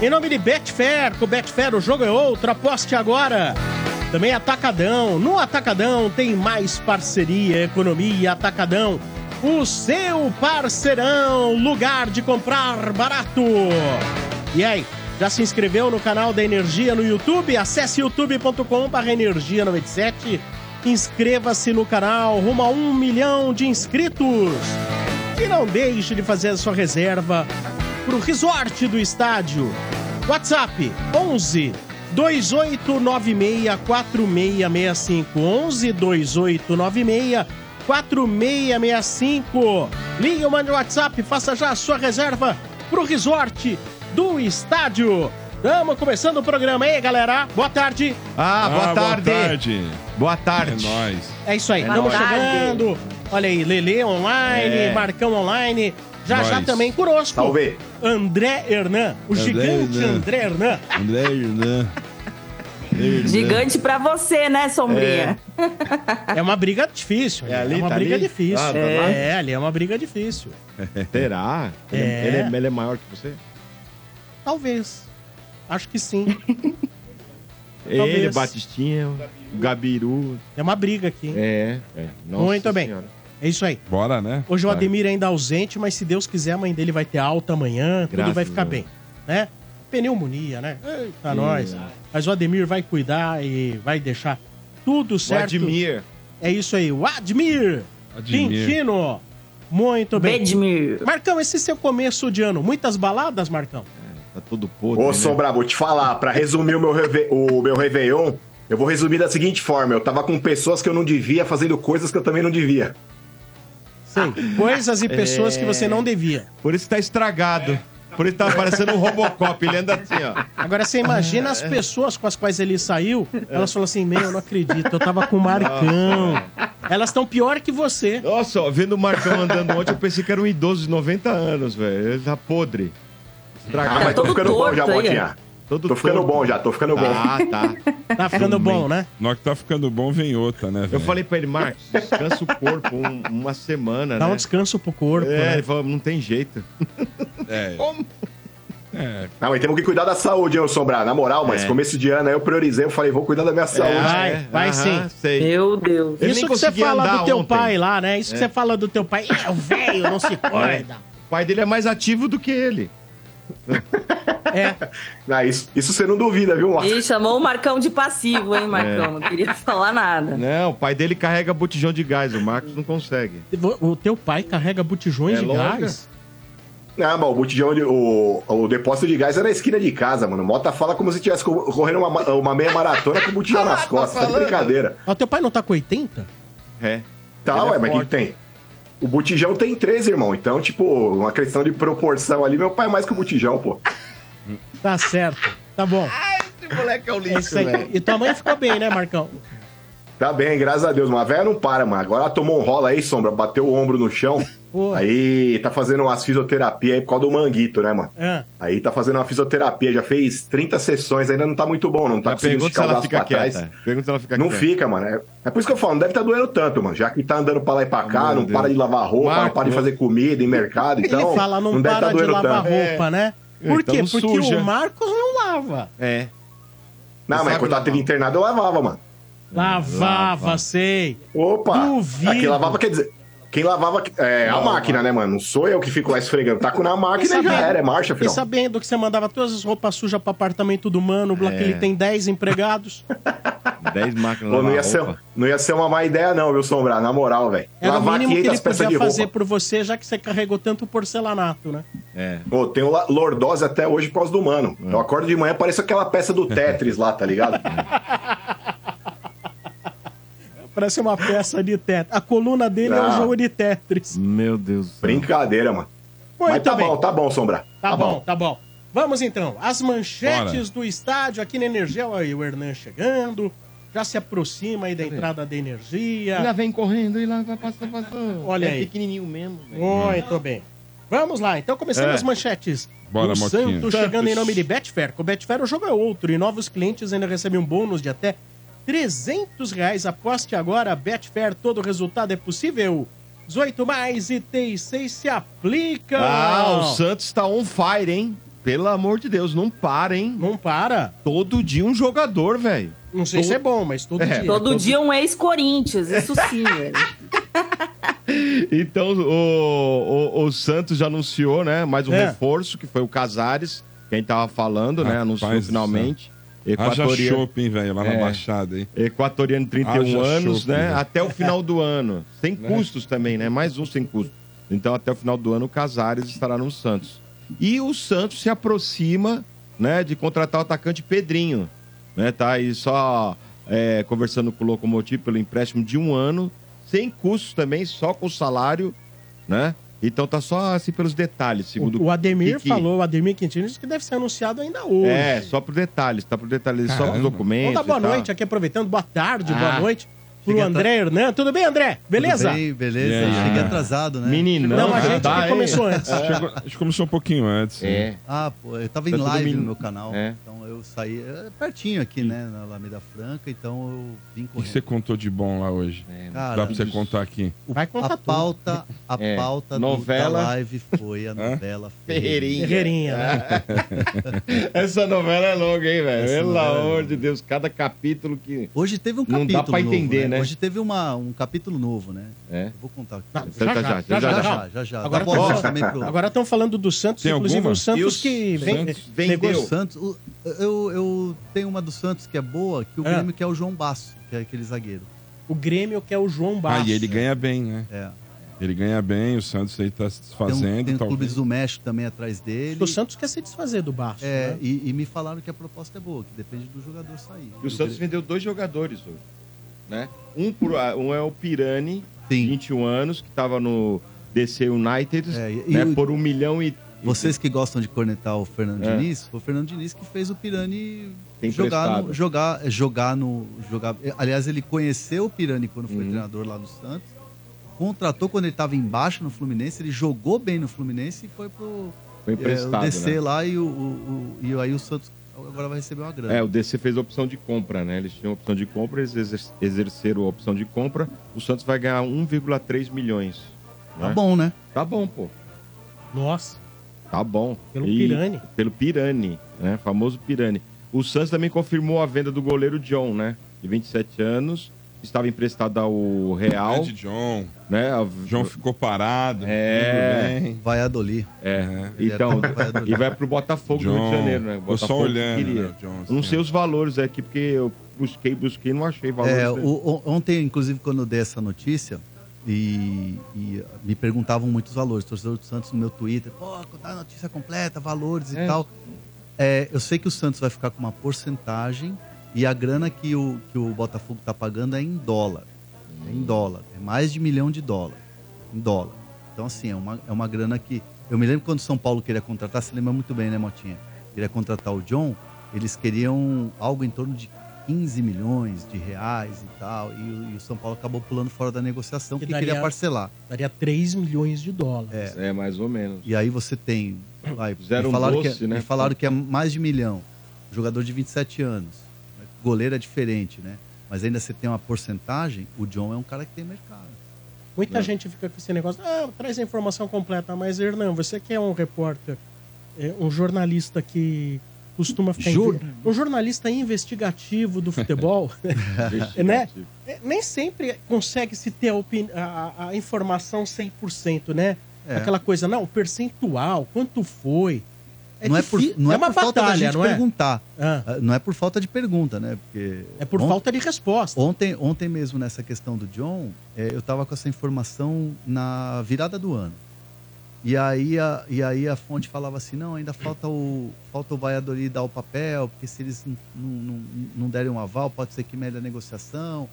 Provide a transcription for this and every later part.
Em nome de Betfair, com Betfair o jogo é outro, aposte agora. Também Atacadão. No Atacadão tem mais parceria, economia, Atacadão. O seu parceirão, lugar de comprar barato. E aí, já se inscreveu no canal da Energia no YouTube? Acesse youtube.com.br Energia 97. Inscreva-se no canal, rumo a um milhão de inscritos. E não deixe de fazer a sua reserva pro resort do estádio. WhatsApp 11 2896 4665 11 2896 4665 Ligue ou mande o WhatsApp, faça já a sua reserva pro resort do estádio. Estamos começando o programa aí, galera. Boa tarde. Ah, boa Ah, tarde. Boa tarde. Boa tarde. É nóis. É isso aí, É estamos nóis. chegando. Olha aí, Lele online, É. Marcão online. Já já Nós. também conosco. Salve. André Hernan, o André gigante Hernan. André Hernan. André Hernan. Hernan. Gigante pra você, né, Sombrinha? É uma briga difícil. É É, ali, uma tá briga ali? difícil. Ah, tá é. é, ali é uma briga difícil. Será? Ele É. é, ele, é, ele é maior que você? Talvez. Acho que sim. Ele, Talvez. Batistinha, o Gabiru. É uma briga aqui. hein? É, é. Nossa Muito bem. Senhora. É isso aí. Bora, né? Hoje o. Ademir ainda ausente, mas se Deus quiser, a mãe dele vai ter alta amanhã, tudo Graças vai ficar a Deus. bem, né? Pneumonia, né? Eita, nós. Mas o Ademir vai cuidar e vai deixar tudo O certo. Admir. É isso aí, o Admir, Admir. Quintino. Muito bem. Bedmir. Marcão, esse seu começo de ano, muitas baladas, Marcão? Tá todo podre, Ô, né? Sombra, vou te falar, pra resumir o meu, reve- o meu Réveillon, eu vou resumir da seguinte forma: eu tava com pessoas que eu não devia fazendo coisas que eu também não devia. Sei, coisas e pessoas É. que você não devia. Por isso que tá estragado. Por isso tá parecendo um Robocop. Ele anda assim, ó. Agora você imagina as pessoas com as quais ele saiu, elas falam assim: Meu, eu não acredito, eu tava com o Marcão. Elas estão pior que você. Nossa, ó, vendo o Marcão andando ontem, eu pensei que era um idoso de 90 anos, velho. Ele tá podre. Ah, Estragado. mas tô todo ficando bom já, aí, Botinha. Todo Tô ficando torto. bom já, tô ficando bom. Ah, tá. Tá ficando bom, né? Na hora que tá ficando bom, vem outra, né, Eu velho? falei pra ele, Marcos, descansa o corpo um- uma semana, Dá né? um descanso pro corpo, É, né? ele falou, não tem jeito. É. É, Não, mas temos que cuidar da saúde, hein, ô Sombra. Na moral, mas É. começo de ano aí eu priorizei, eu falei, vou cuidar da minha saúde. vai, é, vai aham, sim. Sei. Meu Deus. Ele Isso que você fala do teu ontem. pai lá, né? Isso que você fala do teu pai. É, o velho não se cuida. O pai dele é mais ativo do que ele. É. Ah, isso, isso você não duvida, viu, Marcos? E chamou o Marcão de passivo, hein, Marcão? Não queria falar nada. Não, o pai dele carrega botijão de gás, o Marcos não consegue. O teu pai carrega botijões É de longa. gás? Não, mas o botijão, de, o, o depósito de gás é na esquina de casa, mano. Mota fala como se tivesse co- correndo uma, ma- uma meia maratona com o botijão nas costas. Tá de brincadeira. Ah, O teu pai não tá com 80? É. Tá, Ele é ué, mas o que tem? O botijão tem 13, irmão. Então, tipo, uma questão de proporção ali, meu pai é mais que o botijão, pô. Tá certo. Tá bom. Esse moleque é o É isso aí. E tua mãe ficou bem, né, Marcão? Tá bem, graças a Deus. Mas a velha não para, mano. Agora ela tomou um rola aí, Sombra, bateu o ombro no chão. Aí tá fazendo umas fisioterapia aí por causa do manguito, né, mano? Ah, Aí tá fazendo uma fisioterapia, já fez 30 sessões, ainda não tá muito bom, não tá Mas conseguindo pergunta se esticar o ela braço fica pra trás. quieta. Pergunta se ela fica Não quieta. fica, mano. É, é por isso que eu falo, não deve estar doendo tanto, mano. Já que tá andando pra lá e pra cá, Meu não Deus. para de lavar roupa, não Marco, para de fazer comida em mercado, então. ele fala, não, deve para tá de doendo lavar tanto. roupa, né? Por Então quê? não Porque suja. o Marcos não lava. É. Não, mas quando ela lavar. teve internado, eu lavava, mano. Lavava, Lava. sei. Opa! Duvido. Aqui lavava, quer dizer. Quem lavava é a máquina, né, mano? Não sou eu que fico lá esfregando. Taco na máquina e já era, é marcha, Fiquei filhão. sabendo que você mandava todas as roupas sujas pro apartamento do mano, É. que ele tem 10 empregados. 10 máquinas Pô, não, ia ser, roupa. não ia ser uma má ideia, não, viu, Sombra? Na moral, velho. Lavar mínimo que 500 ele peças de podia roupa. fazer por você, já que você carregou tanto porcelanato, né? É. Pô, tenho lordose até hoje por causa do mano. É. Eu acordo de manhã, parece aquela peça do Tetris lá, tá ligado? Parece uma peça de Tetris. A coluna dele é um Não. jogo de Tetris. Meu Deus do céu. Brincadeira, mano. Muito Mas tá bem. bom, tá bom, Sombra. Tá, bom, tá bom. Vamos então. As manchetes Bora. do estádio aqui na Energia. Olha aí o Hernan chegando. Já se aproxima aí da entrada da energia. Lá vem correndo e lá vai passando, passando. Olha é aí. pequenininho mesmo. velho. Muito bem. Vamos lá, então começando É. as manchetes. Bora, o. Santos chegando em nome de Betfair. Com Betfair o jogo é outro e novos clientes ainda recebem um bônus de até 300 reais. Aposte agora, Betfair, todo resultado é possível. 18 mais itens 6 se aplicam. Ah, o Santos tá on fire, hein? Pelo amor de Deus, não para, hein? Não para. Todo dia um jogador, velho. Não sei se é bom, mas todo É. dia. Todo dia um ex-Corinthians, isso sim, velho. Então, o, o, o Santos já anunciou, né? Mais um É. reforço, que foi o Casares, que a gente tava falando, né? Anunciou finalmente. Equatoriano, shopping, velho, lá É. na Baixada, hein? equatoriano 31 Haja anos, chope, né? né? Até o final do ano. Sem custos também, né? Mais um sem custo. Então, até o final do ano, o Casares estará no Santos. E o Santos se aproxima, né? De contratar o atacante Pedrinho. Né? Tá aí só é, conversando com o Locomotivo pelo empréstimo de um ano. Sem custos também, só com o salário, né? Então tá só assim pelos detalhes, segundo O, o Ademir Kiki. falou, o Ademir Quintino disse que deve ser anunciado ainda hoje. É, só por detalhes, tá por detalhes, só os Caramba. documentos. Vamos dar boa e tal. noite aqui, aproveitando. Boa tarde, Ah. boa noite pro André Hernan. Tudo bem, André? Beleza? Tudo bem, beleza. Aí? Cheguei atrasado, né? Meninão, Não, a gente tá, começou antes. Chegou- a gente começou um pouquinho antes. né? É. Ah, pô, eu tava em Tá todo live no meu canal. É. Então eu saí é pertinho aqui, né, na Alameda Franca, então eu vim O que correndo. você contou de bom lá hoje? Cara, Dá pra você contar aqui. o- Vai contar a tudo. pauta, a É, pauta do- novela. da live foi a novela Ferreirinha. Ferreirinha, né? Essa novela é longa, hein, velho? Pelo é amor de Deus, cada capítulo que. Hoje teve um Não capítulo dá pra novo, entender, né? Hoje teve uma, um capítulo novo, né? É. Eu vou contar aqui. Não, Já, já, já, já, já, já. já, já, já. Agora tá- estão falando do Santos, Tem inclusive alguma? o Santos E os que vem, Santos vendeu. O Santos, o- eu, eu tenho uma do Santos que é boa, que o É. Grêmio que é o João Basso, que é aquele zagueiro. o Grêmio, que é o João Ah, Bastos. e ele ganha bem, né? É. Ele ganha bem, o Santos aí tá se Tem, desfazendo. tem talvez. clubes do México também atrás dele. O Santos quer se desfazer do Bastos. É, né? e, e me falaram que a proposta é boa, que depende do jogador sair. E o Santos vendeu dois jogadores hoje. Né? Um, por- um é o Pirani, Sim. 21 anos, que tava no DC United, É, e- né, e o- por um milhão e. Vocês que gostam de cornetar o Fernando É. Diniz, foi o Fernando Diniz que fez o Pirani jogar no, jogar, jogar no. Jogar, aliás, ele conheceu o Pirani quando foi Uhum. treinador lá no Santos. Contratou quando ele estava embaixo no Fluminense, ele jogou bem no Fluminense e foi pro Foi é, emprestado. o DC né? lá e, o, o- o- e aí o Santos agora vai receber uma grana. É, o DC fez a opção de compra, né? Eles tinham a opção de compra, eles exer- exerceram a opção de compra. O Santos vai ganhar 1,3 milhões. Tá né? bom, né? Tá bom, pô. Nossa, Tá bom. pelo E- Pirani. Pelo Pirani, né? Famoso Pirani. O Santos também confirmou a venda do goleiro John, né? De 27 anos. Estava emprestado ao Real, Grande John. né? A- João ficou parado. É. Vai Adolir. É. Ele Então, adorar. e vai pro Botafogo do Rio de John. Janeiro, né? Tô só Botafogo olhando, queria. né, John, Não sei os valores aqui, porque eu busquei, busquei, não achei valores. É, o- ontem, inclusive, quando eu dei essa notícia, e, e me perguntavam muitos valores, torcedor do Santos no meu Twitter, pô, dá a notícia completa, valores e É. tal. É, eu sei que o Santos vai ficar com uma porcentagem e a grana que o, que o Botafogo está pagando é em dólar. É em dólar. É mais de milhão de dólar. Em dólar. Então, assim, é uma, é uma grana que. Eu me lembro quando o São Paulo queria contratar, você lembra muito bem, né, Motinha? Queria contratar o John, eles queriam algo em torno de 15 milhões de reais e tal. E, o- e o São Paulo acabou pulando fora da negociação Que porque daria- queria parcelar. Daria 3 milhões de dólares. É. É, mais ou menos. E aí você tem. Vai, me falaram, doce, que, é- né? falaram que é mais de milhão. Jogador de 27 anos. Goleiro é diferente, né? Mas ainda você tem uma porcentagem, o John é um cara que tem mercado. Muita gente fica com esse negócio, ah, traz a informação completa, mas Hernan, você que é um repórter, é, um jornalista que costuma ficar... Jur- inve- Um jornalista investigativo do futebol, né? É, nem sempre consegue se ter a, a- a- informação 100%, né? É. Aquela coisa, não, percentual, quanto foi. não, é por, não é, uma por falta da batalha, gente não é? perguntar. Ah, Ah, Não é por falta de pergunta, né? Porque é por ont- falta de resposta. Ontem, ontem mesmo, nessa questão do John, é, eu tava com essa informação na virada do ano. E aí, a, e aí a fonte falava assim, não, ainda falta o, falta o Valladolid dar o papel, porque se eles não, não, não, derem um aval, pode ser que mede a negociação.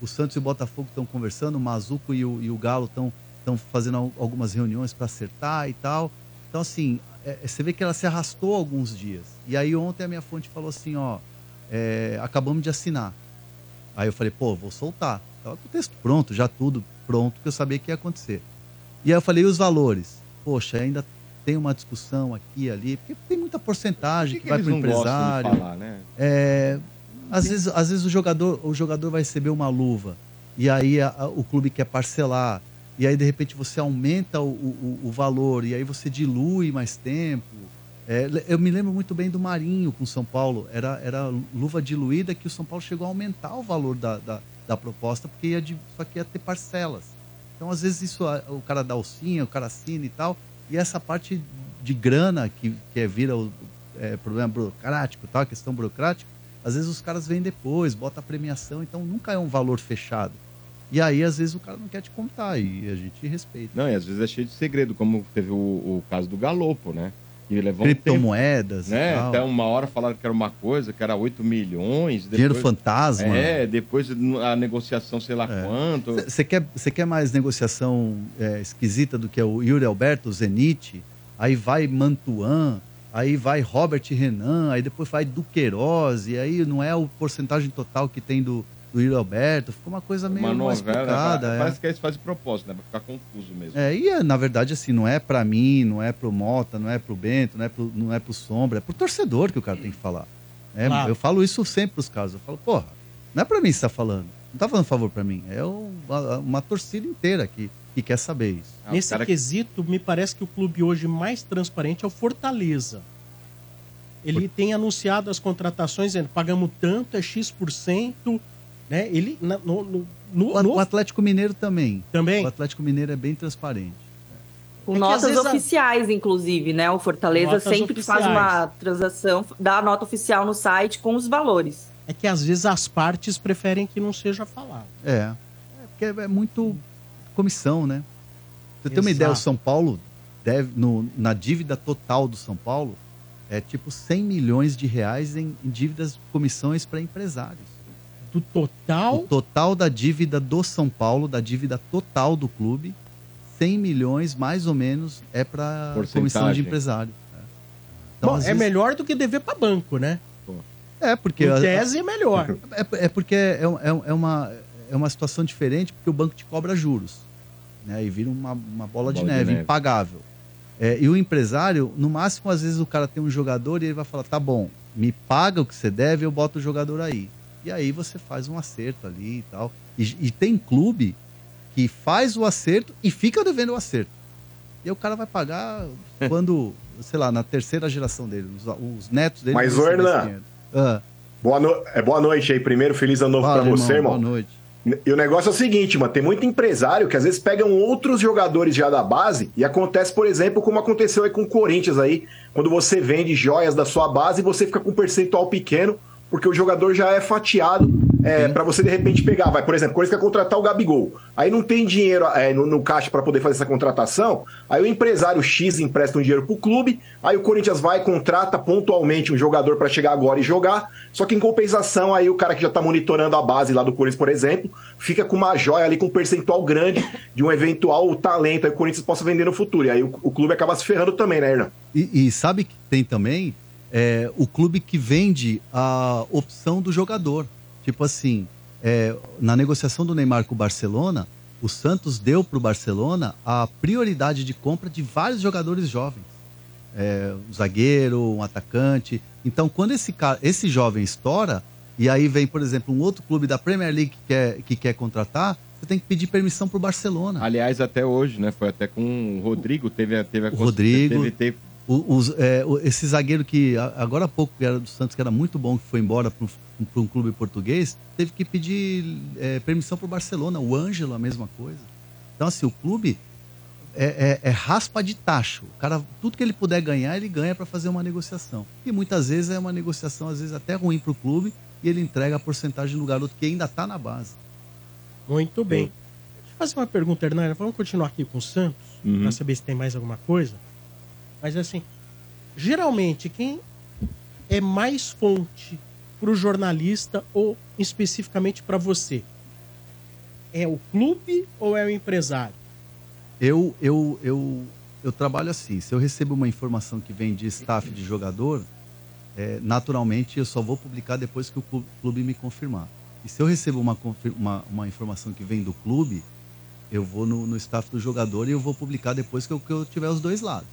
O Santos e o Botafogo estão conversando, o Mazuco e o, e o Galo estão fazendo al- algumas reuniões para acertar e tal. Então, assim, é, você vê que ela se arrastou alguns dias. E aí ontem a minha fonte falou assim, ó, é, acabamos de assinar. Aí eu falei, pô, vou soltar. Tava com o texto pronto, já tudo pronto, que eu sabia que ia acontecer. E aí eu falei, e os valores? Poxa, ainda tem uma discussão aqui e ali, porque tem muita porcentagem Por que, que, que vai para o empresário. falar, né? É, às vezes, às vezes o jogador, o jogador vai receber uma luva e aí a- a- o clube quer parcelar. e aí de repente você aumenta o, o, o valor e aí você dilui mais tempo. É, eu me lembro muito bem do Marinho com São Paulo. Era, era luva diluída que o São Paulo chegou a aumentar o valor da, da, da proposta, porque ia de, só que ia ter parcelas. Então, às vezes, isso a- o cara dá alcinha, o cara assina e tal. E essa parte de grana que, que é, vira o é, problema burocrático, tal, a questão burocrática, às vezes os caras vêm depois, bota a premiação, então nunca é um valor fechado. E aí, às vezes, o cara não quer te contar e a gente respeita. Não, e às vezes é cheio de segredo, como teve o, o caso do Galopo, né? Levou um tempo, Criptomoedas né? Até uma hora falaram que era uma coisa, que era 8 milhões. Depois... Dinheiro fantasma. É, depois a negociação sei lá quanto. Você quer, você quer mais negociação é, esquisita do que o Yuri Alberto, Zenit? Aí vai Mantuan, aí vai Robert Renan, aí depois vai Duqueiroz, e aí não é o porcentagem total que tem do, do Yuri Alberto. Ficou uma coisa meio Uma novela, explicada. né? é. parece que eles fazem propósito, né? Pra ficar confuso mesmo. É, e é, na verdade, assim, não é pra mim, não é pro Mota, não é pro Bento, não é pro, não é pro Sombra, é pro torcedor que o cara tem que falar. É, Claro. Eu falo isso sempre pros caras. Eu falo, porra, não é pra mim que você tá falando. Não tá falando favor pra mim. É um- uma, uma torcida inteira que, que quer saber isso. Ah, Nesse cara- quesito, me parece que o clube hoje mais transparente é o Fortaleza. Ele tem anunciado as contratações, dizendo, pagamos tanto, é X%, né? Ele, na- no, no- no- O, no- o Atlético Mineiro também. também, O Atlético Mineiro é bem transparente. Com É notas vezes a- oficiais, inclusive, né? O Fortaleza Notas sempre faz oficiais. uma transação, dá a nota oficial no site com os valores. é que às vezes as partes preferem que não seja falado. É. É porque é muito comissão, né? Você tem uma ideia, o São Paulo deve, no- na dívida total do São Paulo, é tipo 100 milhões de reais em, em dívidas, comissões para empresários. Do total, O total da dívida do São Paulo, da dívida total do clube, 100 milhões mais ou menos é para comissão de empresário. É. Então, bom, é vezes- melhor do que dever para banco, né? É, porque Em a- tese é melhor. É, é porque é, é- é uma, é uma situação diferente, porque o banco te cobra juros. Né? E vira uma, uma bola, de, Bola de neve, neve. impagável. É, e o empresário, no máximo, às vezes o cara tem um jogador e ele vai falar: tá bom, me paga o que você deve, eu boto o jogador aí. E aí você faz um acerto ali e tal. E, e tem clube que faz o acerto e fica devendo o acerto. E aí o cara vai pagar quando, sei lá, na terceira geração dele, os, os netos dele. Mas, dinheiro. Ah, Boa, no... é, boa noite aí. Primeiro, feliz ano novo fala, pra você, irmão. Boa noite. E o negócio é o seguinte, mano, tem muito empresário que às vezes pegam outros jogadores já da base e acontece, por exemplo, como aconteceu aí com o Corinthians aí, quando você vende joias da sua base e você fica com um percentual pequeno, porque o jogador já é fatiado é, para você de repente pegar. Vai, por exemplo, Corinthians quer contratar o Gabigol. Aí não tem dinheiro é, no, no caixa para poder fazer essa contratação. Aí o empresário X empresta um dinheiro pro clube. Aí o Corinthians vai e contrata pontualmente um jogador para chegar agora e jogar. Só que em compensação, aí o cara que já tá monitorando a base lá do Corinthians, por exemplo, fica com uma joia ali com um percentual grande de um eventual talento aí que o Corinthians possa vender no futuro. E aí o, o clube acaba se ferrando também, né, Hernan? E, e sabe que tem também é, o clube que vende a opção do jogador. Tipo assim, é, na negociação do Neymar com o Barcelona, o Santos deu para o Barcelona a prioridade de compra de vários jogadores jovens. É, um zagueiro, um atacante. Então, quando esse, cara, esse jovem estoura, e aí vem, por exemplo, um outro clube da Premier League que quer, que quer contratar, você tem que pedir permissão para o Barcelona. Aliás, até hoje, né? Foi até com o Rodrigo, teve, a- teve a Rodrigo. Teve, teve- os- é, o- esse zagueiro que agora há pouco era do Santos, que era muito bom, que foi embora para um, clube português, teve que pedir é, permissão para o Barcelona. O Ângelo, a mesma coisa. Então, assim, o clube é, é- é raspa de tacho. O cara, tudo que ele puder ganhar, ele ganha para fazer uma negociação. E muitas vezes é uma negociação, às vezes até ruim para o clube, e ele entrega a porcentagem do garoto que ainda está na base. Muito bem. Deixa eu fazer uma pergunta, Hernani. Vamos continuar aqui com o Santos, Uhum. para saber se tem mais alguma coisa. Mas assim, geralmente quem é mais fonte para o jornalista ou especificamente para você? É o clube ou é o empresário? Eu, eu, eu, eu trabalho assim. Se eu recebo uma informação que vem de staff de jogador, é, naturalmente eu só vou publicar depois que o clu- clube me confirmar. E se eu recebo uma, uma, uma informação que vem do clube, eu vou no, no staff do jogador e eu vou publicar depois que eu, que eu tiver os dois lados.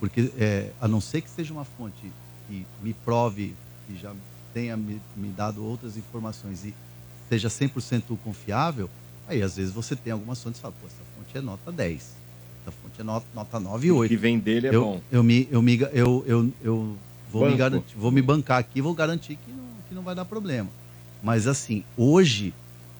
Porque, é, a não ser que seja uma fonte que me prove, que já tenha me, me dado outras informações e seja 100% confiável, Aí, às vezes, você tem algumas fontes e fala, pô, essa fonte é nota 10. Essa fonte é nota, nota 9 e 8. O que vem dele é eu, bom. Eu, me, eu, me, eu, eu, eu vou, me garantir, vou me bancar aqui vou garantir que não, que não vai dar problema. Mas, assim, hoje,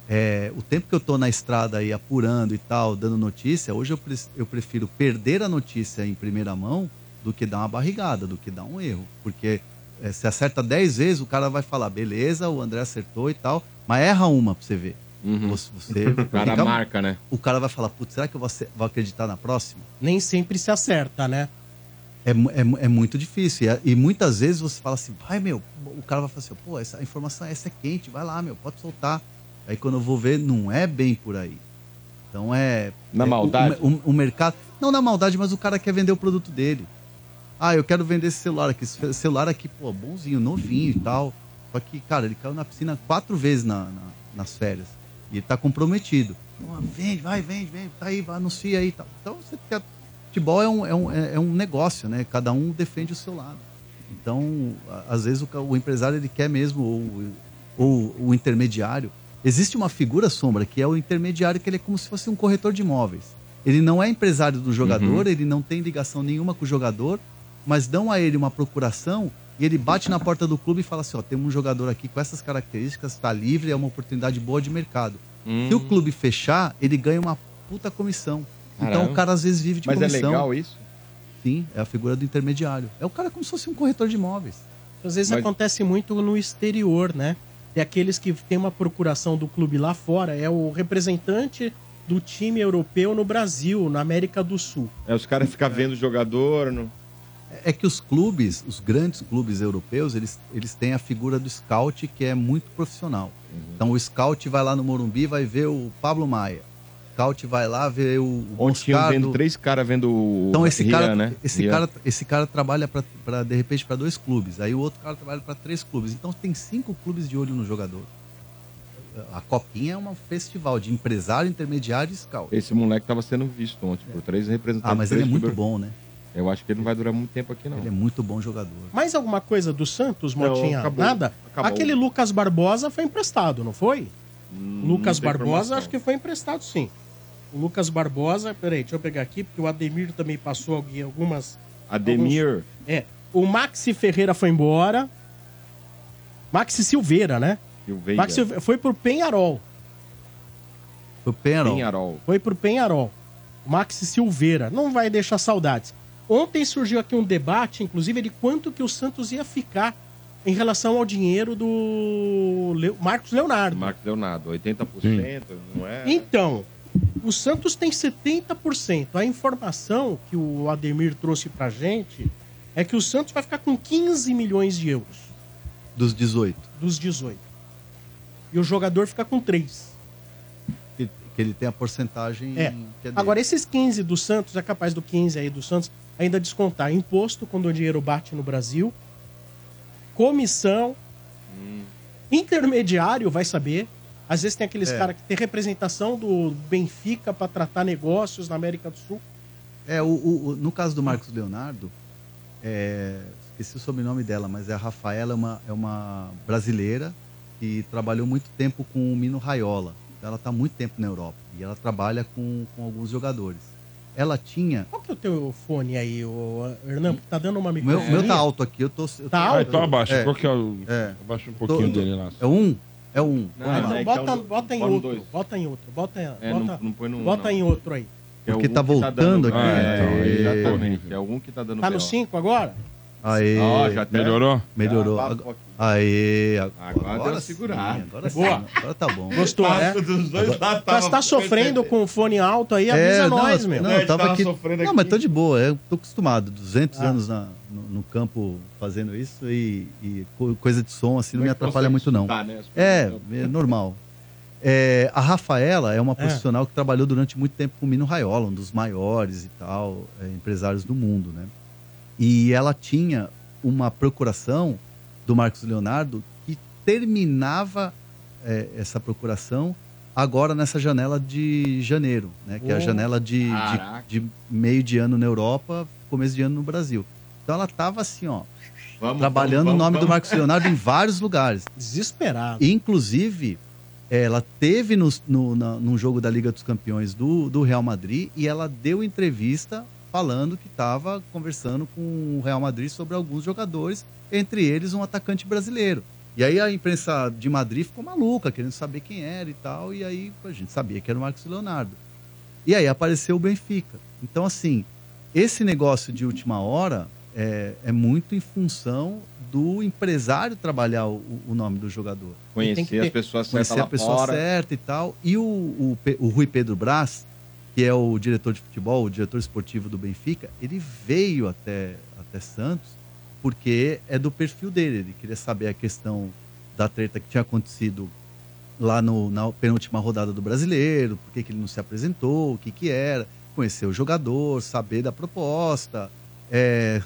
é, o tempo que eu tô na estrada aí apurando e tal, dando notícia, hoje eu, pre- eu prefiro perder a notícia em primeira mão do que dar uma barrigada, do que dar um erro. Porque é, se acerta 10 vezes, o cara vai falar, beleza, o André acertou e tal, mas erra uma pra você ver. Você, você O cara fica- marca, né? O cara vai falar, putz, será que eu vou, vou acreditar na próxima? Nem sempre se acerta, né? É, é, é muito difícil. E, e muitas vezes você fala assim, vai, meu, o cara vai falar assim, pô, essa a informação essa é quente, vai lá, meu, pode soltar. Aí quando eu vou ver, não é bem por aí. Então é. Na é, maldade? O, o- o mercado. Não na maldade, mas o cara quer vender o produto dele. Ah, eu quero vender esse celular aqui. Esse celular aqui, pô, bonzinho, novinho e tal. Só que, cara, ele caiu na piscina quatro vezes na- na- nas férias. E ele tá comprometido. Vende, vai, vende, vende, tá aí, vai, anuncia aí e tal. Então, você quer. Futebol é um, é, um, é é um negócio, né? Cada um defende o seu lado. Então, às vezes o, o empresário ele quer mesmo, ou, ou o intermediário. Existe uma figura sombra que é o intermediário, que ele é como se fosse um corretor de imóveis. Ele não é empresário do jogador, ele não tem ligação nenhuma com o jogador, mas dão a ele uma procuração e ele bate na porta do clube e fala assim: ó, temos um jogador aqui com essas características, está livre, é uma oportunidade boa de mercado. Se o clube fechar, ele ganha uma puta comissão. Então Caramba. o cara às vezes vive de Mas é comissão. legal isso? Sim, é a figura do intermediário. É o cara como se fosse um corretor de imóveis. Às vezes Mas- acontece muito no exterior, né? Tem aqueles que tem uma procuração do clube lá fora, é o representante do time europeu no Brasil, na América do Sul. É os caras ficam vendo o jogador. No... É que os clubes, os grandes clubes europeus, eles, eles têm a figura do scout que é muito profissional. Então o scout vai lá no Morumbi vai ver o Pablo Maia. O scout vai lá ver o, o Ontem tinham Moscardo. vendo três caras vendo o Então esse Rian, cara, né? esse Rian. cara, esse cara trabalha para de repente para dois clubes. Aí o outro cara trabalha para três clubes. Então tem cinco clubes de olho no jogador. A copinha é um festival de empresário, intermediário e scout. Esse moleque tava sendo visto ontem por três representantes. Ah, mas ele é muito clubes. bom, né? Eu acho que ele não vai durar muito tempo aqui, não. Ele é muito bom jogador. Mais alguma coisa do Santos, Não, Motinha? acabou. Nada? Acabou. Aquele Lucas Barbosa foi emprestado, não foi? Hum, Lucas não Barbosa, informação. acho que foi emprestado sim. O Lucas Barbosa, peraí, deixa eu pegar aqui, porque o Ademir também passou alguém- algumas. Ademir. É. O Maxi Ferreira foi embora. Maxi Silveira, né? Silveira. Maxi Silveira foi pro Penharol. Foi o Penarol. Penharol. Foi pro Penharol. O Maxi Silveira. Não vai deixar saudades. Ontem surgiu aqui um debate, inclusive, de quanto que o Santos ia ficar em relação ao dinheiro do Marcos Leonardo. Marcos Leonardo, 80%, não é? Então, o Santos tem 70%. A informação que o Ademir trouxe pra gente é que o Santos vai ficar com 15 milhões de euros Dos 18. dos 18. E o jogador fica com 3. Que, que ele tem a porcentagem É. que é. Agora, esses 15 do Santos, é capaz do 15 aí do Santos ainda descontar imposto quando o dinheiro bate no Brasil, comissão, intermediário vai saber. Às vezes tem aqueles É. caras que tem representação do Benfica para tratar negócios na América do Sul. É, o, o- o- no caso do Marcos Leonardo, é, esqueci o sobrenome dela, mas é a Rafaela, é uma, é uma brasileira que trabalhou muito tempo com o Mino Raiola. Ela está muito tempo na Europa e ela trabalha com, com alguns jogadores. Ela tinha. Qual que é o teu fone aí, o Hernan? Porque tá dando uma O meu, microfone. o meu tá alto aqui, eu tô. eu Tá tô- alto? Ah, então abaixa. É. Qual que é o. É. Abaixa um pouquinho Tô- dele lá. É um? É um. Não, Ah, Vamos lá. então é, bota, então, bota em bota outro. Bota em outro. Bota, É, bota, não, não põe no um, bota não. em outro aí. Que é Porque tá voltando dando- aqui. Ah, então, aí já tá exatamente. É algum que tá dando Tá no BO. 5 agora? Aê. Ó, já até- Melhorou? Melhorou. Já, Ag- bate pouquinho. Aê. Agora deu uma sim. Agora sim. Boa. Agora tá bom. Gostou, né? lados Tá, tá sofrendo com o fone alto aí? Avisa É, nós, não, meu. Não, É, eu tava tava aqui. sofrendo Não, aqui. mas tô de boa. Eu tô acostumado. 200 Ah. anos na- no, campo fazendo isso e, e co- coisa de som assim não me Como é que atrapalha muito, não. escutar, né, É, é normal. É, a Rafaela é uma É. profissional que trabalhou durante muito tempo com o Mino Raiola, um dos maiores e tal, é, empresários do mundo, né? E ela tinha uma procuração do Marcos Leonardo que terminava é, essa procuração agora nessa janela de janeiro, né? Que é a Oh. janela de, de, de meio de ano na Europa, começo de ano no Brasil. Então ela tava assim, ó, Vamos, trabalhando vamos, o nome do vamos. Marcos Leonardo em vários lugares. Desesperado. Inclusive, Ela teve no, no, na, num jogo da Liga dos Campeões do, do Real Madrid e ela deu entrevista falando que estava conversando com o Real Madrid sobre alguns jogadores, entre eles um atacante brasileiro. E aí a imprensa de Madrid ficou maluca, querendo saber quem era e tal, e aí a gente sabia que era o Marcos Leonardo. E aí apareceu o Benfica. Então, assim, esse negócio de última hora é, é muito em função do empresário trabalhar o, o nome do jogador. Conhecer as pessoas certas Conhecer lá a pessoa fora. certa e tal. E o, o, o Rui Pedro Brás, que é o diretor de futebol, o diretor esportivo do Benfica, ele veio até, até Santos porque é do perfil dele. Ele queria saber a questão da treta que tinha acontecido lá no, na penúltima rodada do Brasileiro, por que, que ele não se apresentou, o que, que era, conhecer o jogador, saber da proposta, é,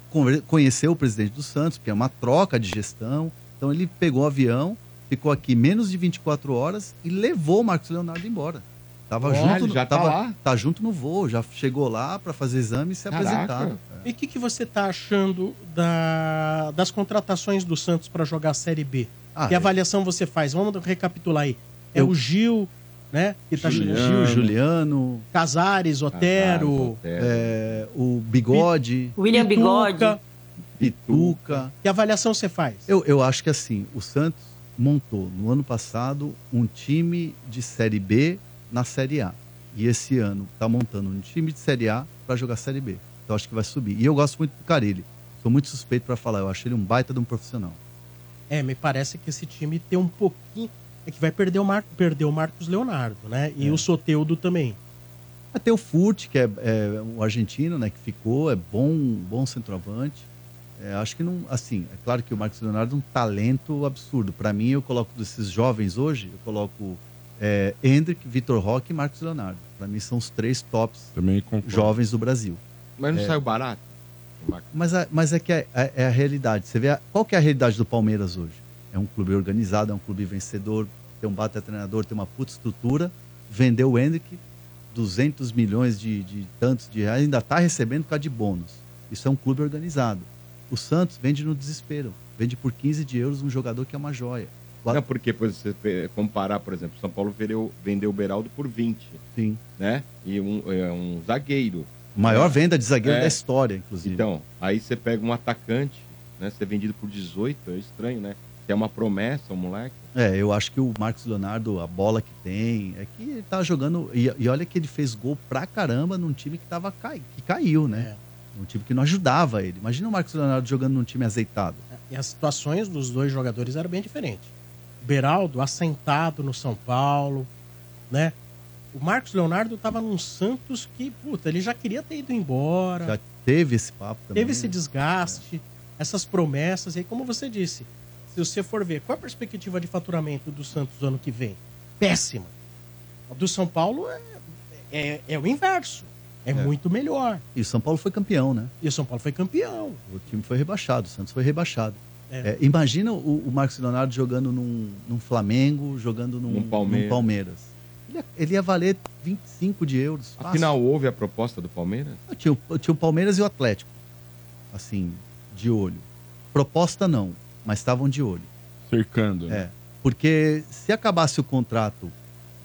conhecer o presidente do Santos, porque é uma troca de gestão. Então ele pegou o avião, ficou aqui menos de 24 horas e levou o Marcos Leonardo embora. Tava Olha, junto, no- já tá tava- lá? tá junto no voo, já chegou lá para fazer exame e se Caraca. apresentaram. E o que, que você tá achando da- das contratações do Santos para jogar a Série B? Ah, que é. avaliação você faz? Vamos recapitular aí. É Eu- o Gil, né? Que tá Gil, Gil, Juliano, Casares, Otero, é, o Bigode, William Bigode. Pituca. Pituca. Que avaliação você faz? Eu, eu acho que assim, o Santos montou no ano passado um time de Série B na Série A. E esse ano está montando um time de Série A para jogar Série B. Então acho que vai subir. E eu gosto muito do Carilli. Sou muito suspeito para falar. Eu acho ele um baita de um profissional. É, me parece que esse time tem um pouquinho. É que vai perder o, Mar... perder o Marcos Leonardo, né? E É. o Soteudo também. Até o Furt, que é, é um argentino, né, que ficou, é bom, bom centroavante. É, acho que não, assim, é claro que o Marcos Leonardo é um talento absurdo. Para mim, eu coloco desses jovens hoje, eu coloco é, Hendrick, Vitor Roque e Marcos Leonardo. Para mim são os três tops jovens do Brasil. Mas não É. saiu barato? Mas, a- mas é que é, é- é a realidade. Você vê a- qual que é a realidade do Palmeiras hoje? É um clube organizado, é um clube vencedor, tem um bata treinador, tem uma puta estrutura. Vendeu o Hendrick, 200 milhões de, de tantos de reais, ainda está recebendo por causa de bônus. Isso é um clube organizado. O Santos vende no desespero. Vende por 15 de euros um jogador que é uma joia. Não, porque por você comparar, por exemplo, São Paulo vendeu, vendeu o Beraldo por 20, Sim. né? E um, é, um zagueiro. Maior venda de zagueiro É. da história, inclusive. Então, aí você pega um atacante, né? Ser vendido por 18, é estranho, né? Que é uma promessa, um moleque. É, eu acho que o Marcos Leonardo, a bola que tem, é que ele tá jogando. E, e olha que ele fez gol pra caramba num time que, tava, cai, que caiu, né? Um time que não ajudava ele. Imagina o Marcos Leonardo jogando num time azeitado. E as situações dos dois jogadores eram bem diferentes. O Beraldo assentado no São Paulo, né? O Marcos Leonardo tava num Santos que, puta, ele já queria ter ido embora. Já teve esse papo também. teve esse desgaste, essas promessas. E aí, como você disse, se você for ver, qual a perspectiva de faturamento do Santos no ano que vem? Péssima. A do São Paulo é, é, é o inverso. É, muito melhor. E o São Paulo foi campeão, né? E o São Paulo foi campeão. O time foi rebaixado, o Santos foi rebaixado. É. É, imagina o, o Marcos Leonardo jogando num, num Flamengo, jogando num, Num Palmeiras. num Palmeiras. Ele, ia- ele ia valer 25 de euros. fácil. Afinal, houve a proposta do Palmeiras? Tinha, o- tinha o Palmeiras e o Atlético. Assim, de olho. Proposta não, mas estavam de olho. Cercando. né? É. Porque se acabasse o contrato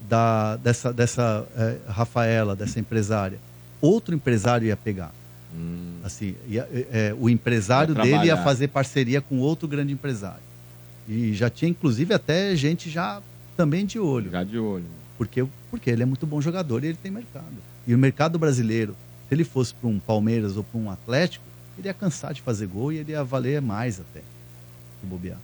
da, dessa, dessa eh, Rafaela, dessa empresária, outro empresário ia pegar. Assim, ia- eh, eh, o empresário Ia dele ia fazer parceria com outro grande empresário. E já tinha, inclusive, até gente já também de olho. Já de olho. Porque, porque ele é muito bom jogador e ele tem mercado. E o mercado brasileiro, se ele fosse para um Palmeiras ou para um Atlético, ele ia cansar de fazer gol e ele ia valer mais até, bobear.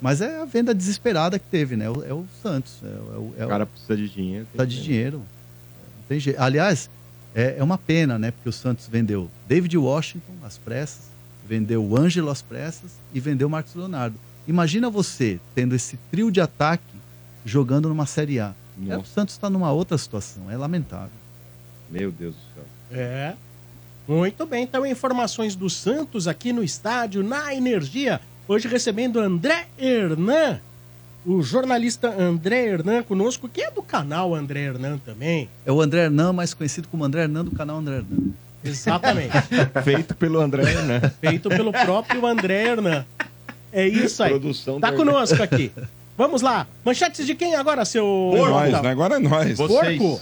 Mas é a venda desesperada que teve, né? É o, é o Santos. É, o- é O o- cara precisa de dinheiro. Precisa de dinheiro. Não tem jeito. Aliás, é, é uma pena, né? Porque o Santos vendeu David Washington às pressas, vendeu o Ângelo às pressas e vendeu o Marcos Leonardo. Imagina você tendo esse trio de ataque jogando numa Série A. É, o. Santos está numa outra situação. É lamentável. Meu Deus do céu. É. Muito bem, então informações do Santos aqui no estádio, na Energia. Hoje recebendo André Hernan, o jornalista André Hernan conosco, que é do canal André Hernan também. É o André Hernan, mais conhecido como André Hernan do canal André Hernan. Exatamente. Feito pelo André, né? Feito pelo próprio André Hernan. É isso aí. Produção Tá conosco aqui. Vamos lá. Manchetes de quem agora, seu... É nós, Porco? né? Agora é nós. Porco?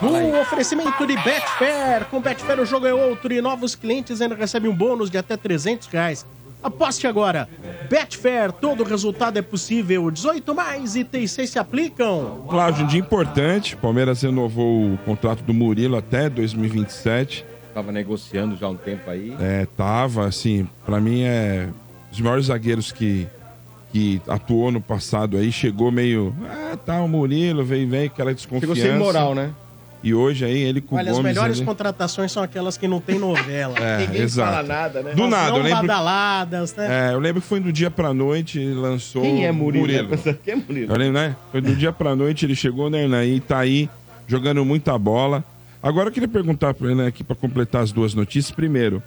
No oferecimento de Betfair. Com Betfair o jogo é outro e novos clientes ainda recebem um bônus de até 300 reais. Aposte agora. Betfair, todo resultado é possível. 18 mais itens 6 se aplicam. Cláudio, um dia importante. Palmeiras renovou o contrato do Murilo até 2027. Tava negociando já há um tempo aí. É, tava, assim, pra mim é os maiores zagueiros que, que atuou no passado aí. Chegou meio, ah, tá, o Murilo, vem, vem, aquela desconfiança. Chegou sem moral, né? E hoje aí ele com Olha, o as Gomes melhores ali- contratações são aquelas que não tem novela. É, Ninguém exato. fala nada, né? Do Elas nada, não eu lembro- badaladas, né? É, eu lembro que foi do dia pra noite, ele lançou Quem é o Murilo? Murilo. Quem é Murilo? Eu lembro, né? Foi do dia pra noite, ele chegou no Hernaí, tá aí, jogando muita bola. Agora eu queria perguntar pra ele aqui pra completar as duas notícias. Primeiro,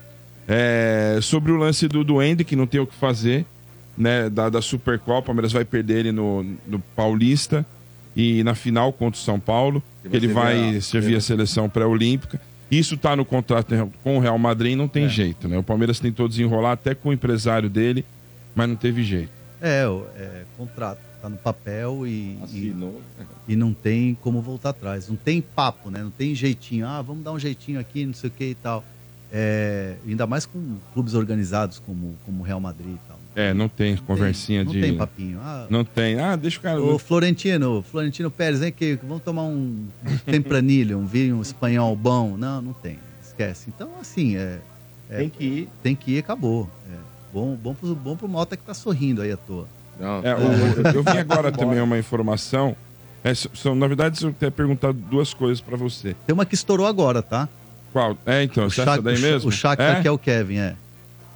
é, sobre o lance do Duende, que não tem o que fazer, né? Da, da Supercopa, o Palmeiras vai perder ele no, no Paulista e na final contra o São Paulo, Que ele vai a- servir a seleção pré-olímpica. Isso tá no contrato com o Real Madrid, não tem jeito, né? O Palmeiras tentou desenrolar até com o empresário dele, mas não teve jeito. É, o- é contrato, tá no papel e, e, e não tem como voltar atrás. Não tem papo, né? Não tem jeitinho. Ah, vamos dar um jeitinho aqui, não sei o que e tal. É, ainda mais com clubes organizados como como o Real Madrid e tal. É, não tem conversinha não de. tem papinho. Ah, Não tem. Ah, deixa o cara. Ô, Florentino, Florentino Pérez, vem aqui, vamos tomar um tempranilho, um vinho espanhol bom. Não, não tem, esquece. Então, assim, é, é- Tem que ir. tem que ir, acabou. É, bom, bom, pro, bom pro Mota que tá sorrindo aí à toa. Não, É, o- eu vi agora também uma informação. É, são, na verdade, eu quero perguntar duas coisas pra você. Tem uma que estourou agora, tá? Qual? É, então, O Shaq- daí o mesmo? O Shakhtar é? que é o Kevin, é.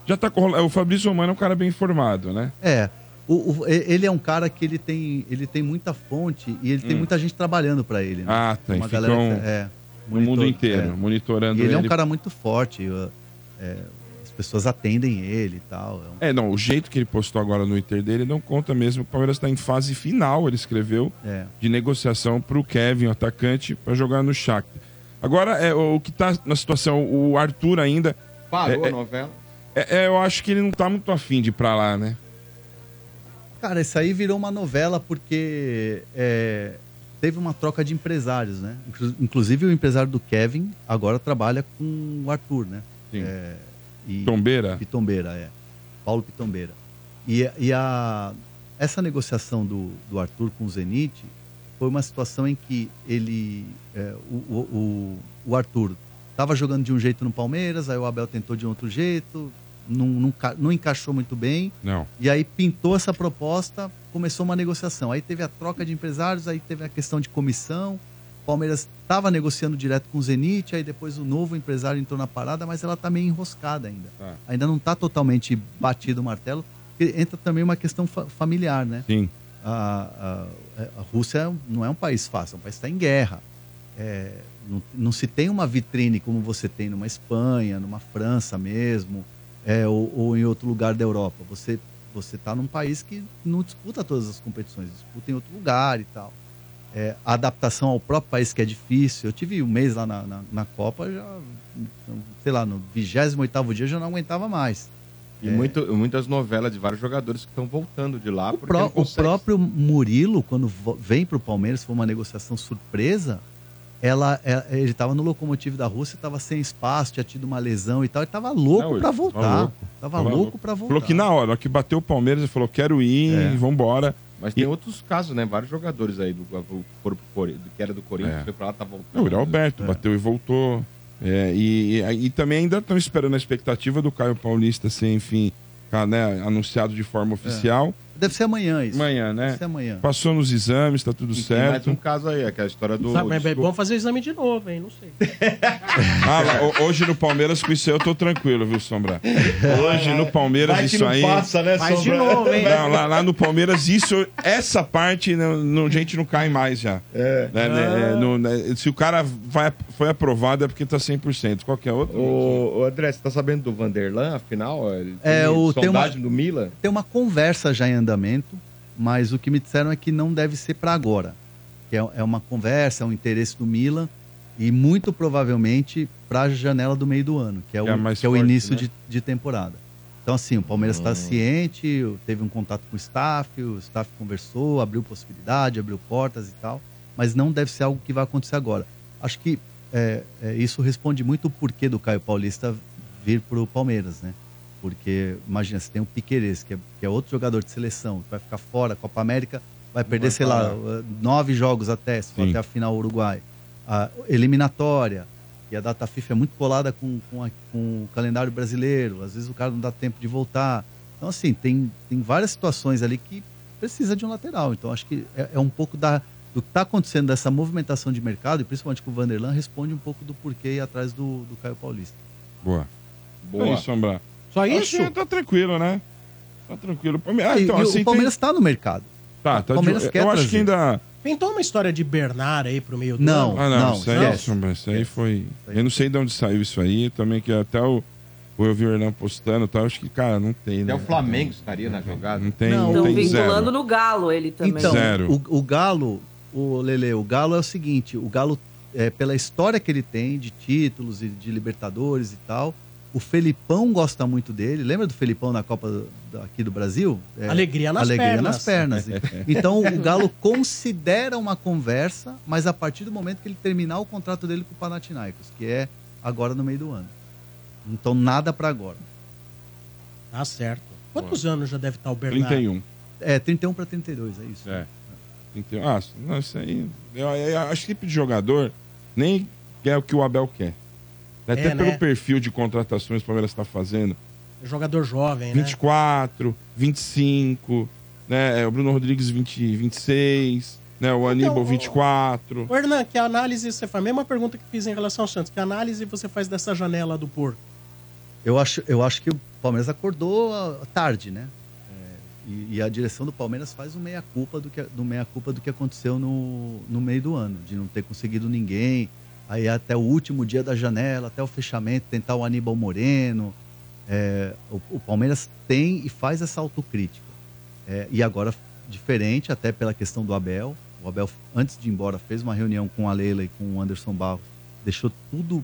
Já tá com... O Fabrício Romano é um cara bem informado, né? É. O, o- ele é um cara que ele tem, ele tem muita fonte e ele tem Hum. muita gente trabalhando pra ele. Né? Ah, tem. Uma Ficam galera que- é, no mundo monitor- inteiro, é. monitorando E ele é um ele. cara muito forte. é, as pessoas atendem ele e tal. É um- É, não, o jeito que ele postou agora no Twitter dele não conta mesmo. O Palmeiras está em fase final, ele escreveu, É. de negociação para o Kevin, o atacante, para jogar no Shakhtar. Agora, é, o que tá na situação, o Arthur ainda, Parou É, a é- novela. É, é, eu acho que ele não tá muito afim de ir pra lá, né? Cara, isso aí virou uma novela porque é, teve uma troca de empresários, né? Inclu- Inclusive o empresário do Kevin agora trabalha com o Arthur, né? Sim. É, e, Tombeira? Pitombeira, é. Paulo Pitombeira. E, e a, essa negociação do, do Arthur com o Zenit foi uma situação em que ele, é, o, o, o- o Arthur estava jogando de um jeito no Palmeiras, aí o Abel tentou de outro jeito, não, não, não encaixou muito bem. Não. E aí pintou essa proposta, começou uma negociação. Aí teve a troca de empresários, aí teve a questão de comissão. O Palmeiras estava negociando direto com o Zenit, aí depois o novo empresário entrou na parada, mas ela está meio enroscada ainda. Tá. Ainda não está totalmente batido o martelo. Entra também uma questão fa- familiar, né? Sim. A, a- a Rússia não é um país fácil, é um país que está em guerra. É, não, não se tem uma vitrine como você tem numa Espanha, numa França mesmo, é, ou, ou em outro lugar da Europa. Você você está num país que não disputa todas as competições, disputa em outro lugar e tal. É, a adaptação ao próprio país que é difícil. Eu tive um mês lá na, na, na Copa, já, sei lá, no 28º dia eu já não aguentava mais. E muito- muitas novelas de vários jogadores que estão voltando de lá. O, pró- o próprio Murilo, quando vem para o Palmeiras, foi uma negociação surpresa. Ela, é- ele estava no locomotivo da Rússia, estava sem espaço, tinha tido uma lesão e tal. Ele estava louco para tava voltar. louco. Tava Tava louco louco. para voltar. Falou que na hora, que bateu o Palmeiras, ele falou: quero ir, É. vambora. Mas tem outros casos, né? Vários jogadores aí do, do, que era do Corinthians, É. foi pra lá, tá voltando. Não, o Alberto bateu e voltou. É, e, e, e também ainda estão esperando a expectativa do Caio Paulista ser, enfim, né, anunciado de forma oficial. Deve ser amanhã isso. Amanhã, né? Deve ser amanhã. Passou nos exames, tá tudo E tem mais certo. um caso aí, aquela história do. Sabe, mas é bom fazer o exame de novo, hein? Não sei. Ah, lá, ho- hoje no Palmeiras, com isso aí eu tô tranquilo, viu, Sombra? Hoje no Palmeiras, Vai que isso não aí. passa, né, Faz de Sombra? novo, hein? Não, lá, lá no Palmeiras, isso, essa parte, não, não- a gente não cai mais já. É. Né, né, é, não- né, se o cara vai, foi aprovado é porque tá 100%. Qualquer outro. Ô, ô, André, você tá sabendo do Vanderlan, afinal? Ele É, o- tem uma- sondagem do Milan? Tem uma conversa já em andamento, mas o que me disseram é que não deve ser para agora. Que é, é uma conversa, é um interesse do Milan e muito provavelmente para a janela do meio do ano, que é o, Que é que é o forte, início né? de, de temporada. Então, assim, o Palmeiras está Hum. ciente, teve um contato com o staff, o staff conversou, abriu possibilidade, abriu portas e tal, mas não deve ser algo que vai acontecer agora. Acho que é, é, isso responde muito o porquê do Caio Paulista vir para o Palmeiras, né? Porque, imagina, você tem o Piqueires, que é, que é outro jogador de seleção, que vai ficar fora, Copa América, vai perder, vai sei lá, parar. nove jogos até, se for até a final Uruguai. A eliminatória, e a data FIFA é muito colada com, com, a- com o calendário brasileiro, às vezes o cara não dá tempo de voltar. Então, assim, tem, tem várias situações ali que precisa de um lateral. Então, acho que é, é um pouco da, do que está acontecendo dessa movimentação de mercado, e principalmente com o Vanderlan, responde um pouco do porquê ir atrás do, do Caio Paulista. Boa. Boa. É isso, Sombra. Só Acho isso? que tá tranquilo, né? Tá tranquilo. Palme- Ah, E- então, e assim, o Palmeiras está no mercado. Tá, tá o Palmeiras de... quer Eu acho que trazer. ainda... Pintou uma história de Bernard aí pro meio do Não. ano. Ah, não, Não, isso aí. Sombra, isso aí foi... Eu não sei de onde saiu isso aí, também que até o... Eu vi o Hernan postando e tal, acho que, cara, não tem, né? Até o Flamengo estaria na jogada. Não tem, Não, não, Estão tem vinculando zero. no Galo ele também. Então, Zero. O, o Galo, o Lele, o Galo é o seguinte: o Galo, é, pela história que ele tem de títulos e de Libertadores e tal, o Felipão gosta muito dele. Lembra do Felipão na Copa do- aqui do Brasil? É, Alegria nas alegria pernas. nas pernas. Então o Galo considera uma conversa, mas a partir do momento que ele terminar o contrato dele com o Panathinaikos, que é agora no meio do ano. Então nada pra agora. Tá certo. Quantos anos já deve estar o Bernard? 31. É 31 para 32, é isso. É. 31. Ah, não, isso aí... Eu, eu acho que tipo de jogador nem é o que o Abel quer. Até É, pelo né? perfil de contratações que o Palmeiras está fazendo. Jogador jovem, né? 24, 25, né? é, O Bruno Rodrigues 20, 26, né? O Aníbal o- 24. Ô, Hernan, que análise você faz? Mesma pergunta que fiz em relação ao Santos. Que análise você faz dessa janela do Porto? Eu acho, eu acho que o Palmeiras acordou tarde, né? É, e, e a direção do Palmeiras faz um meia-culpa do que, do meia-culpa do que aconteceu no, no meio do ano, de não ter conseguido ninguém. Aí até o último dia da janela, até o fechamento, tentar o Aníbal Moreno. É, o, o Palmeiras tem e faz essa autocrítica. É, e agora, diferente, até pela questão do Abel. O Abel, antes de ir embora, fez uma reunião com a Leila e com o Anderson Barros. Deixou tudo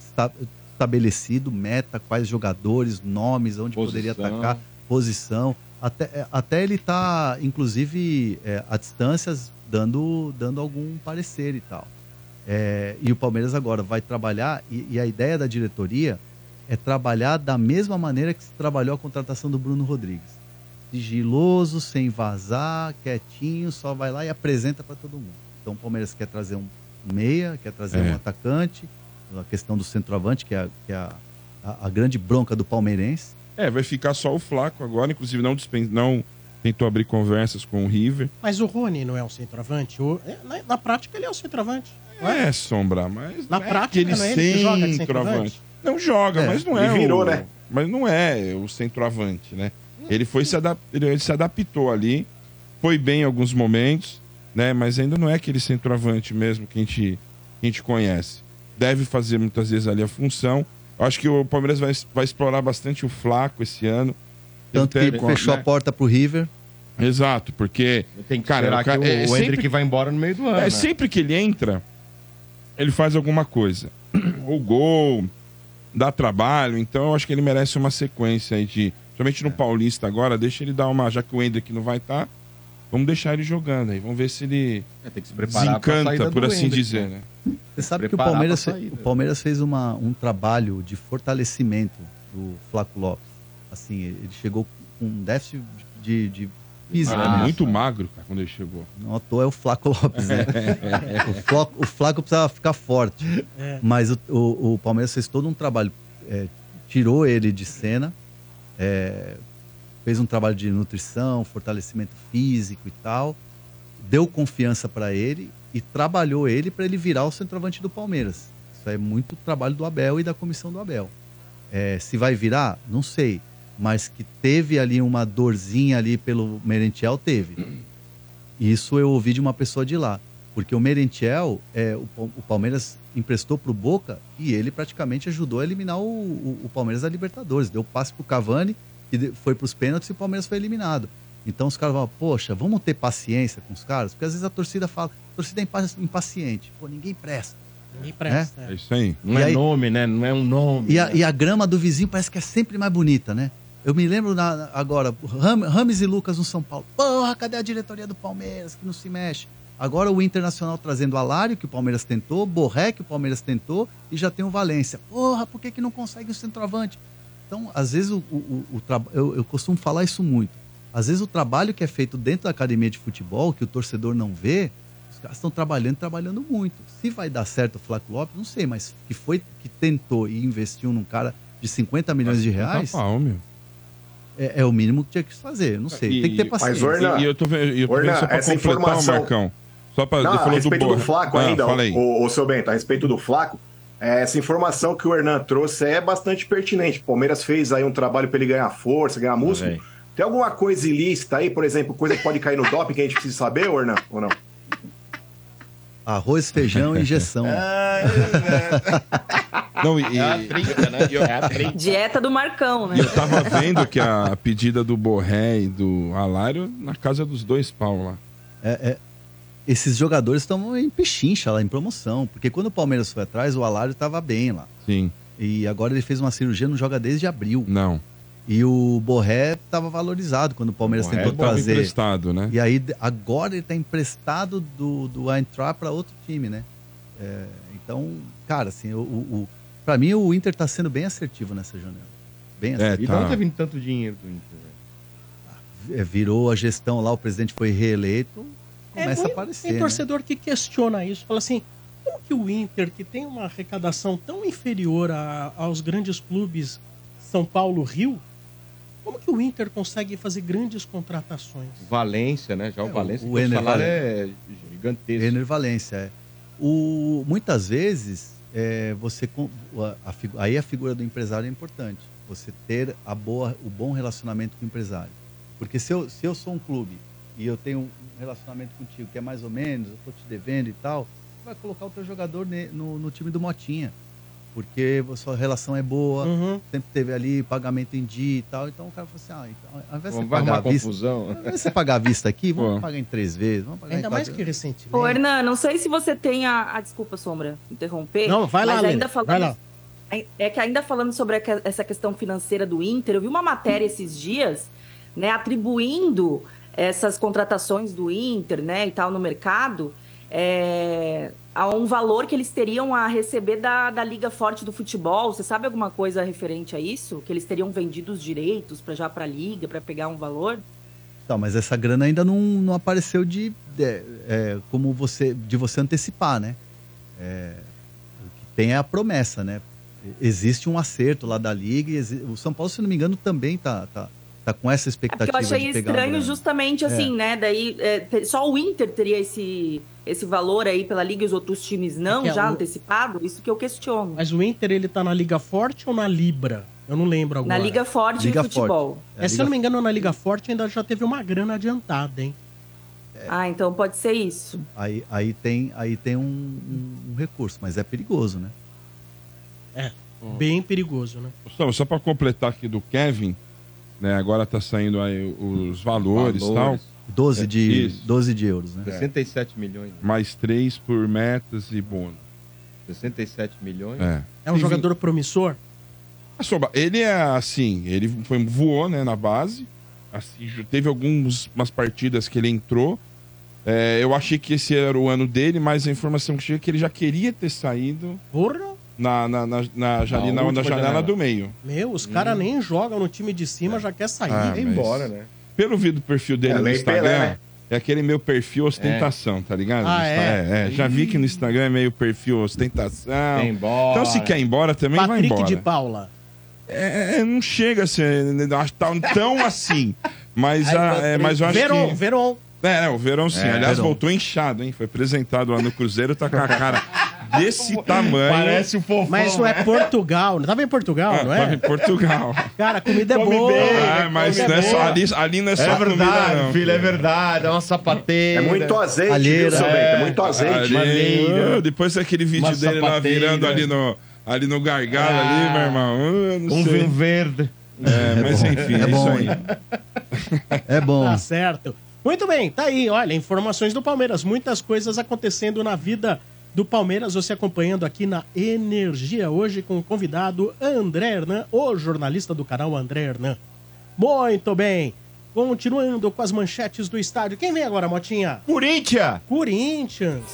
esta- estabelecido, meta, quais jogadores, nomes, onde poderia Posição. atacar, posição. Até, é, até ele tá, inclusive, é, a distâncias, dando, dando algum parecer e tal. É, e o Palmeiras agora vai trabalhar, e, e a ideia da diretoria é trabalhar da mesma maneira que se trabalhou a contratação do Bruno Rodrigues. Sigiloso, sem vazar, quietinho, só vai lá e apresenta para todo mundo. Então o Palmeiras quer trazer um meia, quer trazer É. um atacante, a questão do centroavante, que é, a, que é a, a- a grande bronca do palmeirense. É, vai ficar só o Flaco agora, inclusive não, dispen... não tentou abrir conversas com o River. Mas o Rony não é um centroavante? O- é, na, na prática, ele é um centroavante. Não é? É, Sombra, mas Na é prática, aquele não é ele que joga de centroavante. Não joga, É, mas não ele é virou, o... né? Mas não é o centroavante, né? Ele foi se adap... ele se adaptou ali, foi bem em alguns momentos, né? Mas ainda não é aquele centroavante mesmo que a gente, que a gente conhece. Deve fazer muitas vezes ali a função. Eu acho que o Palmeiras vai, vai explorar bastante o Flaco esse ano. Tanto Ele que tem- fechou né? a porta pro River. Exato, porque Tem que Cara, esperar o que o, é o sempre- Hendrick vai embora no meio do ano. É, né? sempre que ele entra, ele faz alguma coisa. Ou gol, dá trabalho. Então eu acho que ele merece uma sequência aí de. Principalmente no Paulista agora, deixa ele dar uma. Já que o Hendrick não vai estar, vamos deixar ele jogando aí. Vamos ver se ele É, tem que se preparar desencanta, por assim Hendrick, dizer, né? né? Você sabe que o Palmeiras, o Palmeiras fez uma, um trabalho de fortalecimento do Flaco Lopes. Assim, ele chegou com um déficit de, de física. Era mesmo. muito magro, cara, quando ele chegou. Não à toa é o Flaco Lopes, né? o, Flaco, o Flaco precisava ficar forte. É. Mas o, o- o Palmeiras fez todo um trabalho. é, tirou ele de cena, é, fez um trabalho de nutrição, fortalecimento físico e tal, deu confiança para ele e trabalhou ele para ele virar o centroavante do Palmeiras. Isso é muito trabalho do Abel e da comissão do Abel. É, se vai virar, não sei. Mas que teve ali uma dorzinha ali pelo Merentiel, teve. Isso eu ouvi de uma pessoa de lá. Porque o Merentiel, é, o, o Palmeiras emprestou para o Boca e ele praticamente ajudou a eliminar o, o- o Palmeiras da Libertadores. Deu passe para o Cavani, que foi para os pênaltis e o Palmeiras foi eliminado. Então os caras falam, poxa, vamos ter paciência com os caras? Porque às vezes a torcida fala, a torcida é impa- impaciente. Pô, ninguém presta. Ninguém presta. É é. isso aí. Não E é aí- nome, né? Não é um nome. E a, né? e a grama do vizinho parece que é sempre mais bonita, né? Eu me lembro na- agora, Ram- Rames e Lucas no São Paulo. Porra, cadê a diretoria do Palmeiras que não se mexe? Agora o Internacional trazendo Alário, que o Palmeiras tentou, Borré, que o Palmeiras tentou, e já tem o Valência. Porra, por que, que não consegue o centroavante? Então, às vezes, o, o, o eu, eu costumo falar isso muito. Às vezes, o trabalho que é feito dentro da academia de futebol, que o torcedor não vê, os caras estão trabalhando, trabalhando muito. Se vai dar certo o Flávio Lopes, não sei, mas que foi que tentou e investiu num cara de 50 milhões de reais, Pau, meu. É, é o mínimo que tinha que fazer. Eu Não sei, tem que ter E- paciência. Mas, Orna, E eu tô vendo, e eu tô Orna, só pra essa completar informação- o Marcão. Só pra. Não, a respeito do, Borja. Flaco Ah, ainda, o, o seu Bento, a respeito do Flaco, é, essa informação que o Hernan trouxe é bastante pertinente. O Palmeiras fez aí um trabalho para ele ganhar força, ganhar músculo. velho. Tem alguma coisa ilícita aí, por exemplo, coisa que pode cair no doping que a gente precisa saber, Hernan, ou não? Arroz, feijão e injeção. Não, e, É a e- trinca, né? É a trinca. Dieta do Marcão, né? e eu tava vendo que a pedida do Borré e do Alário na casa dos dois pau lá. É, é, esses jogadores estão em pechincha lá, em promoção. Porque quando o Palmeiras foi atrás, o Alário estava bem lá. Sim, E agora ele fez uma cirurgia, não joga desde abril. não. E o Borré estava valorizado quando o Palmeiras Borré tentou tava trazer. emprestado, né? E aí, agora ele está emprestado do, do Eintracht para outro time, né? É, então, cara, assim, o, o, o- pra mim o Inter tá sendo bem assertivo nessa janela. Bem É, assertivo. E de Tá. onde tá vindo tanto dinheiro do Inter, velho? É, virou a gestão lá, o presidente foi reeleito, começa a muito- aparecer. Tem né? torcedor que questiona isso. Fala assim, como que o Inter, que tem uma arrecadação tão inferior a- aos grandes clubes São Paulo, Rio, como que o Inter consegue fazer grandes contratações? Valência, né? Já o É, Valência, o o Ener salário Valência. é gigantesco. Renner Valência, é. O, muitas vezes, é, você a- a aí a figura do empresário é importante. Você ter a boa, o bom relacionamento com o empresário. Porque se eu, se eu sou um clube e eu tenho um relacionamento contigo que é mais ou menos, eu estou te devendo e tal, você vai colocar o teu jogador ne- no, no time do Motinha. Porque a sua relação é boa, Uhum. sempre teve ali pagamento em dia e tal. Então o cara falou assim: ah, então, ao invés de você pagar à vista, confusão. ao invés de você pagar à vista aqui, vamos Pô. pagar em três vezes. Vamos pagar Ainda em mais que recentemente. Ô, Hernan, não sei se você tem a, a- Desculpa, Sombra, interromper. Não, vai lá, mas ainda falando, vai lá. É que ainda falando sobre a essa questão financeira do Inter, eu vi uma matéria esses dias, né, atribuindo essas contratações do Inter, né, e tal no mercado, é, a um valor que eles teriam a receber da, da Liga Forte do Futebol. Você sabe alguma coisa referente a isso? Que eles teriam vendido os direitos para já para a Liga, para pegar um valor? Tá, mas essa grana ainda não, não apareceu de, de- é, como você de você antecipar, né? É, o que tem é a promessa, né? Existe um acerto lá da liga o São Paulo, se não me engano, também tá, tá, tá com essa É expectativa porque eu achei estranho justamente assim, né? Daí é, só o Inter teria esse, esse valor aí pela Liga e os outros times não, É que já o- antecipado? Isso que eu questiono. Mas o Inter, ele tá na Liga Forte ou na Libra? Eu não lembro agora. Na Liga Forte Liga de futebol. É, É, se Liga- eu não me engano, na Liga Forte ainda já teve uma grana adiantada, hein? Ah, então pode ser isso. Aí, aí tem, aí tem um, um- um recurso, mas é perigoso, né? É, bem perigoso, né? Gustavo, só para completar aqui do Kevin, né? Agora tá saindo aí os valores e tal. Valores. 12 de, Isso. 12 de euros, né? 67 milhões. Mais três por metas e bônus. 67 milhões. É. É um jogador promissor? A Sombra, ele é assim, ele foi, voou né, na base. Assim, teve algumas partidas que ele entrou. É, eu achei que esse era o ano dele, mas a informação que chega é que ele já queria ter saído Porra! na, na, na, na, Na na, última janela, janela. do meio. Meu, os caras nem jogam no time de cima, já quer sair. Ah, Vai mas- embora, né? Pelo vídeo do perfil dele É, no Instagram, Pelé, né? é aquele meu perfil ostentação, tá ligado? Ah, Insta- é? é, Já vi que no Instagram é meio perfil ostentação. Vai embora. Então, se quer ir embora, também vai Patrick embora. de Paula. É, não chega a ser acho que tão, tão assim. Mas, a- é, mas eu acho Veron, que... Veron. É, é, o Verão sim. É, Aliás, Verón. voltou inchado, hein? Foi apresentado lá no Cruzeiro, tá com a cara desse tamanho. Parece o fofão. Mas isso é Portugal. Não tava em Portugal, Ah, não tava em é? Portugal. Cara, a comida é Come boa. bem. Ah, mas é só, ali, ali não é só É verdade, comida, não. filho, é verdade. É uma sapateira. É muito azeite, Alheira. viu? É. É muito azeite. Ali, maneira. ah, depois daquele vídeo Uma dele lá sapateira. virando ali no, ali no gargalo, Ah. ali, meu irmão. ah, não Um sei. vinho verde. É, mas enfim, é, É bom, isso aí. É bom. Tá certo. Muito bem, tá aí, olha, informações do Palmeiras. Muitas coisas acontecendo na vida do Palmeiras. Você acompanhando aqui na Energia hoje com o convidado André Hernan, o jornalista do canal André Hernan. Muito bem. Continuando com as manchetes do estádio. Quem vem agora, Motinha? Corinthians! Corinthians.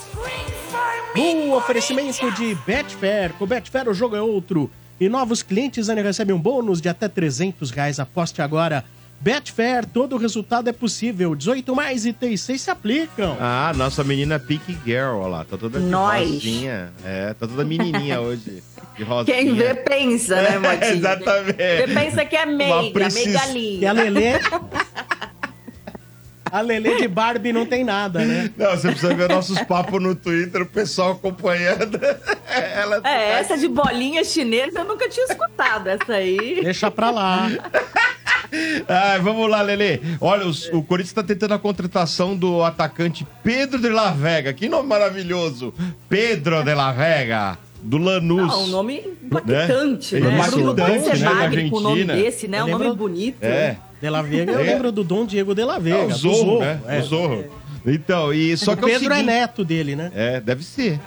No oferecimento de Betfair. Com Betfair o jogo é outro. E novos clientes ainda recebem um bônus de até 300 reais. Aposte agora. Betfair, todo resultado é possível. 18 mais e T6 se aplicam. Ah, nossa menina Pink Girl, olha lá. Tá toda Nós. rosinha. É, tá toda menininha hoje. Quem vê pensa, né, Motinha? Exatamente. Vê pensa que é meiga, precis- meiga E a. Lelê... A Lelê de Barbie não tem nada, né? Não, você precisa ver nossos papos no Twitter, o pessoal acompanhando. Ela É, essa de bolinha chinesa eu nunca tinha escutado, essa aí. Deixa pra lá. Ai, vamos lá, Lele. Olha, os- o Corinthians está tentando a contratação do atacante Pedro de la Vega. Que nome maravilhoso! Pedro de la Vega, do Lanús. Não, um nome impactante, Né? né? Impactante, Não pode ser né, com o nome desse, né? Eu Um nome lembro- bonito. É. De la Vega, eu É. lembro do Dom Diego de la Vega. É, o do Zorro, né? É. O Zorro. Então, e só o que é o Pedro é seguinte... neto dele, né? É, deve ser.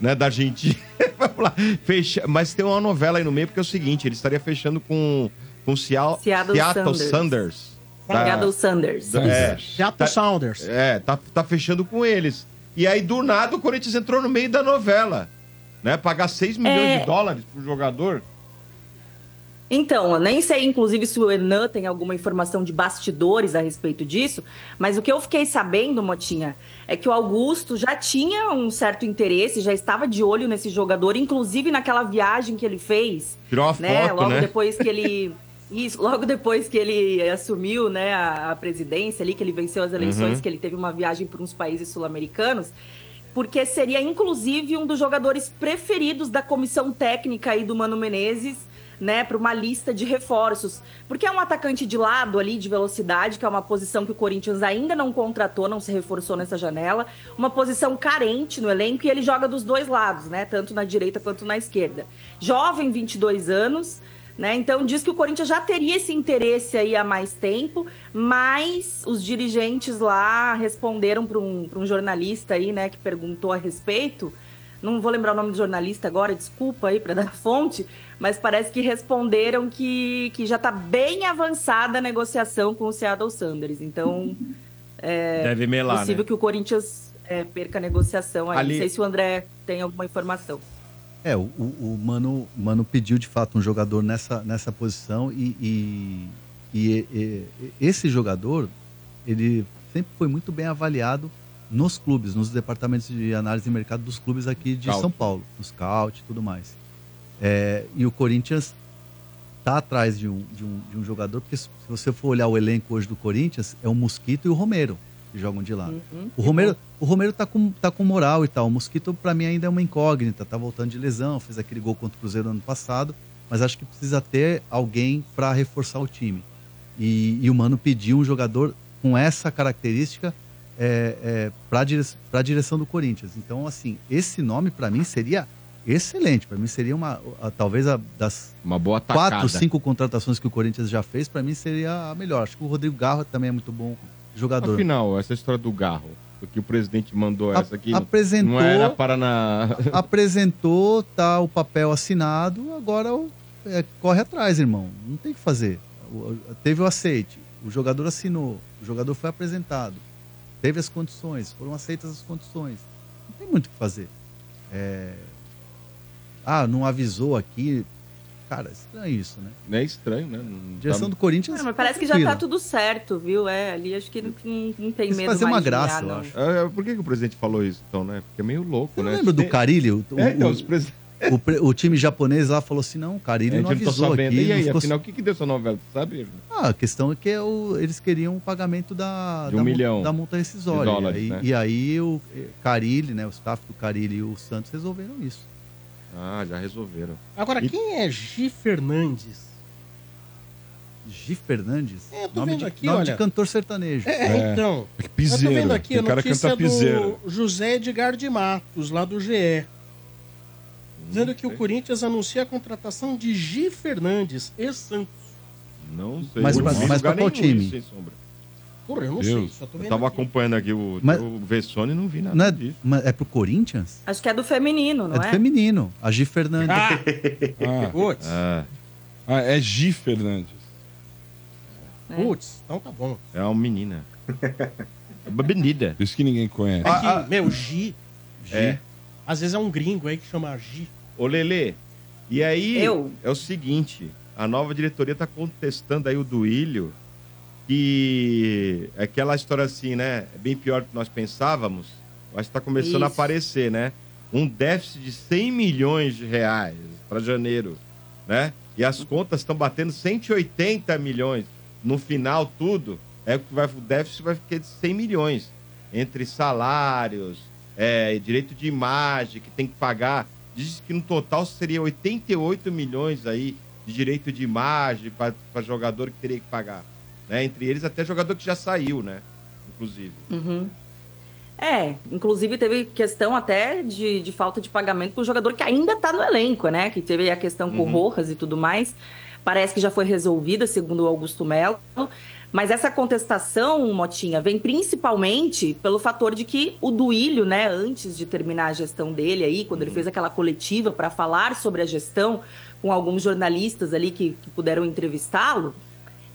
Né, da Argentina. Vamos lá. Fecha... Mas tem uma novela aí no meio, porque é o seguinte, ele estaria fechando com, com Seattle, Seattle Seattle Sanders. Sanders. Tá- Seattle Sanders. É, Seattle tá- Sounders. É, tá, tá fechando com eles. E aí, do nada, o Corinthians entrou no meio da novela. Né? Pagar 6 milhões É. de dólares pro jogador. Então, eu nem sei, inclusive, se o Enan tem alguma informação de bastidores a respeito disso, mas o que eu fiquei sabendo, Motinha, é que o Augusto já tinha um certo interesse, já estava de olho nesse jogador, inclusive naquela viagem que ele fez. Tirou uma né? foto, logo né? depois que ele. Isso, logo depois que ele assumiu né, a, a presidência ali, que ele venceu as eleições, Uhum. que ele teve uma viagem para uns países sul-americanos, porque seria inclusive um dos jogadores preferidos da comissão técnica aí do Mano Menezes, né, para uma lista de reforços. Porque é um atacante de lado ali, de velocidade, que é uma posição que o Corinthians ainda não contratou, não se reforçou nessa janela. Uma posição carente no elenco e ele joga dos dois lados, né, tanto na direita quanto na esquerda. Jovem, 22 anos. Né? Então diz que o Corinthians já teria esse interesse aí há mais tempo, mas os dirigentes lá responderam para um, um jornalista aí, né, que perguntou a respeito. Não vou lembrar o nome do jornalista agora, desculpa aí para dar fonte, mas parece que responderam que, que já está bem avançada a negociação com o Seattle Sanders. Então é Deve melar, possível né? que o Corinthians é, perca a negociação aí. Ali- Não sei se o André tem alguma informação. É, o, o, Mano, Mano pediu de fato um jogador nessa, nessa posição e, e, e- e- esse jogador, ele sempre foi muito bem avaliado nos clubes, nos departamentos de análise de mercado dos clubes aqui de. São Paulo, no scout e tudo mais. É, e o Corinthians tá atrás de um, de, um, de um jogador, porque se você for olhar o elenco hoje do Corinthians, é o Mosquito e o Romero jogam de lado. Uhum. O Romero, o Romero tá com, tá com moral e tal. O Mosquito, pra mim, ainda é uma incógnita. Tá voltando de lesão, fez aquele gol contra o Cruzeiro ano passado. Mas acho que precisa ter alguém para reforçar o time. E, e o Mano pediu um jogador com essa característica é, é, para dire, a direção do Corinthians. Então, assim, esse nome para mim seria excelente. Para mim seria uma, a- talvez a, das Uma boa tacada. quatro, cinco contratações que o Corinthians já fez, para mim seria a melhor. Acho que o Rodrigo Garro também é muito bom jogador. Afinal, essa história do Garro, que o presidente mandou A- essa aqui, apresentou- não era para na... apresentou, tá o papel assinado, agora é, corre atrás, irmão. Não tem o que fazer. Teve o aceite, o jogador assinou, o jogador foi apresentado, teve as condições, foram aceitas as condições. Não tem muito o que fazer. É, Ah, não avisou aqui. Cara, é estranho isso, né? É estranho, né? Não direção tá- do Corinthians. Ah, mas parece que já tá tudo certo, viu? É, ali acho que não, não- não tem Quis medo fazer mais uma de graça, ganhar, eu não. acho. É, por que, que o presidente falou isso, então, né? Porque é meio louco, Eu né? não lembro do Carilli, o, É, então, o- os presidentes... o pre- o time japonês lá falou assim: não, o Carilli A não não tá avisou sabendo. aqui. E aí, não ficou afinal, o que, que deu essa novela? Tu sabe? Ah, a questão é que é o- eles queriam o pagamento da, De um da, da multa rescisória. de dólares, e, aí, né? e aí o eh, Carilli, né, o staff do Carilli e o Santos resolveram isso. Ah, já resolveram. Agora, E- quem é Gi Fernandes? Gi Fernandes, É, eu tô nome, vendo de, aqui, nome olha. de cantor sertanejo. É, É. então. É Eu tô vendo aqui a o cara notícia canta piseiro. do José Edgar de Matos, lá do GE. Dizendo que o. Corinthians anuncia a contratação de Gi Fernandes, ex-Santos. Não sei. Mas pra- mas pra qual time? sem sombra. Porra, eu não Deus. sei, só tô Eu tava aqui. acompanhando aqui o, Mas- o Vessone e não vi nada Não é, disso. mas é pro Corinthians? Acho que é do feminino, não é do é? feminino, a Gi Fernandes. Ah, Ah, putz. Ah, ah, é Gi Fernandes. Putz, então tá bom. É uma menina. É uma menina. Por isso que ninguém conhece. É que, Ah, ah. meu, Gi, Gi. É. Às vezes é um gringo aí que chama Gi. Ô, Lelê, e aí Eu? é o seguinte, a nova diretoria tá contestando aí o Duílio, que é aquela história assim, né? É bem pior do que nós pensávamos. Acho que tá começando a Isso. aparecer, né? Um déficit de 100 milhões de reais para janeiro, né? E as contas estão batendo 180 milhões. No final, tudo, é que vai, o déficit vai ficar de 100 milhões. Entre salários, é, direito de imagem que tem que pagar. Diz que no total seria 88 milhões aí de direito de imagem para jogador que teria que pagar. Né? Entre eles, até jogador que já saiu, né? Inclusive. Uhum. É, inclusive teve questão até de, de falta de pagamento com o jogador que ainda tá no elenco, né? Que teve a questão com o Uhum. Rojas e tudo mais. Parece que já foi resolvida, segundo o Augusto Melo. Mas essa contestação, Motinha, vem principalmente pelo fator de que o Duílio, né, antes de terminar a gestão dele aí, quando ele fez aquela coletiva para falar sobre a gestão com alguns jornalistas ali que, que puderam entrevistá-lo,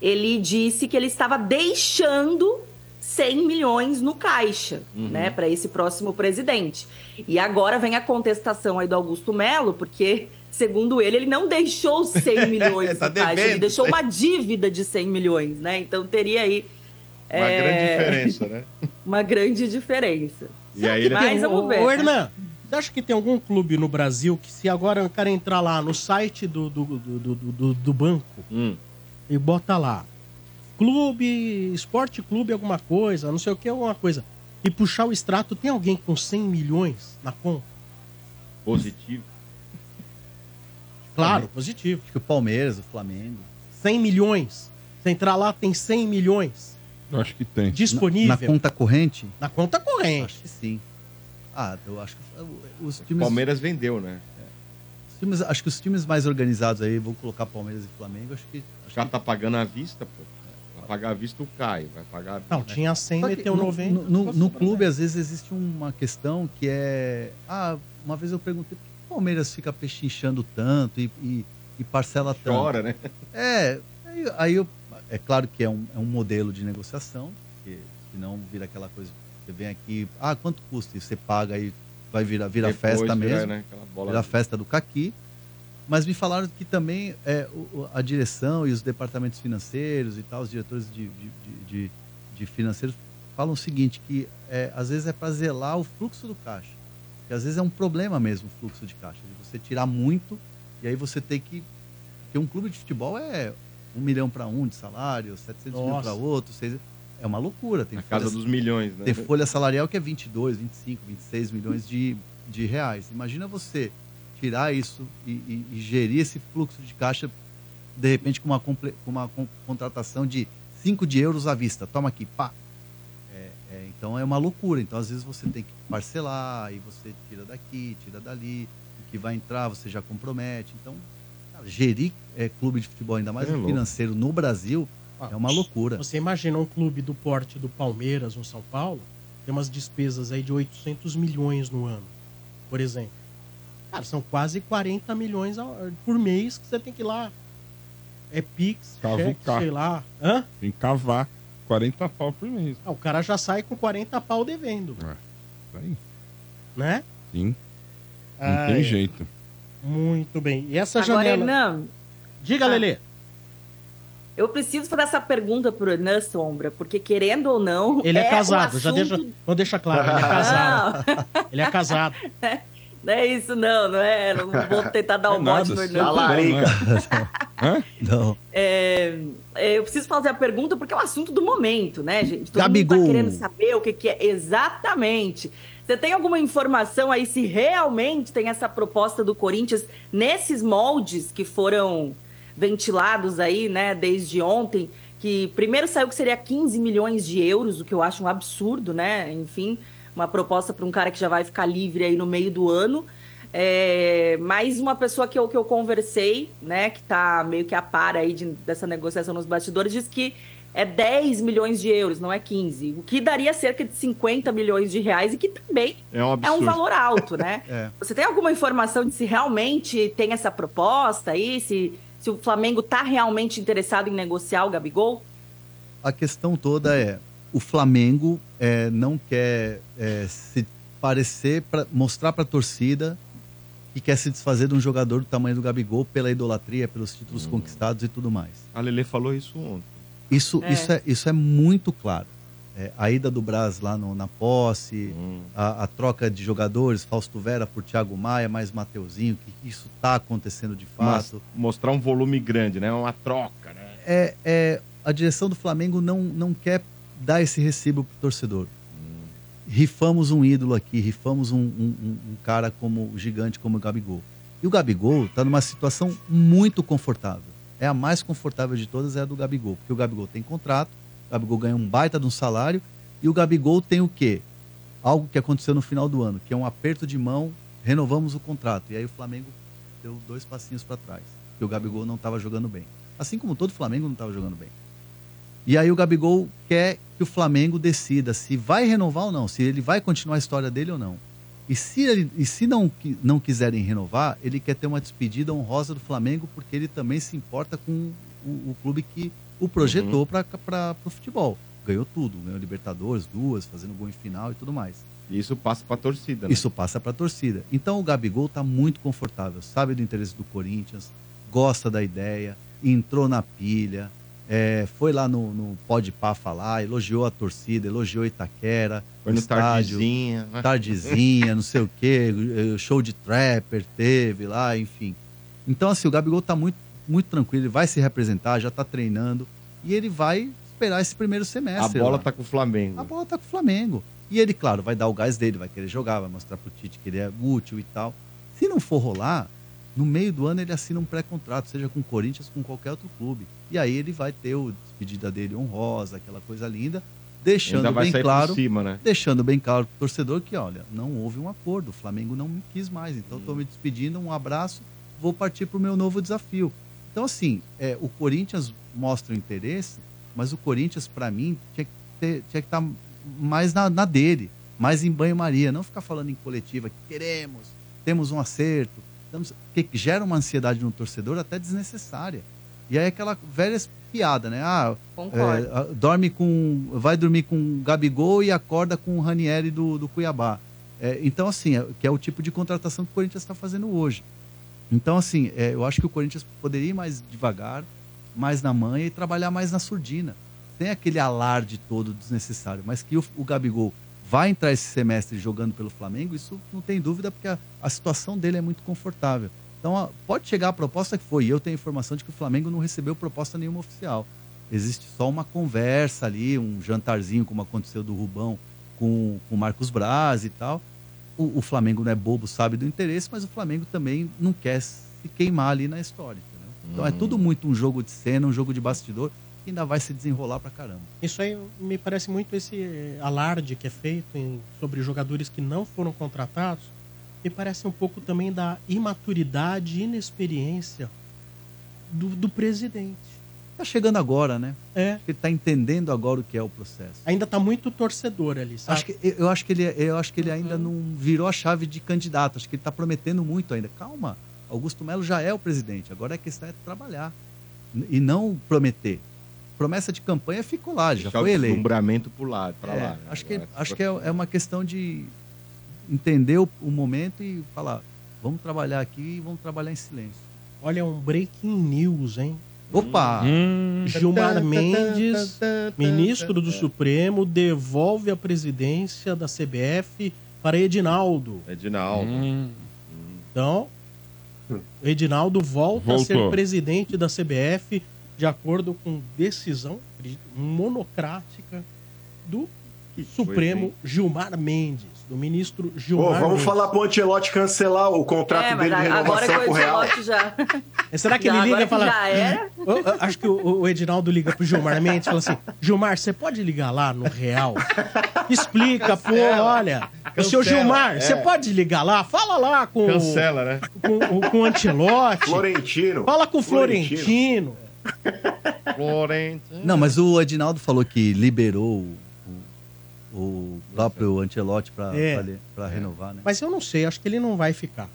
ele disse que ele estava deixando 100 milhões no caixa, né, para esse próximo presidente. E agora vem a contestação aí do Augusto Melo, porque segundo ele, ele não deixou 100 milhões Tá no caixa, ele deixou 100. uma dívida de 100 milhões, né? Então teria aí Uma é, grande diferença, né? Uma grande diferença. E aí ele Mas Ô, vamos ver. Ô? Hernan, você acha que tem algum clube no Brasil que se agora o cara entrar lá no site do, do, do, do, do- do banco Hum. E bota lá clube, esporte clube alguma coisa, não sei o que, alguma coisa, e puxar o extrato, tem alguém com 100 milhões na conta? Positivo. Claro, positivo. Acho que o Palmeiras, o Flamengo. 100 milhões. Você entrar lá, tem 100 milhões Eu acho que tem. disponível Na conta corrente? na conta corrente. Acho que sim. Ah, eu acho que os O times, Palmeiras vendeu, né? Times- Acho que os times mais organizados aí, vou colocar Palmeiras e Flamengo, acho que. O Acho cara que tá pagando à vista, pô. Vai pagar à vista o Caio, vai pagar. Não, tinha 100, Só que meteu no, 90. No, no- no clube, às vezes, existe uma questão que é. Ah, uma vez eu perguntei por que o Palmeiras fica pechinchando tanto e, e- e parcela tanto. Chora, né? É, aí, aí eu, é claro que é um, é um modelo de negociação, que senão vira aquela coisa, você vem aqui, ah, quanto custa? E você paga aí, vai virar, vira Depois festa vira, mesmo, né, aquela bola vira festa do caqui. Mas me falaram que também é, a direção e os departamentos financeiros e tal, os diretores de, de, de, de- financeiros falam o seguinte, que é, às vezes é para zelar o fluxo do caixa. Que às vezes é um problema mesmo o fluxo de caixa, de você tirar muito e aí você tem que... Porque um clube de futebol é um milhão para um de salário, 700 mil Nossa. para outro, seis... é uma loucura. Tem Na casa folha- dos milhões, né? tem folha salarial que é 22, 25, 26 milhões de, de reais. Imagina você tirar isso e, e- e gerir esse fluxo de caixa, de repente, com uma, com uma con- contratação de 5 de euros à vista. Toma aqui, pá. É, é, então é uma loucura. Então, às vezes, você tem que parcelar, e você tira daqui, tira dali, o que vai entrar você já compromete. Então, cara, gerir é, clube de futebol, ainda mais É financeiro no Brasil, Ah, é uma loucura. Você imagina um clube do porte do Palmeiras no São Paulo, tem umas despesas aí de 800 milhões no ano, por exemplo. Cara, são quase 40 milhões por mês que você tem que ir lá. É Pix, cheque, sei lá. Hã? Tem que cavar 40 pau por mês. Ah, o cara já sai com 40 pau devendo, Isso aí. né? Sim, não Ai, tem jeito. Muito bem. E essa Agora, janela... Hernan, Diga, Ah. Lelê. Eu preciso fazer essa pergunta pro Hernan Sombra, porque querendo ou não. Ele é, o casado, já assunto- deixa, vou deixar claro, ele é casado. Não, Ele é casado. não é isso, não, não é? Não vou tentar dar É um bote nada, no. Hernan. A larica. Hã? Não. É, é, eu preciso fazer a pergunta porque é o assunto do momento, né, gente? Todo Gabigol. mundo tá querendo saber o que, que é exatamente. Você tem alguma informação aí se realmente tem essa proposta do Corinthians nesses moldes que foram ventilados aí, né, desde ontem? Que primeiro saiu que seria 15 milhões de euros, o que eu acho um absurdo, né? Enfim, uma proposta para um cara que já vai ficar livre aí no meio do ano. É, mais uma pessoa que eu, que eu conversei, né, que tá meio que a par aí de- dessa negociação nos bastidores, diz que é 10 milhões de euros, não é 15. O que daria cerca de 50 milhões de reais e que também É um é um valor alto, né? É. Você tem alguma informação de se realmente tem essa proposta aí? Se, se o Flamengo tá realmente interessado em negociar o Gabigol? a questão toda é o Flamengo é, não quer é, se parecer para mostrar para a torcida que quer se desfazer de um jogador do tamanho do Gabigol pela idolatria, pelos títulos conquistados e tudo mais. A Lele falou isso ontem. Isso É. isso é isso é muito claro. É, a ida do Braz lá no- na posse, Hum. a, a troca de jogadores, Fausto Vera por Thiago Maia, mais Mateuzinho, que isso está acontecendo de Mas fato. mostrar um volume grande, né? Uma troca, né? é, é, a direção do Flamengo não, não quer dar esse recibo pro torcedor. Rifamos um ídolo aqui, rifamos um, um- um- um cara como gigante como o Gabigol. E o Gabigol está numa situação muito confortável. É a mais confortável de todas, é a do Gabigol. Porque o Gabigol tem contrato, o Gabigol ganha um baita de um salário, e o Gabigol tem o quê? Algo que aconteceu no final do ano, que é um aperto de mão, renovamos o contrato. E aí o Flamengo deu dois passinhos para trás, porque o Gabigol não estava jogando bem. Assim como todo o Flamengo não estava jogando bem. E aí o Gabigol quer que o Flamengo decida se vai renovar ou não, se ele vai continuar a história dele ou não. E se, ele, e se não, não quiserem renovar, ele quer ter uma despedida honrosa do Flamengo, porque ele também se importa com o, o clube que o projetou para o futebol. Ganhou tudo, ganhou Libertadores, duas, fazendo gol em final e tudo mais. Isso passa pra torcida, né? Isso passa para a torcida. Então o Gabigol está muito confortável, sabe do interesse do Corinthians, gosta da ideia, entrou na pilha, é, foi lá no, no Pode Pá falar, elogiou a torcida, elogiou Itaquera, Foi no estádio, tardezinha. né? tardezinha, não sei o quê, show de trapper teve lá, enfim. Então, assim, o Gabigol tá muito, muito tranquilo, ele vai se representar, já tá treinando, e ele vai esperar esse primeiro A semestre. bola lá. tá com o Flamengo. A bola tá com o Flamengo. E ele, claro, vai dar o gás dele, vai querer jogar, vai mostrar pro Tite que ele é útil e tal. Se não for rolar, no meio do ano ele assina um pré-contrato, seja com o Corinthians, com qualquer outro clube. E aí ele vai ter o despedida dele honrosa, aquela coisa linda, deixando bem sair claro cima, né? deixando bem claro pro torcedor que, olha, não houve um acordo, o Flamengo não me quis mais, então estou me despedindo, um abraço, vou partir pro meu novo desafio. Então, assim, é, o Corinthians mostra o interesse, mas o Corinthians, para mim, tinha que ter- tinha que estar mais na, na dele, mais em banho-maria, não ficar falando em coletiva que queremos, temos um acerto, estamos, que gera uma ansiedade no torcedor até desnecessária. E aí aquela velha piada, né? Ah, é, dorme com. Vai dormir com o Gabigol e acorda com o Ranieri do, do Cuiabá. É, então, assim, é- que é o tipo de contratação que o Corinthians está fazendo hoje. Então, assim, é, eu acho que o Corinthians poderia ir mais devagar, mais na manha e trabalhar mais na surdina. Tem aquele alarde todo desnecessário, mas que o, o Gabigol vai entrar esse semestre jogando pelo Flamengo, isso não tem dúvida, porque a, a situação dele é muito confortável. Então, a- pode chegar a proposta que foi. Eu tenho informação de que o Flamengo não recebeu proposta nenhuma oficial. Existe só uma conversa ali, um jantarzinho, como aconteceu do Rubão com o Marcos Braz e tal. O, o Flamengo não é bobo, sabe do interesse, mas o Flamengo também não quer se queimar ali na história. entendeu? Então é tudo muito um jogo de cena, um jogo de bastidor, que ainda vai se desenrolar pra caramba. Isso aí me parece muito esse eh, alarde que é feito em- sobre jogadores que não foram contratados. Me parece um pouco também da imaturidade e inexperiência do, do presidente. Tá chegando agora, né? É. Acho que ele tá entendendo agora o que é o processo. Ainda tá muito torcedor ali, sabe? Acho que, eu- acho que ele, eu acho que ele ainda não virou a chave de candidato. Acho que ele está prometendo muito ainda. Calma, Augusto Melo já é o presidente. Agora a questão é trabalhar e não prometer. Promessa de campanha ficou lá, já Deixar foi o eleito. deslumbramento lado, pra É, lá. né? acho que, acho que é, é uma questão de entender o, o momento e falar: vamos trabalhar aqui e vamos trabalhar em silêncio. Olha, um breaking news, hein? Opa! Hum, Gilmar Mendes, ministro do Supremo, devolve a presidência da CBF para Edinaldo. Edinaldo. hum. Então, Edinaldo volta a ser Voltou. presidente da CBF de acordo com decisão monocrática do Supremo Gilmar Mendes, do ministro Pô, Gilmar vamos Mendes. falar pro Ancelotti cancelar o contrato É, dele de renovação com o Real. Já, É, Será que já, ele liga e fala... já era. Eu- eu acho que o, o Edinaldo liga pro Gilmar Mendes e fala assim: Gilmar, você pode ligar lá no Real? Explica, pô, olha. O seu Cancela, Gilmar, é. você pode ligar lá? Fala lá com, Cancela, né? com, com o Ancelotti. Florentino. Fala com o Florentino. Florentino. Não, mas o Edinaldo falou que liberou o, o- o próprio Ancelotti para É. renovar, né? Mas eu não sei, acho que ele não vai ficar.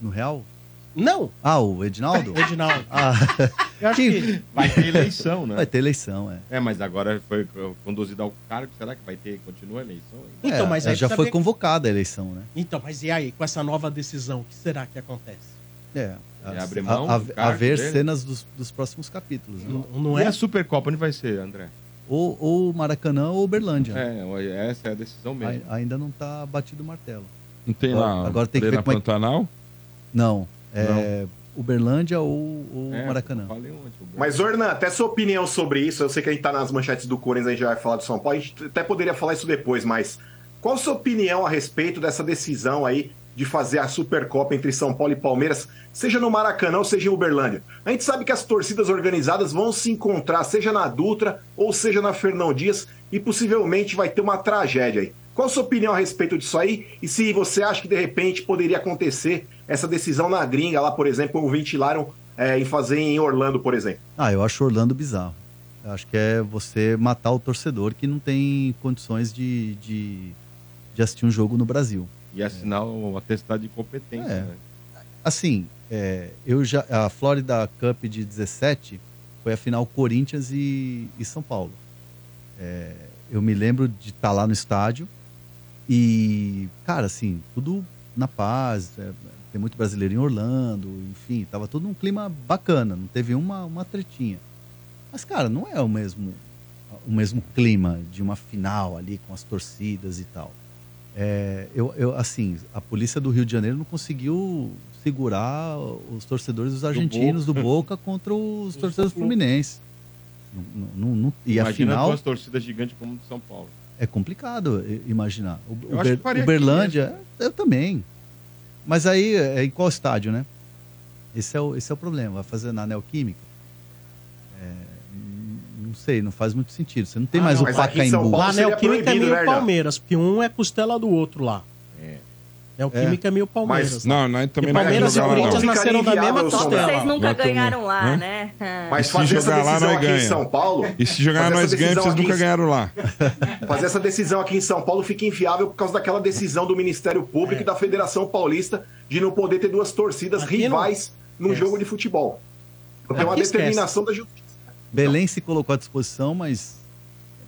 No Real? Não, Ah, o Edinaldo? Edinaldo. Ah, Eu acho que Vai ter eleição, né? vai ter eleição, é. É, mas agora foi conduzido ao cargo. Será que vai ter, continua a eleição? Então, É, mas é, aí já foi ver- convocada a eleição, né? Então, mas e aí, com essa nova decisão, o que será que acontece? É. A, abre mão a- a- a ver dele? cenas dos, dos próximos capítulos. né? Não, não E é? a Supercopa onde vai ser, André? Ou, ou Maracanã ou Uberlândia. É, essa é a decisão mesmo. Ai- ainda não tá batido o martelo. Não tem Agora- lá agora tem que ver é Pantanal? Não, é Uberlândia ou, ou É, Maracanã. falei ontem, Mas, Ornan, até sua opinião sobre isso, eu sei que a gente tá nas manchetes do Corinthians, a gente já vai falar do São Paulo, a gente até poderia falar isso depois, mas qual a sua opinião a respeito dessa decisão aí de fazer a Supercopa entre São Paulo e Palmeiras, seja no Maracanã ou seja em Uberlândia? A gente sabe que as torcidas organizadas vão se encontrar, seja na Dutra ou seja na Fernão Dias, e possivelmente vai ter uma tragédia aí. Qual a sua opinião a respeito disso aí? E se você acha que de repente poderia acontecer essa decisão na gringa lá, por exemplo, como ventilaram é, em fazer em Orlando, por exemplo? Ah, eu acho Orlando bizarro. Eu acho que é você matar o torcedor que não tem condições de, de, de assistir um jogo no Brasil. E assinar o atestado de competência, É. né? Assim, é, eu já a Florida Cup de 17 foi a final Corinthians e, e São Paulo. É, eu me lembro de estar lá no estádio e, cara, assim, tudo na paz. é, tem muito brasileiro em Orlando, enfim, tava tudo num clima bacana, não teve uma, uma tretinha. Mas, cara, não é o mesmo, o mesmo clima de uma final ali com as torcidas e tal. É, eu, eu, assim, a polícia do Rio de Janeiro não conseguiu segurar os torcedores dos argentinos do Boca, contra os torcedores fluminenses. Não, não- não- e Imagina afinal duas torcidas gigantes como o de São Paulo. é complicado imaginar. O, Eu o acho Ber- que faria Uberlândia, eu também. Mas aí é em qual estádio, né? Esse é o, esse é o problema. Vai fazer na Neoquímica? É, não sei, não faz muito sentido. Você não tem Ah, mais não, o mas Pacaembu. Lá a seria Neoquímica é meio né? Palmeiras, porque um é costela do outro lá. É. Neoquímica é, meio Palmeiras. lá. Não, nós também não Palmeiras vamos e lá, Corinthians não. nasceram da mesma costela. vocês nunca ganharam lá, né? Mas se fazer essa jogar lá, decisão nós aqui em ganha. São Paulo. E se jogar nós ganhamos, vocês nunca ganharam lá. Fazer essa decisão aqui em São Paulo fica inviável por causa daquela decisão do Ministério Público É. e da Federação Paulista de não poder ter duas torcidas Aqui rivais num É. jogo de futebol. Então, tem uma esquece. determinação da justiça. Belém se colocou à disposição, mas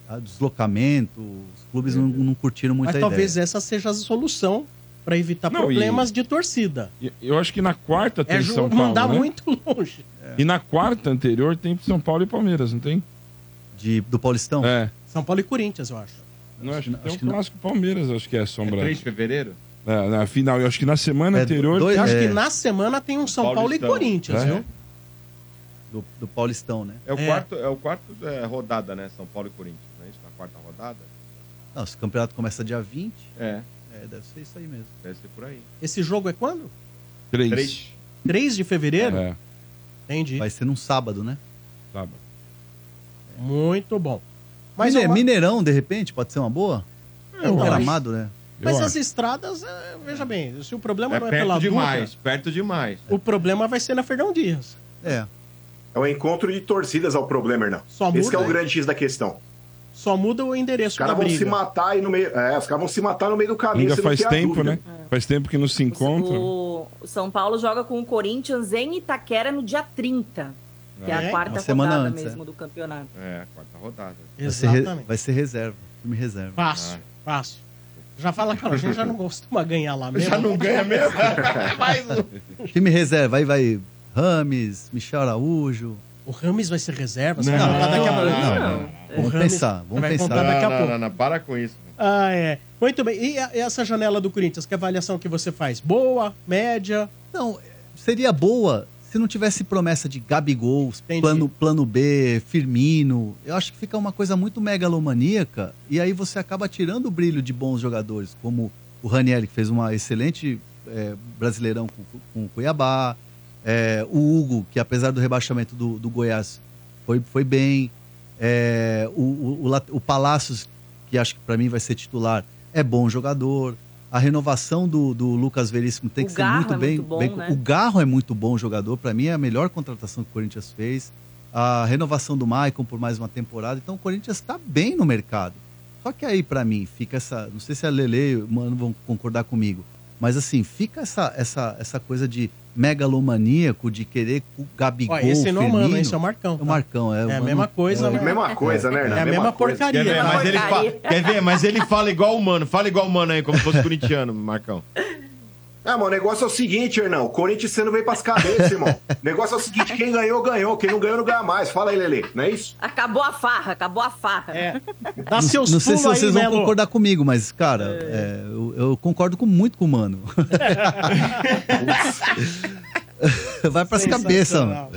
a deslocamento, os clubes não, não curtiram muito Mas a talvez ideia. essa seja a solução para evitar Não, problemas de torcida. E- Eu acho que na quarta tem É São Paulo, mandar né? muito longe. E na quarta anterior tem São Paulo e Palmeiras, não tem? De, do Paulistão? É. São Paulo e Corinthians, eu acho. Não, acho, que Acho tem um que não. clássico Palmeiras, acho que é É Sombra. 3 de fevereiro? É, na final, eu acho que na semana É, anterior. dois- Eu acho É. que na semana tem um São Paulo e Paulistão. Corinthians, É. viu? Do, do Paulistão, né? É o É. quarto, é o quarto é, rodada, né? São Paulo e Corinthians, não é isso? Na quarta rodada? Não, se o campeonato começa dia 20, É, é, deve ser isso aí mesmo. deve ser por aí. Esse jogo é quando? Três. 3. 3 de fevereiro? É, Entendi. Vai ser num sábado, né? sábado. Muito bom. Mas, Mine- uma- Mineirão, de repente, pode ser uma boa? É, um acho. gramado, né? mas Eu as acho. estradas, é, veja bem, se o problema É não é perto pela demais, Dutra, perto demais. o problema vai ser na Fernão Dias. É. É o encontro de torcidas ao problema, Hernão. Só Esse que é o grande X da questão. Só muda o Os endereço da caras vão briga. se matar aí no meio. É, os caras vão se matar no meio do caminho. Ainda faz tem a tempo, né? Faz tempo que não se encontram. O, São Paulo joga com o Corinthians em Itaquera no dia 30, que é, É, a quarta uma semana rodada antes, mesmo do campeonato. É, quarta rodada. Vai ser, re- Exatamente. vai ser reserva. Time reserva. Fácil, Ah. fácil. Já fala, cara, a gente já não costuma ganhar lá mesmo. Já não ganha mesmo? Time reserva. Aí vai Rames, Michel Araújo. O Rames vai ser reserva? Não, vai contar daqui a pouco. não, O Vamos Rames pensar, vamos vai pensar. contar daqui a não, pouco. não, não, para com isso. Ah, é. Muito bem. E a- essa janela do Corinthians, que avaliação que você faz? Boa, média? Não, seria boa se não tivesse promessa de Gabigol, Entendi. plano, plano B, Firmino. Eu acho que fica uma coisa muito megalomaníaca e aí você acaba tirando o brilho de bons jogadores, como o Raniel, que fez uma excelente é, brasileirão com, com o Cuiabá, é, o Hugo, que apesar do rebaixamento do, do Goiás foi, foi bem, é, o, o, o, o Palácios, que acho que para mim vai ser titular, é bom jogador. A renovação do, do Lucas Veríssimo tem que ser muito é bem. muito bom, bem- né? O Garro é muito bom jogador. Para mim é a melhor contratação que o Corinthians fez. A renovação do Maicon por mais uma temporada. Então o Corinthians está bem no mercado. Só que aí, para mim, fica essa. Não sei se a Lele e o Mano vão concordar comigo. Mas assim, fica essa, essa, essa coisa de megalomaníaco de querer o Gabigol, Ó, esse não é o Mano, esse é o Marcão. É tá? o Marcão, é. É o a Mano- mesma coisa, é, né? Mesma coisa, né, Hernan? É a mesma coisa. porcaria. Quer ver? né? Mas ele, fa... Porcaria. Quer ver? Mas ele fala igual o mano. Fala igual o mano aí, como se fosse corintiano, Marcão. Ah, mano, o negócio é o seguinte, Hernão. O Corinthians você não veio pras cabeças, irmão. O negócio é o seguinte: quem ganhou, ganhou. Quem não ganhou, não ganha mais. Fala aí, Lele. Não é isso? Acabou a farra, acabou a farra. É. Dá seus Não sei se vocês aí, vão Melo. concordar comigo, mas, cara, é, eu, eu concordo com muito com o Mano. Vai pras cabeças, mano.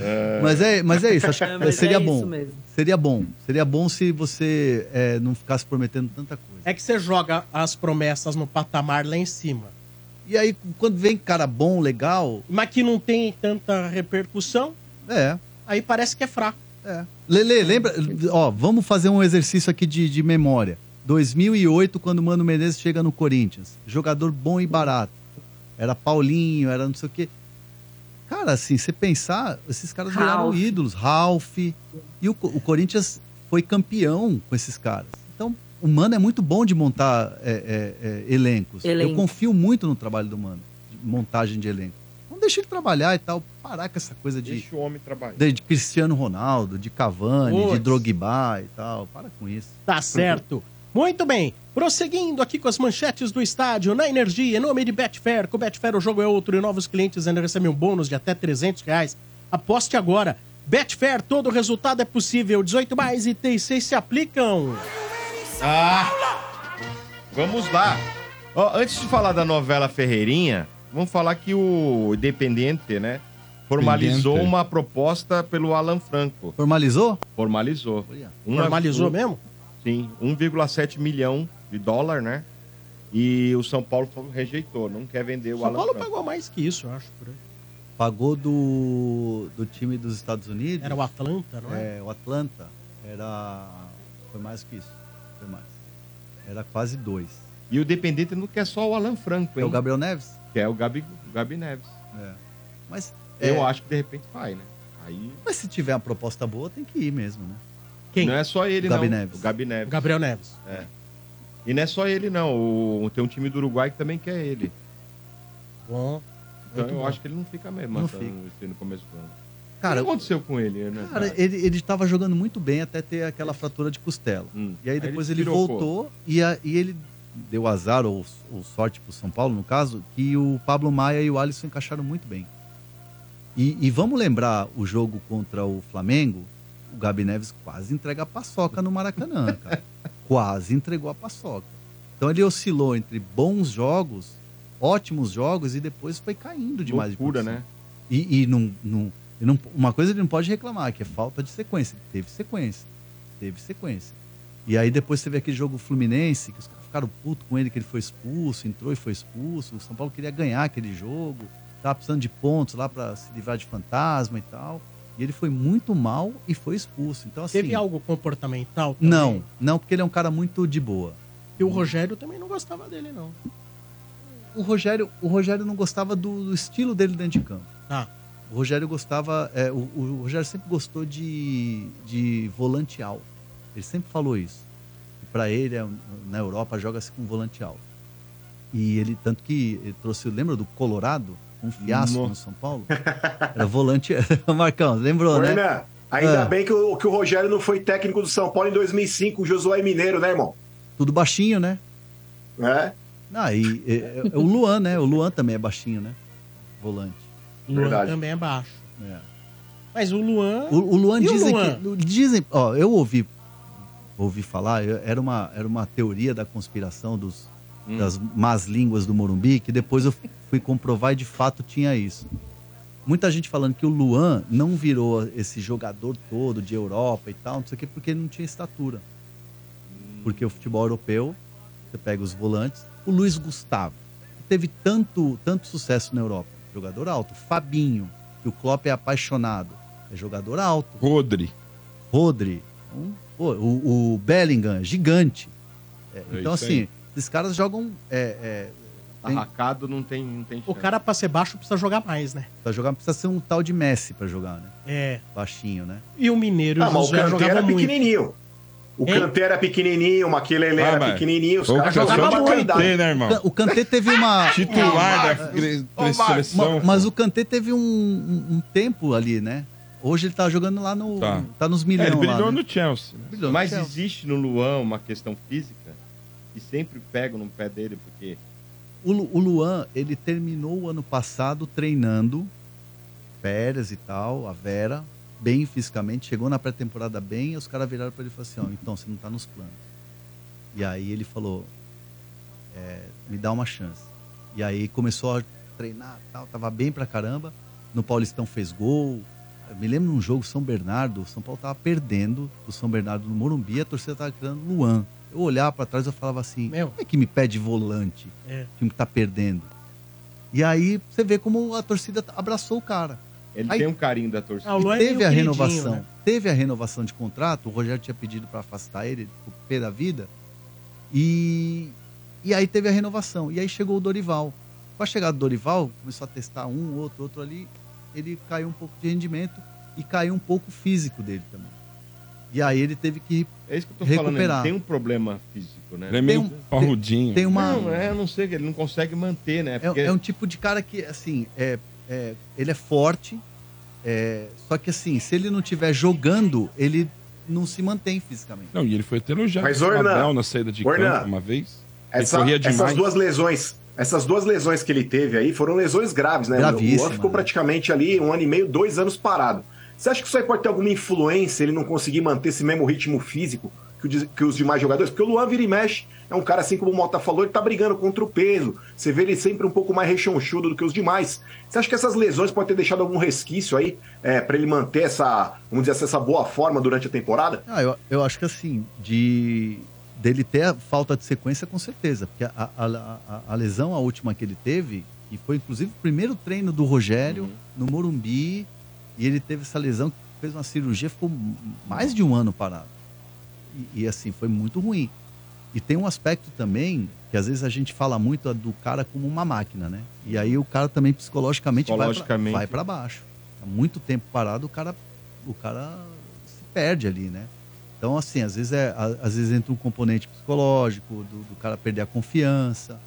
Mas é, mas é isso, acho que É, mas seria é bom. isso mesmo. Seria bom. Seria bom se você é, não ficasse prometendo tanta coisa. É que você joga as promessas no patamar lá em cima. E aí, quando vem cara bom, legal, Mas que não tem tanta repercussão, é. aí parece que é fraco. É. Lele, lembra? Ó, vamos fazer um exercício aqui de, de memória. 2008, quando o Mano Menezes chega no Corinthians. Jogador bom e barato. Era Paulinho, era não sei o quê. Cara, assim, você pensar, esses caras viraram Ralf. ídolos. Ralph. E o, o Corinthians foi campeão com esses caras. Então, o Mano é muito bom de montar é, é, é, elencos. Elenco. Eu confio muito no trabalho do Mano, de montagem de elenco. Não deixa ele trabalhar e tal. Parar com essa coisa de Deixa o homem trabalhar. de, de Cristiano Ronaldo, de Cavani, de Puts. Drogba e tal. Para com isso. Tá certo. Muito bem. Prosseguindo aqui com as manchetes do estádio, na Energia, em nome de Betfair. Com Betfair o jogo é outro e novos clientes ainda recebem um bônus de até 300 reais. Aposte agora. Betfair, todo resultado é possível. 18 mais e 36 se aplicam. Ah! Vamos lá. Ó, antes de falar da novela Ferreirinha, vamos falar que o Independente, né? Formalizou Independente. uma proposta pelo Alan Franco. Formalizou? Formalizou. Um- mesmo? Sim, 1,7 milhão de dólar, né? E o São Paulo rejeitou, não quer vender o São Alan Paulo Franco. pagou mais que isso, eu acho. por aí. Pagou do, do time dos Estados Unidos. Era o Atlanta, não é? É, o Atlanta. Era. Foi mais que isso. Foi mais. Era quase dois. E o Independente não quer só o Alan Franco, É hein? o Gabriel Neves? Quer o Gabi, o Gabi Neves. É. Mas, Eu é, acho que de repente vai, né? Aí mas se tiver uma proposta boa, tem que ir mesmo, né? Quem? não é só ele, O Gabi não. Neves. O Gabi Neves. Gabriel Neves. E não é só ele, não. O, tem um time do Uruguai que também quer ele. Bom. Então eu bom. acho que ele não fica mesmo Não fica. no começo do ano. Cara, o que aconteceu com ele, né? cara ele, ele tava jogando muito bem até ter aquela fratura de costela. Hum. E aí depois ele, pirocou. voltou e, a- e ele deu azar, ou, ou sorte pro São Paulo, no caso, que o Pablo Maia e o Alisson encaixaram muito bem. E, e vamos lembrar o jogo contra o Flamengo, o Gabi Neves quase entrega a paçoca no Maracanã, cara. quase entregou a paçoca. Então ele oscilou entre bons jogos, ótimos jogos, e depois foi caindo demais Loucura, de né? E, e e não- uma coisa ele não pode reclamar, que é falta de sequência. Teve sequência. Teve sequência. E aí depois teve aquele jogo Fluminense, que os caras ficaram putos com ele, que ele foi expulso, entrou e foi expulso. O São Paulo queria ganhar aquele jogo. Tava precisando de pontos lá para se livrar de fantasma e tal. E ele foi muito mal e foi expulso. Então, assim. Teve algo comportamental? também? Não, não, porque ele é um cara muito de boa. E o Rogério também não gostava dele, não. O Rogério, o Rogério não gostava do, do estilo dele dentro de campo. Ah. O Rogério gostava. é, o, o Rogério sempre gostou de, de volante alto. Ele sempre falou isso. Para ele, é, na Europa, joga-se com volante alto. E ele, tanto que ele trouxe, lembra do Colorado? Um fiasco no São Paulo? Era volante. Marcão, lembrou, Ô, né? Ainda Ah. bem que o, que o Rogério não foi técnico do São Paulo em 2005, o Josué Mineiro, né, irmão? Tudo baixinho, né? É? Ah, e, é o Luan, né? O Luan também é baixinho, né? Volante. O Luan Verdade. também é baixo. É. Mas o Luan. O, o Luan E o dizem Luan? que. Dizem, ó, eu ouvi, ouvi falar, era uma, era uma teoria da conspiração dos, Hum. das más línguas do Morumbi, que depois eu fui comprovar e de fato tinha isso. Muita gente falando que o Luan não virou esse jogador todo de Europa e tal, não sei o quê, porque ele não tinha estatura. Porque o futebol europeu, você pega os volantes, o Luiz Gustavo, que teve tanto, tanto sucesso na Europa, jogador alto. Fabinho, que o Klopp é apaixonado, é jogador alto. Rodri. Rodri, um- pô, o, o Bellingham, gigante. É, É então, assim, aí. esses caras jogam. É, é, tem- Arracado não tem, não tem O chance. cara, pra ser baixo, precisa jogar mais, né? pra jogar precisa ser um tal de Messi pra jogar, né? É. Baixinho, né? E o Mineiro Ah, mas o já jogava era muito. pequenininho. O? Kanté era pequenininho, o Maquelele Ah, era pequenininho, os O caras jogavam jogava de muito, qualidade. né, irmão? O Kanté teve uma. Titular da, seleção. Ma- Mas o Kanté teve um, um- tempo ali, né? Hoje ele tá jogando lá no. Tá. Tá, nos É, milhões ele brilhou lá. né? no Chelsea. né? No Mas Chelsea. existe no Luan uma questão física e sempre pego no pé dele, porque O, Lu- o Luan, ele terminou o ano passado treinando, férias e tal, a Vera, bem fisicamente, chegou na pré-temporada bem, e os caras viraram para ele e falaram assim, ó, então, você não tá nos planos. E aí ele falou, é, me dá uma chance. E aí começou a treinar, tal, tava bem pra caramba, no Paulistão fez gol, eu me lembro num jogo São Bernardo, o São Paulo tava perdendo do São Bernardo no Morumbi, a torcida tava criando Luan. Eu olhava para trás e falava assim, Meu. como é que me pede volante? É. O time que tá perdendo. E aí você vê como a torcida abraçou o cara. Ele Aí- tem um carinho da torcida. Ah, o E Luan é teve meio a renovação. né? Teve a renovação de contrato, o Rogério tinha pedido para afastar ele, o pé da vida. E, e aí teve a renovação. E aí chegou o Dorival. Com a chegada do Dorival, começou a testar um, outro, outro ali. Ele caiu um pouco de rendimento e caiu um pouco o físico dele também. E aí ele teve que. É isso que eu tô falando, ele recuperar. tem um problema físico, né? Ele é meio um- parrudinho. Tem uma. Não, é, eu não sei, ele não consegue manter, né? É, Porque é um tipo de cara que, assim, é, é- ele é forte, é, só que, assim, se ele não estiver jogando, ele não se mantém fisicamente. Não, e ele foi até elogiado Mas, Ornan, Abel na saída de Ornan, campo uma vez. Ele Essa- essas duas lesões, essas duas lesões que ele teve aí foram lesões graves, né? Gravíssima, o Luan ficou né? praticamente ali um ano e meio, dois anos parado. Você acha que isso aí pode ter alguma influência, ele não conseguir manter esse mesmo ritmo físico que, que os demais jogadores? Porque o Luan vira e mexe, é um cara assim como o Mota falou, ele tá brigando contra o peso. Você vê ele sempre um pouco mais rechonchudo do que os demais. Você acha que essas lesões podem ter deixado algum resquício aí é, para ele manter essa, vamos dizer assim, essa boa forma durante a temporada? Ah, eu, eu acho que, assim, de dele ter a falta de sequência, com certeza. Porque a, a, a- a lesão, a última que ele teve, e foi, inclusive, o primeiro treino do Rogério no Morumbi, e ele teve essa lesão, fez uma cirurgia, ficou mais de um ano parado. E, e, assim, foi muito ruim. E tem um aspecto também que às vezes a gente fala muito do cara como uma máquina, né? E aí o cara também psicologicamente, Psicologicamente. vai para baixo. Há muito tempo parado, o cara, o cara se perde ali, né? Então, assim, às vezes, é, às vezes entra um componente psicológico, do, do cara perder a confiança,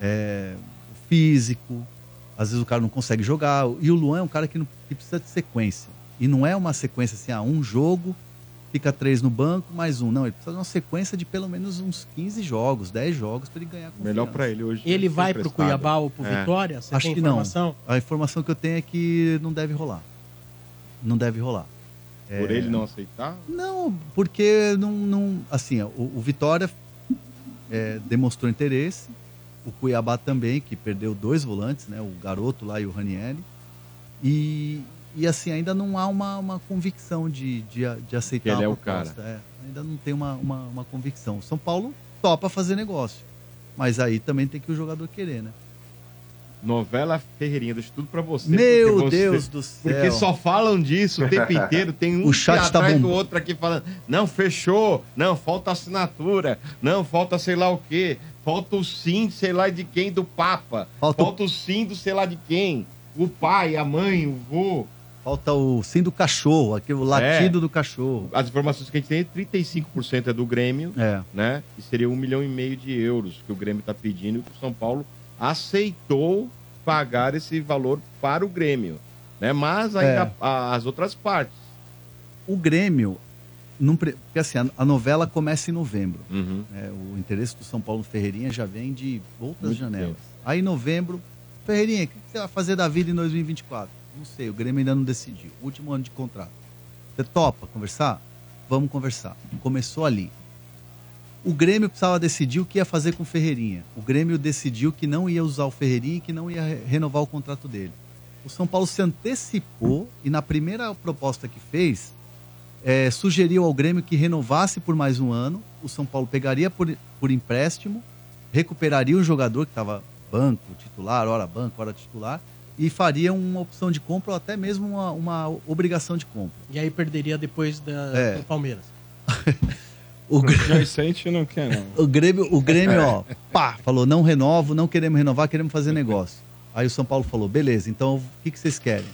é, físico, às vezes o cara não consegue jogar. E o Luan é um cara que, não, que precisa de sequência. E não é uma sequência assim, ah, um jogo, fica três no banco, mais um. Não, ele precisa de uma sequência de pelo menos uns 15 jogos, 10 jogos para ele ganhar confiança. melhor pra ele hoje. Ele vai pro emprestado. Cuiabá ou pro É. Vitória? Você Acho tem que não. A informação que eu tenho é que não deve rolar. Não deve rolar. Por É, ele não aceitar? Não, porque não. não assim, o, o Vitória é, demonstrou interesse, o Cuiabá também, que perdeu dois volantes, né? O garoto lá e o Ranieri. E, e assim, ainda não há uma, uma convicção de, de, de aceitar ele a é o proposta. É, ainda não tem uma, uma, uma convicção. O São Paulo topa fazer negócio. Mas aí também tem que o jogador querer, né? Novela Ferreirinha, deixa tudo pra você. Meu você- Deus do céu. Porque só falam disso o tempo inteiro. Tem um O chat que tá atrás do bombando. outro aqui falando: não, fechou, não, falta assinatura, não, falta sei lá o quê, falta o sim, sei lá de quem, do Papa, Falta o- falta o sim do sei lá de quem, o pai, a mãe, o vô. Falta o sim do cachorro, aquele o latido do cachorro. As informações que a gente tem, 35% é do Grêmio, É. né? E seria um milhão e meio de euros que o Grêmio está pedindo e que o São Paulo aceitou pagar esse valor para o Grêmio, né? Mas ainda É. as outras partes. O Grêmio, não porque assim, a, novela começa em novembro. Uhum. né? O interesse do São Paulo Ferreirinha já vem de outras Muito janelas. tempo. Aí em novembro, Ferreirinha, o que você vai fazer da vida em 2024? Não sei, o Grêmio ainda não decidiu. Último ano de contrato. Você topa conversar? Vamos conversar. Começou ali. O Grêmio precisava decidir o que ia fazer com o Ferreirinha. O Grêmio decidiu que não ia usar o Ferreirinha e que não ia re- renovar o contrato dele. O São Paulo se antecipou e na primeira proposta que fez, eh, sugeriu ao Grêmio que renovasse por mais um ano. O São Paulo pegaria por, por empréstimo, recuperaria o jogador que estava banco, titular, hora banco, hora titular, e faria uma opção de compra ou até mesmo uma, uma obrigação de compra. E aí perderia depois da, É. do Palmeiras. O, Grê- Já isso aí a gente não quer, não. o Grêmio, o Grêmio ó, pá, falou: não renovo, não queremos renovar, queremos fazer negócio. Aí o São Paulo falou: beleza, então o que, que vocês querem?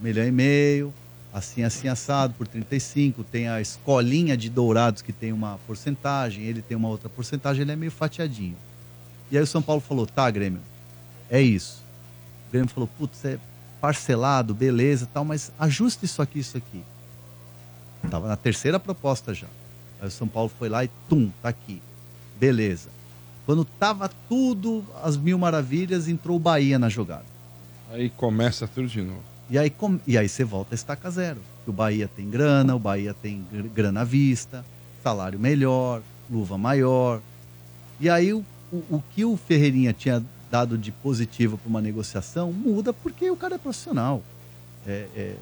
Um milhão e meio, assim, assim, assado por 35. Tem a escolinha de dourados que tem uma porcentagem, ele tem uma outra porcentagem, ele é meio fatiadinho. E aí o São Paulo falou: tá, Grêmio, é isso. O Grêmio falou: putz, é parcelado, beleza tal, mas ajusta isso aqui, isso aqui. Tava na terceira proposta já. Aí o São Paulo foi lá e tum, tá aqui. Beleza. Quando tava tudo às mil maravilhas, entrou o Bahia na jogada. Aí começa tudo de novo. E aí, com- e aí você volta a estaca zero. O Bahia tem grana, o Bahia tem gr- grana à vista, salário melhor, luva maior. E aí o, o, o que o Ferreirinha tinha dado de positivo para uma negociação muda porque o cara é profissional. É, é,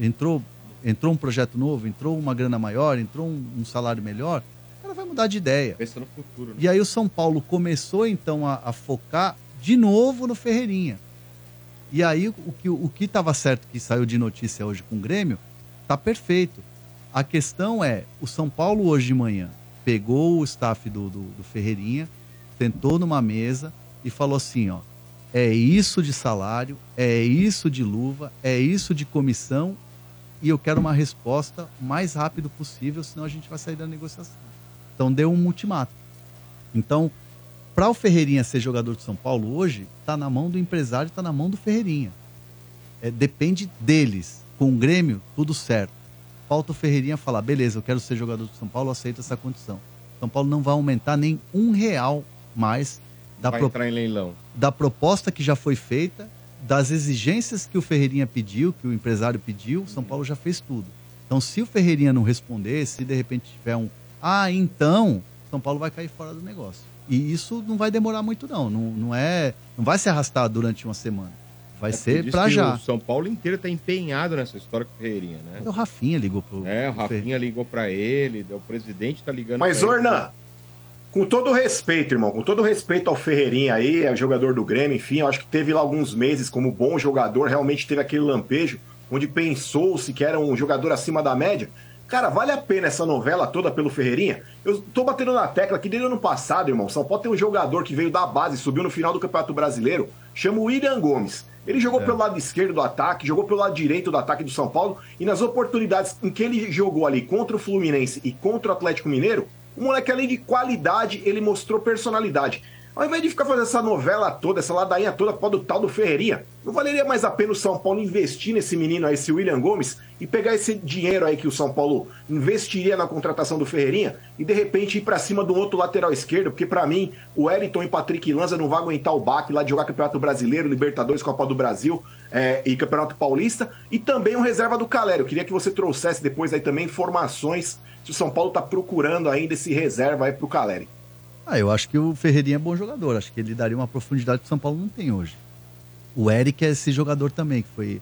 entrou, entrou um projeto novo, entrou uma grana maior, entrou um, um salário melhor, o cara vai mudar de ideia. Pensa no futuro, né? E aí o São Paulo começou então a, a focar de novo no Ferreirinha. E aí o que o que estava certo que saiu de notícia hoje com o Grêmio tá perfeito. A questão é o São Paulo hoje de manhã pegou o staff do, do, do Ferreirinha, sentou numa mesa e falou assim, ó, é isso de salário, é isso de luva, é isso de comissão e eu quero uma resposta mais rápido possível, senão a gente vai sair da negociação. Então deu um ultimato. Então, para o Ferreirinha ser jogador de São Paulo hoje, tá na mão do empresário, tá na mão do Ferreirinha. É, depende deles. Com o Grêmio, tudo certo. Falta o Ferreirinha falar, beleza, eu quero ser jogador de São Paulo, aceito essa condição. São Paulo não vai aumentar nem um real mais da, Vai pro- entrar em leilão. da proposta que já foi feita, das exigências que o Ferreirinha pediu, que o empresário pediu, o São Paulo já fez tudo. Então, se o Ferreirinha não responder, se de repente tiver um ah, então, São Paulo vai cair fora do negócio. E isso não vai demorar muito, não. Não, não é. Não vai se arrastar durante uma semana. Vai É, ser que já. O São Paulo inteiro tá empenhado nessa história com o Ferreirinha, né? O Rafinha ligou pro. É, o Rafinha ligou pra ele, o presidente tá ligando Mas. Ornan, com todo respeito, irmão, com todo respeito ao Ferreirinha aí, é jogador do Grêmio, enfim, eu acho que teve lá alguns meses como bom jogador, realmente teve aquele lampejo, onde pensou-se que era um jogador acima da média. Cara, vale a pena essa novela toda pelo Ferreirinha? Eu tô batendo na tecla que desde o ano passado, irmão, São Paulo tem um jogador que veio da base, subiu no final do Campeonato Brasileiro, chama o William Gomes. Ele jogou pelo lado esquerdo do ataque, jogou pelo lado direito do ataque do São Paulo, e nas oportunidades em que ele jogou ali contra o Fluminense e contra o Atlético Mineiro, o moleque, além de qualidade, ele mostrou personalidade. Ao invés de ficar fazendo essa novela toda, essa ladainha toda por do tal do Ferreirinha, não valeria mais a pena o São Paulo investir nesse menino aí, esse William Gomes, e pegar esse dinheiro aí que o São Paulo investiria na contratação do Ferreirinha e de repente ir pra cima do outro lateral esquerdo, porque pra mim o Wellington e Patrick Lanza não vão aguentar o baque lá de jogar Campeonato Brasileiro, Libertadores, Copa do Brasil é, e Campeonato Paulista, e também um reserva do Calério. Eu queria que você trouxesse depois aí também informações se o São Paulo tá procurando ainda esse reserva aí pro Caleri. Ah, eu acho que o Ferreirinha é bom jogador. Acho que ele daria uma profundidade que o São Paulo não tem hoje. O Eric é esse jogador também, que foi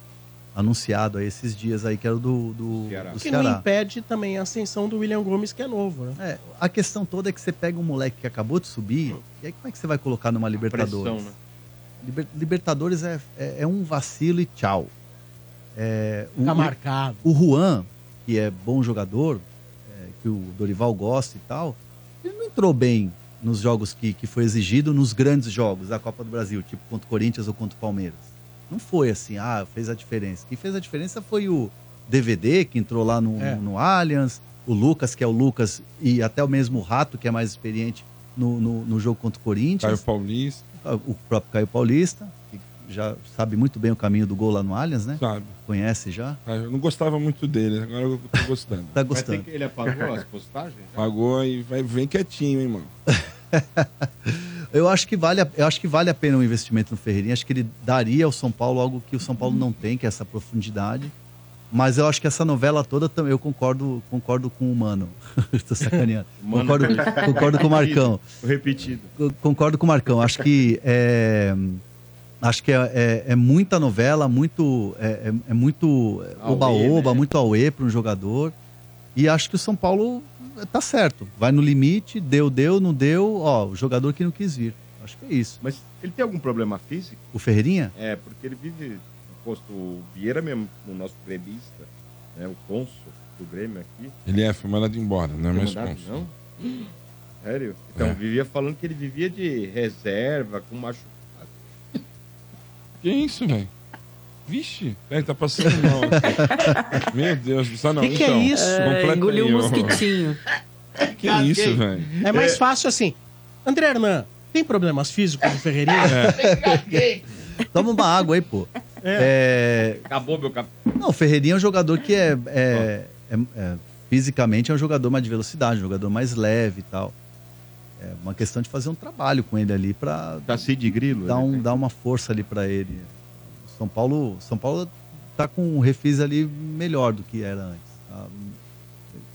anunciado aí esses dias aí, que era do, do, Ceará. do Que não impede também a ascensão do William Gomes, que é novo, né? É, a questão toda é que você pega um moleque que acabou de subir, e aí como é que você vai colocar numa Libertadores? Pressão, né? Liber- Libertadores é, é, é um vacilo e tchau. É, o, Fica marcado. o Juan, que é bom jogador, que o Dorival gosta e tal, ele não entrou bem nos jogos que, que foi exigido, nos grandes jogos da Copa do Brasil, tipo contra o Corinthians ou contra o Palmeiras. Não foi assim, ah, fez a diferença. Quem fez a diferença foi o DVD, que entrou lá no, É. no, Allianz, o Lucas, que é o Lucas, e até o mesmo Rato, que é mais experiente no, no, no jogo contra o Corinthians Caio Paulista, o próprio Caio Paulista, já sabe muito bem o caminho do gol lá no Allianz, né? sabe? Conhece já? Ah, Eu não gostava muito dele, agora eu tô gostando. Tá Mas tem gostando. que ele apagou as postagens? Pagou e vai, vem quietinho, hein, mano. Eu acho que vale a, eu acho que vale a pena o investimento no Ferreirinha. Acho que ele daria ao São Paulo algo que o São Paulo não tem, que é essa profundidade. Mas eu acho que essa novela toda também eu concordo, concordo com o Mano. Tô sacaneando. Mano, concordo, concordo com o Marcão. Repetido. Concordo com o Marcão. Acho que é, acho que é, é- é muita novela, muito é, é- é muito oba-oba, né? muito auê para um jogador. E acho que o São Paulo tá certo. Vai no limite, deu, deu, não deu. Ó, o jogador que não quis vir. Acho que é isso. Mas ele tem algum problema físico? O Ferreirinha? É, porque ele vive no posto o Vieira mesmo, o nosso gremista, né, o cônsul do Grêmio aqui. Ele é, foi mandado embora, não é mais Mandado, cônsul. não? Sério? Então, É. vivia falando que ele vivia de reserva, com machucado. Que isso, velho? Vixe, é, tá passando mal. Meu Deus do céu, não. Que que é então, isso? É, engoliu um mosquitinho. Que isso, velho? É mais fácil assim. André Hernan, tem problemas físicos no Ferreirinha? Toma uma água aí, pô. É, Acabou meu cap... Não, o Ferreirinha é um jogador que é, é- é- é- fisicamente é um jogador mais de velocidade, um jogador mais leve e tal. É uma questão de fazer um trabalho com ele ali pra Caci de grilo. dar, né? um, dar uma força ali pra ele. São Paulo, São Paulo tá com um refis ali melhor do que era antes. tá?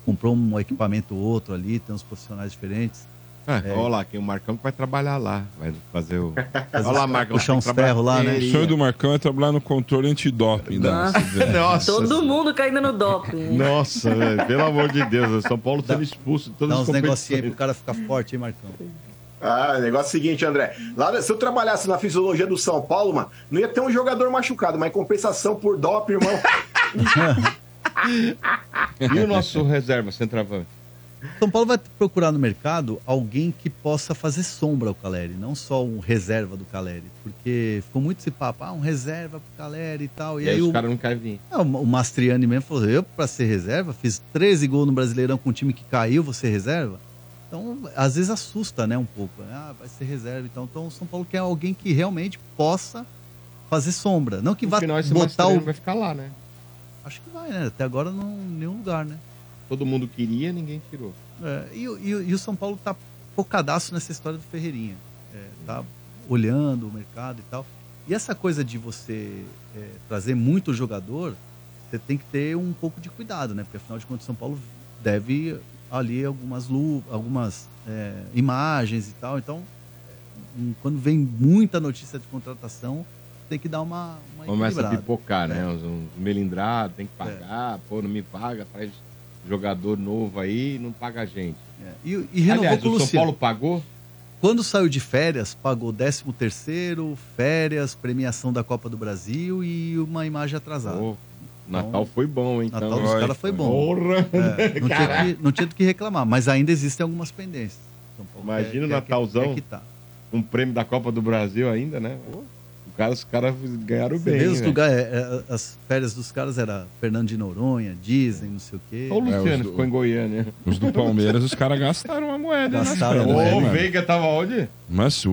Comprou um equipamento ou outro ali, tem uns profissionais diferentes. Ah, É. Olha lá, tem o Marcão que vai trabalhar lá. Vai fazer o. Olha lá, Marcão. Puxar uns ferros lá, né? O sonho do Marcão é trabalhar no controle antidoping da CBF. Nossa. Todo mundo caindo no doping. Nossa, velho, pelo amor de Deus, o São Paulo sendo expulso de todas Dá as uns negocinhos aí pro cara ficar forte, hein, Marcão? Ah, o negócio é o seguinte, André. Lá, se eu trabalhasse na fisiologia do São Paulo, mano, não ia ter um jogador machucado, mas em compensação por doping, irmão. E o nosso reserva, centroavante? São Paulo vai procurar no mercado alguém que possa fazer sombra ao Caleri, não só um reserva do Caleri, porque ficou muito esse papo, ah, um reserva pro Caleri e tal. E, E aí aí os o, caras não querem vir. é, o Mastriani mesmo falou: eu, pra ser reserva, fiz 13 gols no Brasileirão com um time que caiu, vou ser reserva. Então, às vezes assusta, né, um pouco. né? Ah, vai ser reserva. Então, então o São Paulo quer alguém que realmente possa fazer sombra. Não que No vá final, esse botar o. vai ficar lá, né? Acho que vai, né? Até agora não em nenhum lugar, né? Todo mundo queria, ninguém tirou. É, e, o- e e o São Paulo tá focadaço nessa história do Ferreirinha. É, tá olhando o mercado e tal. E essa coisa de você é, trazer muito jogador, você tem que ter um pouco de cuidado, né? Porque afinal de contas, o São Paulo deve ali algumas lu algumas é, imagens e tal. Então, um, quando vem muita notícia de contratação, tem que dar uma, uma Começa a pipocar, né? É. Uns, uns melindrados, tem que pagar, pô, não me paga, traz jogador novo aí, não paga a gente. É, E, e renovou Aliás, com o o São Luciano. Paulo pagou? Quando saiu de férias, pagou 13 terceiro, férias, premiação da Copa do Brasil e uma imagem atrasada. Pô, Natal foi bom, hein? Natal então. dos Foi, caras foi bom. Porra! É, não, tinha que, não tinha do que reclamar, mas ainda existem algumas pendências. São Paulo Imagina o quer- quer- Natalzão. quer quitar. Um prêmio da Copa do Brasil ainda, né? O cara, os caras ganharam Você bem. vê os né? lugares, é, é, as férias dos caras era Fernando de Noronha, Disney, não sei o quê. Só o Luciano É, os do- ficou em Goiânia. Os do Palmeiras, os caras gastaram uma moeda. nas Gastaram né, Ô, o? Veiga tava onde? Mas o.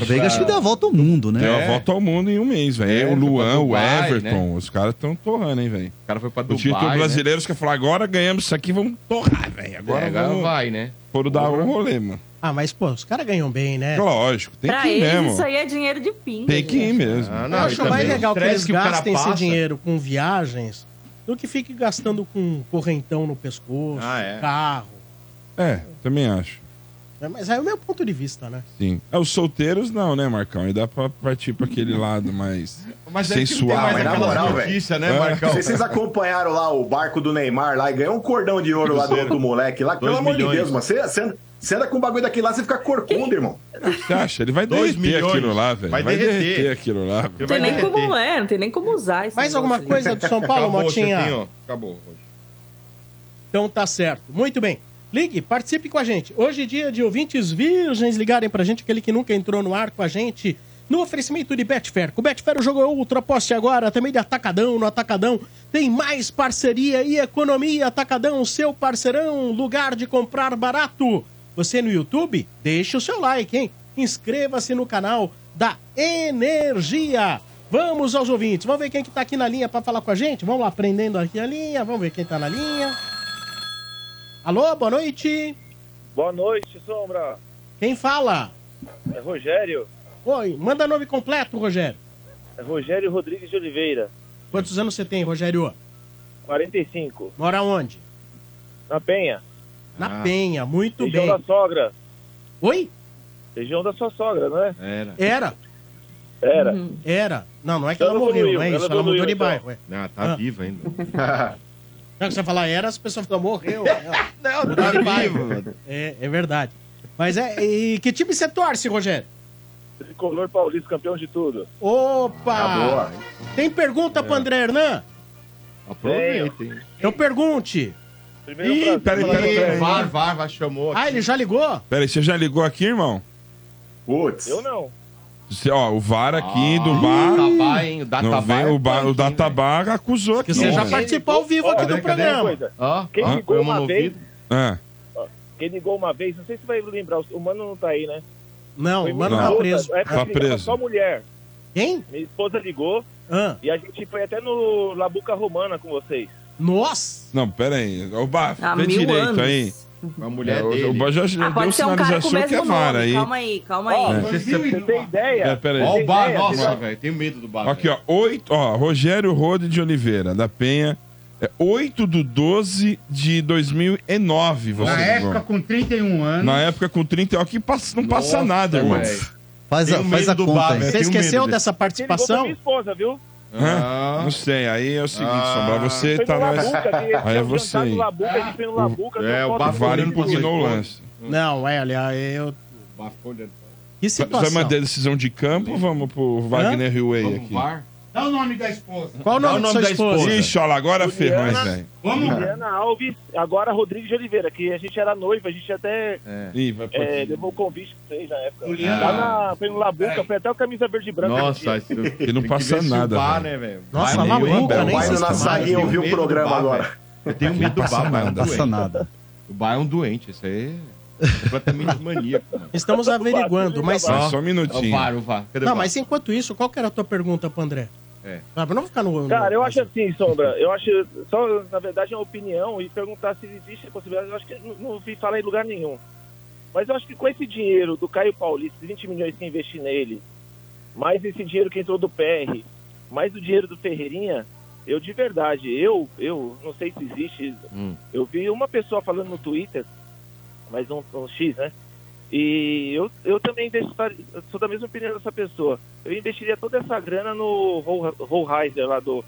O Veiga acho que deu a volta ao mundo, né? Deu É. a volta ao mundo em um mês, velho. É, o Luan, pra o Dubai, Everton, né? os caras estão torrando, hein, velho. O cara foi pra O Dubai, título né? brasileiro, os caras falaram, agora ganhamos isso aqui, vamos torrar, velho. Agora, Agora, agora vamos... vai, né? Foram dar um rolê, mano. Ah, mas, pô, os caras ganham bem, né? Lógico, tem pra que ir eles, mesmo. isso aí é dinheiro de pinga. Tem que ir mesmo. Ah, Eu acho e mais legal o que eles cara gastem esse dinheiro com viagens do que fique gastando com correntão no pescoço, Ah, é. carro. É, também acho. É, Mas aí é o meu ponto de vista, né? Sim. É, os solteiros não, né, Marcão? Aí dá pra partir pra aquele lado mais Mas é que não sensual. mais Mas na aquela moral, notícia, né, É. Marcão? Não sei se vocês acompanharam lá o barco do Neymar lá e ganhou um cordão de ouro lá do outro moleque lá. Pelo Dois amor de milhões. Deus, mano. Você, você, você anda com um bagulho daquele lá, você fica corcunda, irmão. Você acha? Ele vai Dois derreter milhões. aquilo lá, velho. Vai Vai, derreter. derreter. aquilo lá. Não tem nem derreter. como, é, não tem nem como usar isso. Mais alguma coisa do São Paulo, Acabou, Motinha? Chefinho, Acabou. hoje. Então tá certo. Muito bem. Ligue, participe com a gente. Hoje é dia de ouvintes virgens ligarem pra gente, aquele que nunca entrou no ar com a gente. No oferecimento de Betfair. Com o Betfair o jogo é outro. Aposte agora. Também de Atacadão. No Atacadão tem mais parceria e economia. Atacadão, seu parceirão. Lugar de comprar barato. Você no YouTube? Deixe o seu like, hein? Inscreva-se no canal da Energia. Vamos aos ouvintes. Vamos ver quem que tá aqui na linha pra falar com a gente. Vamos lá, prendendo aqui a linha. Vamos ver quem tá na linha. Alô, boa noite. Boa noite, Sombra. Quem fala? É Rogério. Oi, manda nome completo, Rogério. É Rogério Rodrigues de Oliveira. Quantos anos você tem, Rogério? 45. Mora onde? Na Penha. Na Ah. Penha, muito região bem. da sogra. Oi? Região da sua sogra, não é? Era. Era, Era. Uhum. era. Não, não é que Ela ela morreu, evoluiu, não é ela isso. Ela mudou evoluiu, de então. bairro. É. Não, tá Ah. viva ainda. Não, você falar era, as pessoas falam, morreu. Não, Mudou tá de bairro. vivo. É, é verdade. Mas é. E que time você torce, Rogério? Tricolor paulista, campeão de tudo. Opa! Ah, boa. Tem pergunta pro André Hernan? Aproveitem. Então pergunte. Primeiro Ih, peraí, falar peraí, peraí. Var, var, var, chamou aqui. Ah, ele já ligou? Pera aí, você já ligou aqui, irmão? Putz. Eu não. Ó, o VAR aqui do bar. Databá, hein? O Não Databá vem, é o, bar, o Databar acusou aqui. Que você já participou ao vivo aqui Cadê, do cadê? programa. Ó, Quem ó, ligou uma vez. É. quem ligou uma vez, não sei se vai lembrar, o mano não tá aí, né? Não, Foi o mano minha tá preso. época Tá preso. Só mulher. Quem? Minha esposa ligou Ah, e a gente foi até no Labuca Romana com vocês. Nossa! Não, pera aí. O bar, Há vê mil direito anos. aí. A mulher É, o- dele. o bar já, já Ah, deu pode ser um cara com o sinalização que é mesmo VAR nome. aí. Calma aí, calma Ó, aí. pra você ter ideia. É, pera aí. Ó Tem o bar, ideia? nossa, Você- velho. Tenho medo do bar. Aqui, ó, 8, ó, Rogério Rode de Oliveira, da Penha. É 8 do 12 de 2009, você Na ligou. época, com 31 anos. Na época com 30, ó, que passa, não passa Nossa, nada, irmão. velho. Faz a, Tenho faz medo a do conta bar, aí. velho. Você tenho esqueceu medo dessa Quem ligou foi participação? minha esposa, viu? Hã? Não sei, aí é o seguinte, Ah. Sombra, você tá no mais... Labuca, que Aí é você aí. Labuca. É, o O VAR impugnou o lance. Não, olha, eu. Bar olhando. Que Você vai situação. mandar decisão de campo ou vamos pro Wagner Vamos aqui? VAR? Dá o nome da esposa. Qual o nome, o da nome sua da esposa? esposa. Ixi, olha lá, agora ferrou, hein, velho. Vamos. Juliana Alves, agora Rodrigues de Oliveira, que a gente era noiva, a gente até É. Ih, vai pra é, levou o convite pra vocês na época. Juliana. Lá na, foi no Labuca, foi até o camisa verde e branca. Nossa, isso, Ele não passa nada, Bar, né, velho? Nossa, Labuca, nem sei. Nassaguinho eu ouviu o tenho medo do programa bar, agora. velho. Eu tenho medo do bar, mano. Não passa nada. O bar é um doente, isso aí é completamente maníaco, mano. Estamos averiguando, mas. Vai, só um É o minutinho. VAR, o VAR. Não, mas enquanto isso, qual que era a tua pergunta pro André? É. Ah, não ficar no. no- Cara, eu acho assim, Sombra, eu acho, só na verdade é uma opinião e perguntar se existe a possibilidade, eu acho que não, não vi falar em lugar nenhum. Mas eu acho que com esse dinheiro do Caio Paulista, 20 milhões que investir nele, mais esse dinheiro que entrou do PR, mais o dinheiro do Ferreirinha, eu de verdade, eu, eu não sei se existe, Hum. eu vi uma pessoa falando no Twitter, mas um, um X, né? E eu, eu também investiria, sou da mesma opinião dessa pessoa. Eu investiria toda essa grana no Rollheiser lá do,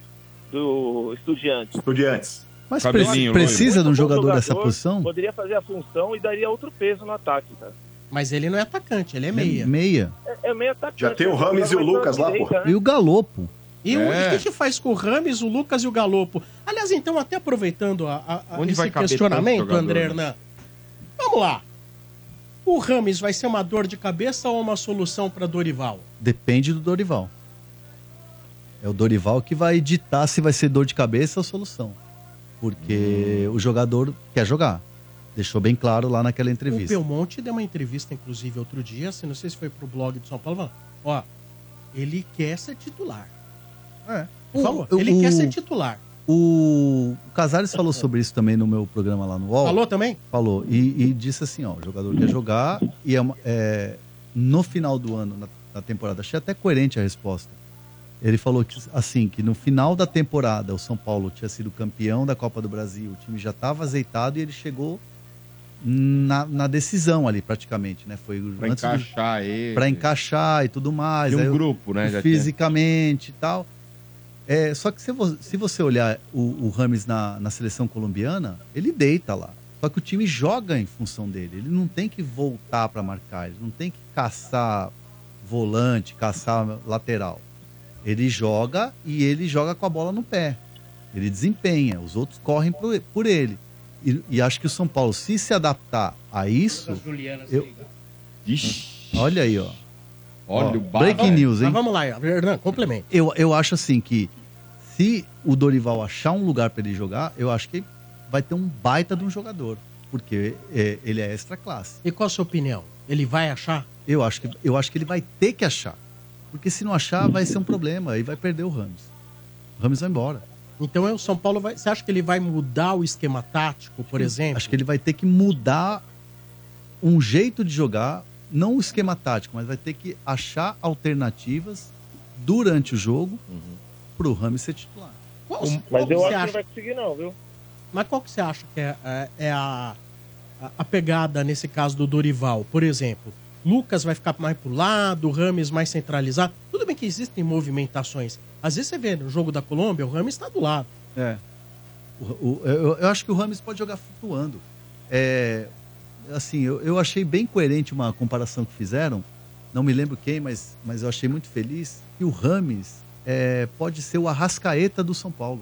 do Estudiantes. Estudiantes. Mas Cabelinho precisa de um jogador dessa posição? Poderia fazer a função e daria outro peso no ataque, cara. Mas ele não é atacante, ele é É meia. meia. É, é meio atacante. Já tem o? Rames e o Lucas lá, pô. E o Galopo. E o É. o que, que faz com o Rames, o Lucas e o Galopo? Aliás, então, até aproveitando a, a- a- Onde esse questionamento, jogador, André né? Hernan, vamos lá. O Rames vai ser uma dor de cabeça ou uma solução para Dorival? Depende do Dorival. É o Dorival que vai ditar se vai ser dor de cabeça ou solução. Porque Hum. o jogador quer jogar. Deixou bem claro lá naquela O entrevista. Belmonte deu uma entrevista, inclusive, outro dia, assim, não sei se foi pro blog do São Paulo, falando, ó, ele quer ser titular. É. Por favor, O- ele o- quer ser titular. O, o Casares falou sobre isso também no meu programa lá no UOL. Falou também? Falou. E, e disse assim, ó, o jogador quer jogar e é, uma- é, no final do ano, na, na temporada, achei até coerente a resposta. Ele falou que, assim, que no final da temporada o São Paulo tinha sido campeão da Copa do Brasil, o time já estava azeitado e ele chegou na, na decisão ali, praticamente, né? Foi o- Pra antes do- encaixar ele. pra encaixar e tudo mais. Aí um o- grupo, né? já fisicamente e tal. É, só que se, vo- se você olhar o, o Rames na, na seleção colombiana, ele deita lá. Só que o time joga em função dele. Ele não tem que voltar para marcar, ele não tem que caçar volante, caçar lateral. Ele joga e ele joga com a bola no pé. Ele desempenha, os outros correm por, por ele. E, e acho que o São Paulo, se se adaptar a isso, eu-. Ixi, olha aí, ó. olha Ó, o bar. breaking news, hein? Mas vamos lá, Hernan, complemento. Eu, eu acho assim que se o Dorival achar um lugar para ele jogar, eu acho que vai ter um baita de um jogador. Porque é, ele é extra classe. E qual a sua opinião? Ele vai achar? Eu acho, que, eu acho que ele vai ter que achar. Porque se não achar, vai ser um problema. Aí vai perder o Ramos. O Ramos vai embora. Então é o São Paulo vai. Você acha que ele vai mudar o esquema tático, por exemplo? Acho que ele vai ter que mudar um jeito de jogar, não o esquema tático, mas vai ter que achar alternativas durante o jogo para o Ramos ser titular. Qual, Mas qual que eu você acho que acha? não vai conseguir, não, viu? Mas qual que você acha que é, é- é a, a- a pegada nesse caso do Dorival? Por exemplo, Lucas vai ficar mais pro lado, o Rames mais centralizado. Tudo bem que existem movimentações. Às vezes você vê no jogo da Colômbia, o Rames está do lado. É. O- o- eu, eu acho que o Rames pode jogar flutuando. É, assim, eu, eu achei bem coerente uma comparação que fizeram. Não me lembro quem, mas, mas eu achei muito feliz. Que o Rames é, pode ser o Arrascaeta do São Paulo.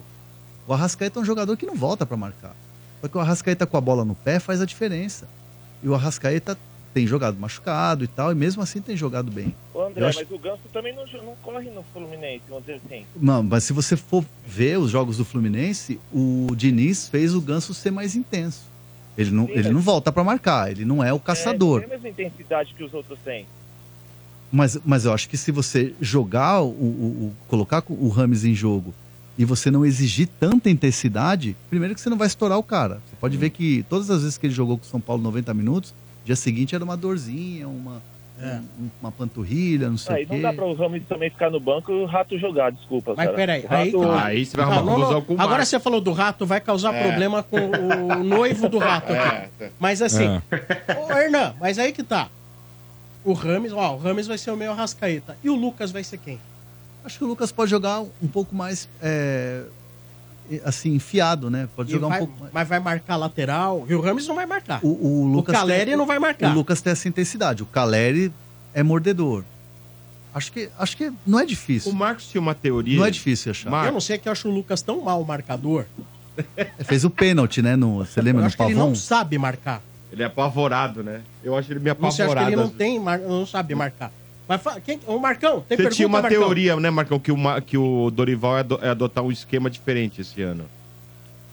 O Arrascaeta é um jogador que não volta para marcar. Só que o Arrascaeta com a bola no pé faz a diferença. E o Arrascaeta tem jogado machucado e tal, e mesmo assim tem jogado bem. Ô, André, acho- mas o Ganso também não, não corre no Fluminense, vamos dizer assim. Não, mas se você for ver os jogos do Fluminense, o Diniz fez o Ganso ser mais intenso. Ele não, Sim, ele mas- não volta pra marcar, ele não é o caçador. É, não tem a mesma intensidade que os outros têm. Mas, mas eu acho que se você jogar, o, o- o- colocar o Rames em jogo e você não exigir tanta intensidade, primeiro que você não vai estourar o cara. Você pode ver que todas as vezes que ele jogou com o São Paulo 90 minutos, dia seguinte era uma dorzinha, uma, um- uma panturrilha, não sei Aí o quê. não dá para os Ramos também ficar no banco e o Rato jogar, desculpa. Mas cara. peraí, O Rato... aí, tá. Aí você vai arrumar não, confusão com o Agora você falou do rato, vai causar É. problema com o noivo do rato aqui. É. Mas assim, ô Hernan, mas aí que tá. O Rames, ó, o Rames vai ser o meu Rascaeta. E o Lucas vai ser quem? Acho que o Lucas pode jogar um pouco mais, é, assim, enfiado, né? Pode E jogar vai- um pouco mais. Mas vai marcar lateral. E o Rames não vai marcar. O, o Lucas Caleri tem- não vai marcar. O Lucas tem essa intensidade. O Caleri é mordedor. Acho que, acho que não é difícil. O Marcos tinha uma teoria. Não é difícil achar. Eu não sei é que eu acho o Lucas tão mal marcador. Fez o pênalti, né? No, você lembra Eu no acho que ele Pavão? não sabe marcar. Ele é apavorado, né? Eu acho ele meio Você acha que apavorado. ele não tem, mar- não sabe marcar. Mas fa- quem, o Marcão, tem Você pergunta, tinha uma Marcão? teoria, né, Marcão, que o, Ma- que o Dorival ia adotar um esquema diferente esse ano.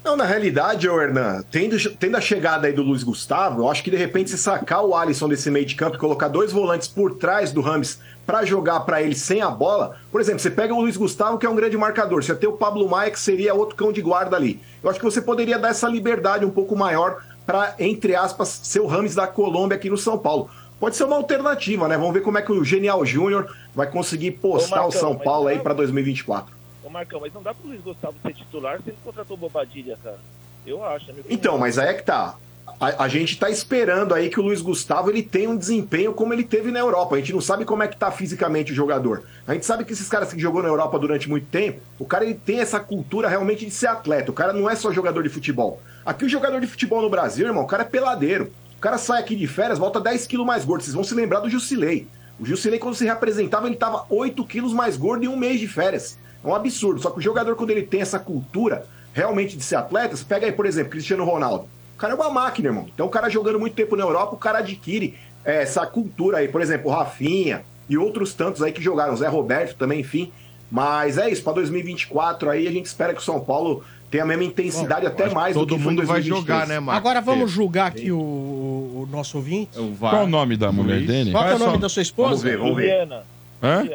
Não, na realidade, ô Hernan, tendo, tendo a chegada aí do Luiz Gustavo, eu acho que de repente se sacar o Alisson desse meio de campo e colocar dois volantes por trás do Rames pra jogar pra ele sem a bola, por exemplo, você pega o Luiz Gustavo, que é um grande marcador, você tem o Pablo Maia, que seria outro cão de guarda ali. Eu acho que você poderia dar essa liberdade um pouco maior pra, entre aspas, ser o Rames da Colômbia aqui no São Paulo. Pode ser uma alternativa, né? Vamos ver como é que o Genial Júnior vai conseguir postar Ô, o Marcão, São Paulo aí pra 2024. Ô, Marcão, mas não dá pro Luiz Gustavo ser titular se ele contratou Bobadilha, cara. Eu acho. Então, mas aí é que tá. A, a gente tá esperando aí que o Luiz Gustavo ele tenha um desempenho como ele teve na Europa. A gente não sabe como é que tá fisicamente o jogador. A gente sabe que esses caras que jogou na Europa durante muito tempo, o cara ele tem essa cultura realmente de ser atleta. O cara não é só jogador de futebol. Aqui o jogador de futebol no Brasil, irmão, o cara é peladeiro. O cara sai aqui de férias, volta 10 quilos mais gordo. Vocês vão se lembrar do Jusilei. O Jusilei, quando se representava, ele tava 8 quilos mais gordo em um mês de férias. É um absurdo. Só que o jogador, quando ele tem essa cultura realmente de ser atleta, você pega aí, por exemplo, Cristiano Ronaldo. O cara é uma máquina, irmão. Então, o cara jogando muito tempo na Europa, o cara adquire é, essa cultura aí. Por exemplo, o Rafinha e outros tantos aí que jogaram. Zé Roberto também, enfim. Mas é isso, para 2024 aí a gente espera que o São Paulo tenha a mesma intensidade, até mais do todo mundo vai 2023. jogar, né, Marcos? Agora vamos julgar aqui o, o nosso ouvinte. Qual o nome da mulher Luiz. dele? Qual que é o nome da sua esposa? Vamos ver, vamos ver. Juliana. Hã?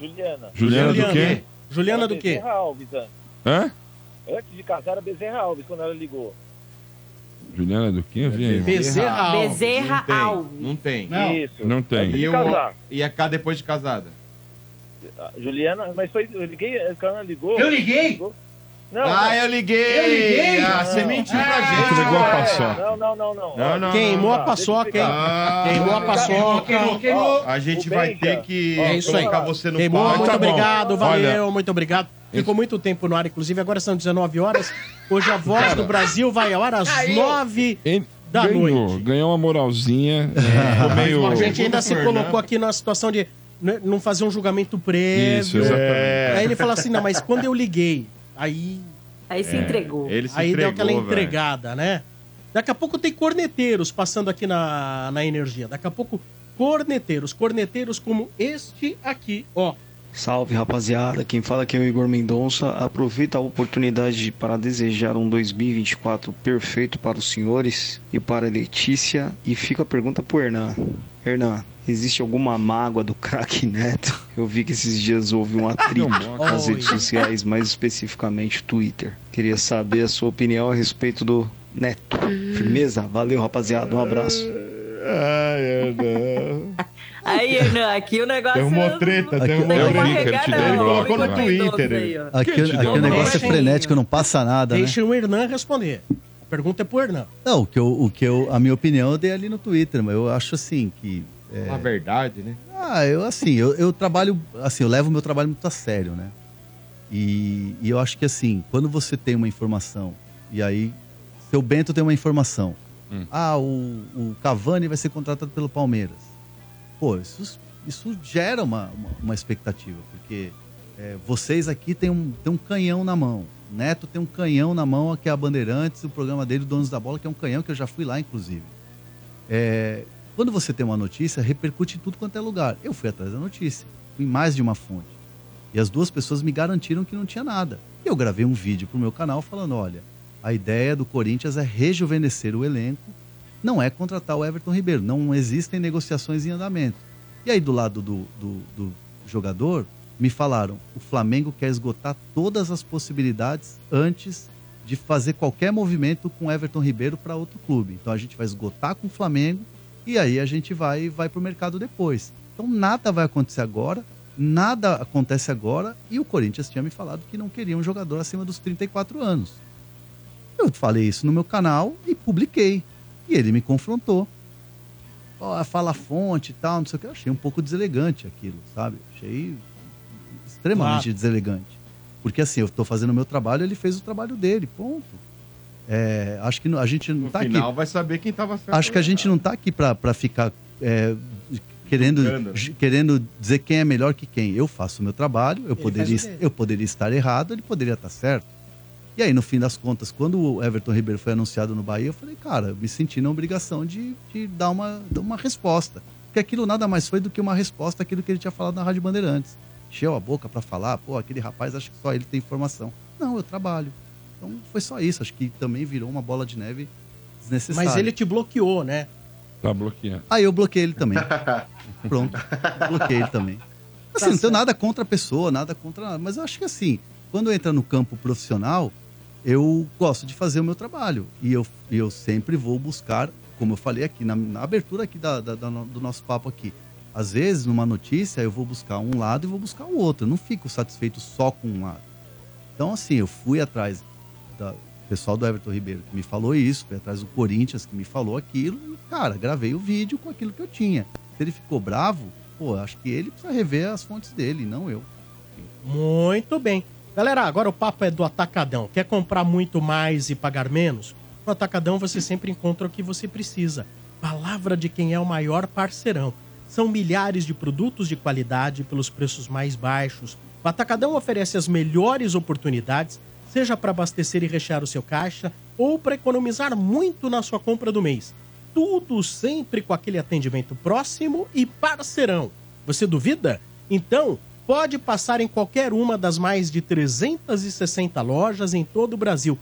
Juliana. Juliana. Do quê? Juliana do quê? Bezerra Alves. Hã? Antes de casar, era Bezerra Alves, quando ela ligou. Juliana do quê? Eu vi aí. Bezerra Alves. Bezerra Não tem, Alves. Não tem. Não. Isso. Não tem. E, casar. e a K depois de casada? A Juliana, mas foi. Eu liguei, ela ligou. Eu liguei? ligou- Não, ah, não. eu liguei! Eu liguei? Ah, você Não. mentiu pra Ah, gente. Entregou a É, paçoca. Não, não, não, não. Não, não, Queimou a paçoca, hein? Ah, Queimou a Queimou, paçoca. queimou. A gente vai ter que É isso aí. colocar você no Queimou, palco. muito tá obrigado, valeu, muito obrigado. Ficou muito tempo no ar, inclusive agora são 19 horas. Hoje a Voz do Brasil vai ao ar às 9 Ele da ganhou, noite. ganhou uma moralzinha. Ficou meio... A gente ainda se Fernando. colocou aqui na situação de n- não fazer um julgamento prévio. Isso, exatamente. Aí ele fala assim, não, mas quando eu liguei, aí, Aí se entregou. Ele se aí entregou, deu aquela velho. entregada, né? Daqui a pouco tem corneteiros passando aqui na, na energia. Daqui a pouco, corneteiros. Corneteiros como este aqui, ó. Salve rapaziada, quem fala aqui é o Igor Mendonça. Aproveita a oportunidade para desejar um 2024 perfeito para os senhores e para a Letícia. E fica a pergunta pro Hernan: Hernan, existe alguma mágoa do craque Neto? Eu vi que esses dias houve um atrito nas redes sociais, mais especificamente Twitter. Queria saber a sua opinião a respeito do Neto. Firmeza? Valeu rapaziada, um abraço. Ai, não. Aí, Hernan, aqui o negócio... Derrumou treta, Aqui- derrumou Eu Não vi, vai quero te pegar, dar em não. bloco, Igor né? Mendonça Twitter. aí. Aqui, aqui deu o uma negócio é frenético, não passa nada, né? Deixa o Hernan responder. A pergunta é pro Hernan. Não, o que eu, o que eu, a minha opinião eu dei ali no Twitter, mas eu acho assim que. é, A verdade, né? Ah, eu assim, eu, eu trabalho, assim, eu levo o meu trabalho muito a sério, né? E, e eu acho que assim, quando você tem uma informação, e aí, seu Bento tem uma informação. Hum. Ah, o, o Cavani vai ser contratado pelo Palmeiras. Pô, isso, isso gera uma, uma, uma expectativa, porque é, vocês aqui têm um, têm um canhão na mão. O Neto tem um canhão na mão, que é a Bandeirantes, o programa dele, Donos da Bola, que é um canhão que eu já fui lá, inclusive. É, Quando você tem uma notícia, repercute em tudo quanto é lugar. Eu fui atrás da notícia, fui em mais de uma fonte. E as duas pessoas me garantiram que não tinha nada. Eu gravei um vídeo pro meu canal falando: olha, a ideia do Corinthians é rejuvenescer o elenco, não é contratar o Everton Ribeiro, não existem negociações em andamento. E aí, do lado do, do, do jogador, me falaram: o Flamengo quer esgotar todas as possibilidades antes de fazer qualquer movimento com Everton Ribeiro para outro clube. Então a gente vai esgotar com o Flamengo e aí a gente vai vai para o mercado depois. Então nada vai acontecer agora, nada acontece agora e o Corinthians tinha me falado que não queria um jogador acima dos 34 anos. Eu falei isso no meu canal e publiquei. E ele me confrontou. Ó, fala a fonte e tal, não sei o que. Eu achei um pouco deselegante aquilo, sabe? Achei extremamente Claro. deselegante. Porque assim, eu estou fazendo o meu trabalho, ele fez o trabalho dele, ponto. É, acho que não- a gente não No está aqui. final vai saber quem tava certo. Acho que a gente não está aqui para ficar é, querendo, né? querendo dizer quem é melhor que quem. Eu faço o meu trabalho, eu Ele poderia, eu poderia estar errado, ele poderia estar certo. E aí, no fim das contas, quando o Everton Ribeiro foi anunciado no Bahia, eu falei, cara, me senti na obrigação de, de dar, uma, uma resposta. Porque aquilo nada mais foi do que uma resposta àquilo que ele tinha falado na Rádio Bandeirantes. Encheu a boca para falar, pô, aquele rapaz acha que só ele tem informação. Não, eu trabalho. Então foi só isso. Acho que também virou uma bola de neve desnecessária. Mas ele te bloqueou, né? Tá bloqueado. Aí eu bloqueei ele também. Pronto, bloqueei ele também. Assim, não tenho nada contra a pessoa, nada contra. Mas eu acho que assim, quando entra no campo profissional, eu gosto de fazer o meu trabalho. E eu, eu sempre vou buscar, como eu falei aqui, na, na abertura aqui da, da- da do nosso papo aqui. Às vezes, numa notícia, eu vou buscar um lado e vou buscar o outro. Eu não fico satisfeito só com um lado. Então, assim, eu fui atrás do pessoal do Everton Ribeiro que me falou isso, fui atrás do Corinthians que me falou aquilo, e, cara, gravei o vídeo com aquilo que eu tinha. Se ele ficou bravo, pô, acho que ele precisa rever as fontes dele, não eu. Muito bem. Galera, agora o papo é do Atacadão. Quer comprar muito mais e pagar menos? No Atacadão você sempre encontra o que você precisa. Palavra de quem é o maior parceirão. São milhares de produtos de qualidade pelos preços mais baixos. O Atacadão oferece as melhores oportunidades, seja para abastecer e rechear o seu caixa ou para economizar muito na sua compra do mês. Tudo sempre com aquele atendimento próximo e parceirão. Você duvida? Então, pode passar em qualquer uma das mais de 360 lojas em todo o Brasil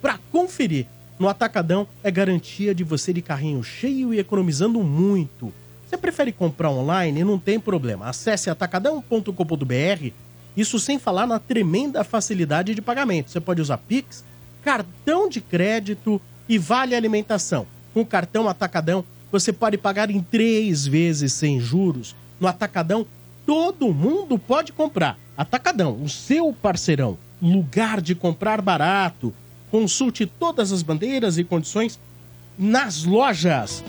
para conferir. No Atacadão é garantia de você de carrinho cheio e economizando muito. Você prefere comprar online? Não tem problema. Acesse atacadão.com.br. Isso sem falar na tremenda facilidade de pagamento. Você pode usar Pix, cartão de crédito e vale alimentação. Com o cartão Atacadão, você pode pagar em três vezes sem juros. No Atacadão, todo mundo pode comprar. Atacadão, o seu parceirão. Lugar de comprar barato. Consulte todas as bandeiras e condições nas lojas.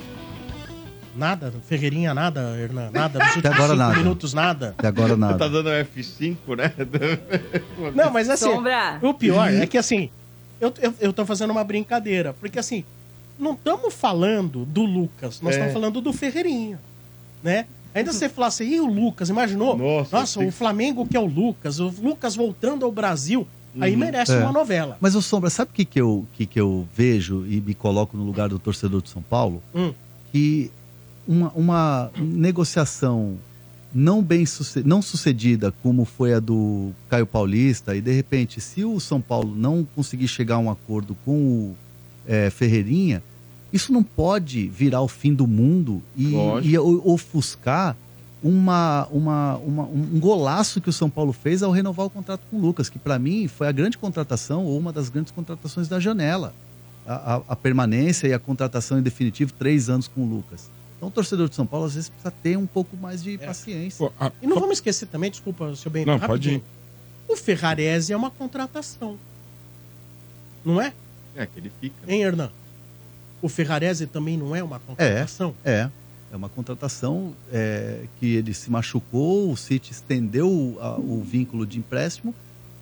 Nada, Ferreirinha, nada, Hernan, nada. Nos últimos agora cinco nada. minutos, nada. Até agora Tá nada. dando F5, né? Não, mas assim, Sombra. o pior é que assim, eu, eu, eu tô fazendo uma brincadeira, porque assim, não estamos falando do Lucas, nós É. estamos falando do Ferreirinha, né? Ainda você falar assim, e o Lucas, imaginou? Nossa, Nossa, o Flamengo que é o Lucas, o Lucas voltando ao Brasil, aí merece É. uma novela. Mas, ô Sombra, sabe o que, que, eu, que, que eu vejo e me coloco no lugar do torcedor de São Paulo? Hum. Que uma, uma negociação não bem suce- não sucedida como foi a do Caio Paulista, e de repente, se o São Paulo não conseguir chegar a um acordo com o é, Ferreirinha, isso não pode virar o fim do mundo e, e ofuscar uma, uma, uma- um golaço que o São Paulo fez ao renovar o contrato com o Lucas, que para mim foi a grande contratação ou uma das grandes contratações da janela. A, a- a permanência e a contratação em definitivo, três anos com o Lucas. Então o torcedor de São Paulo às vezes precisa ter um pouco mais de paciência. Pô, a- E não vamos esquecer também, desculpa, seu bem, Não, rapidinho. pode O Ferrarese é uma contratação. Não é? É, que ele fica. Hein, Hernan? O Ferrarese também não é uma contratação? É, é uma contratação é, que ele se machucou, o City estendeu a- o vínculo de empréstimo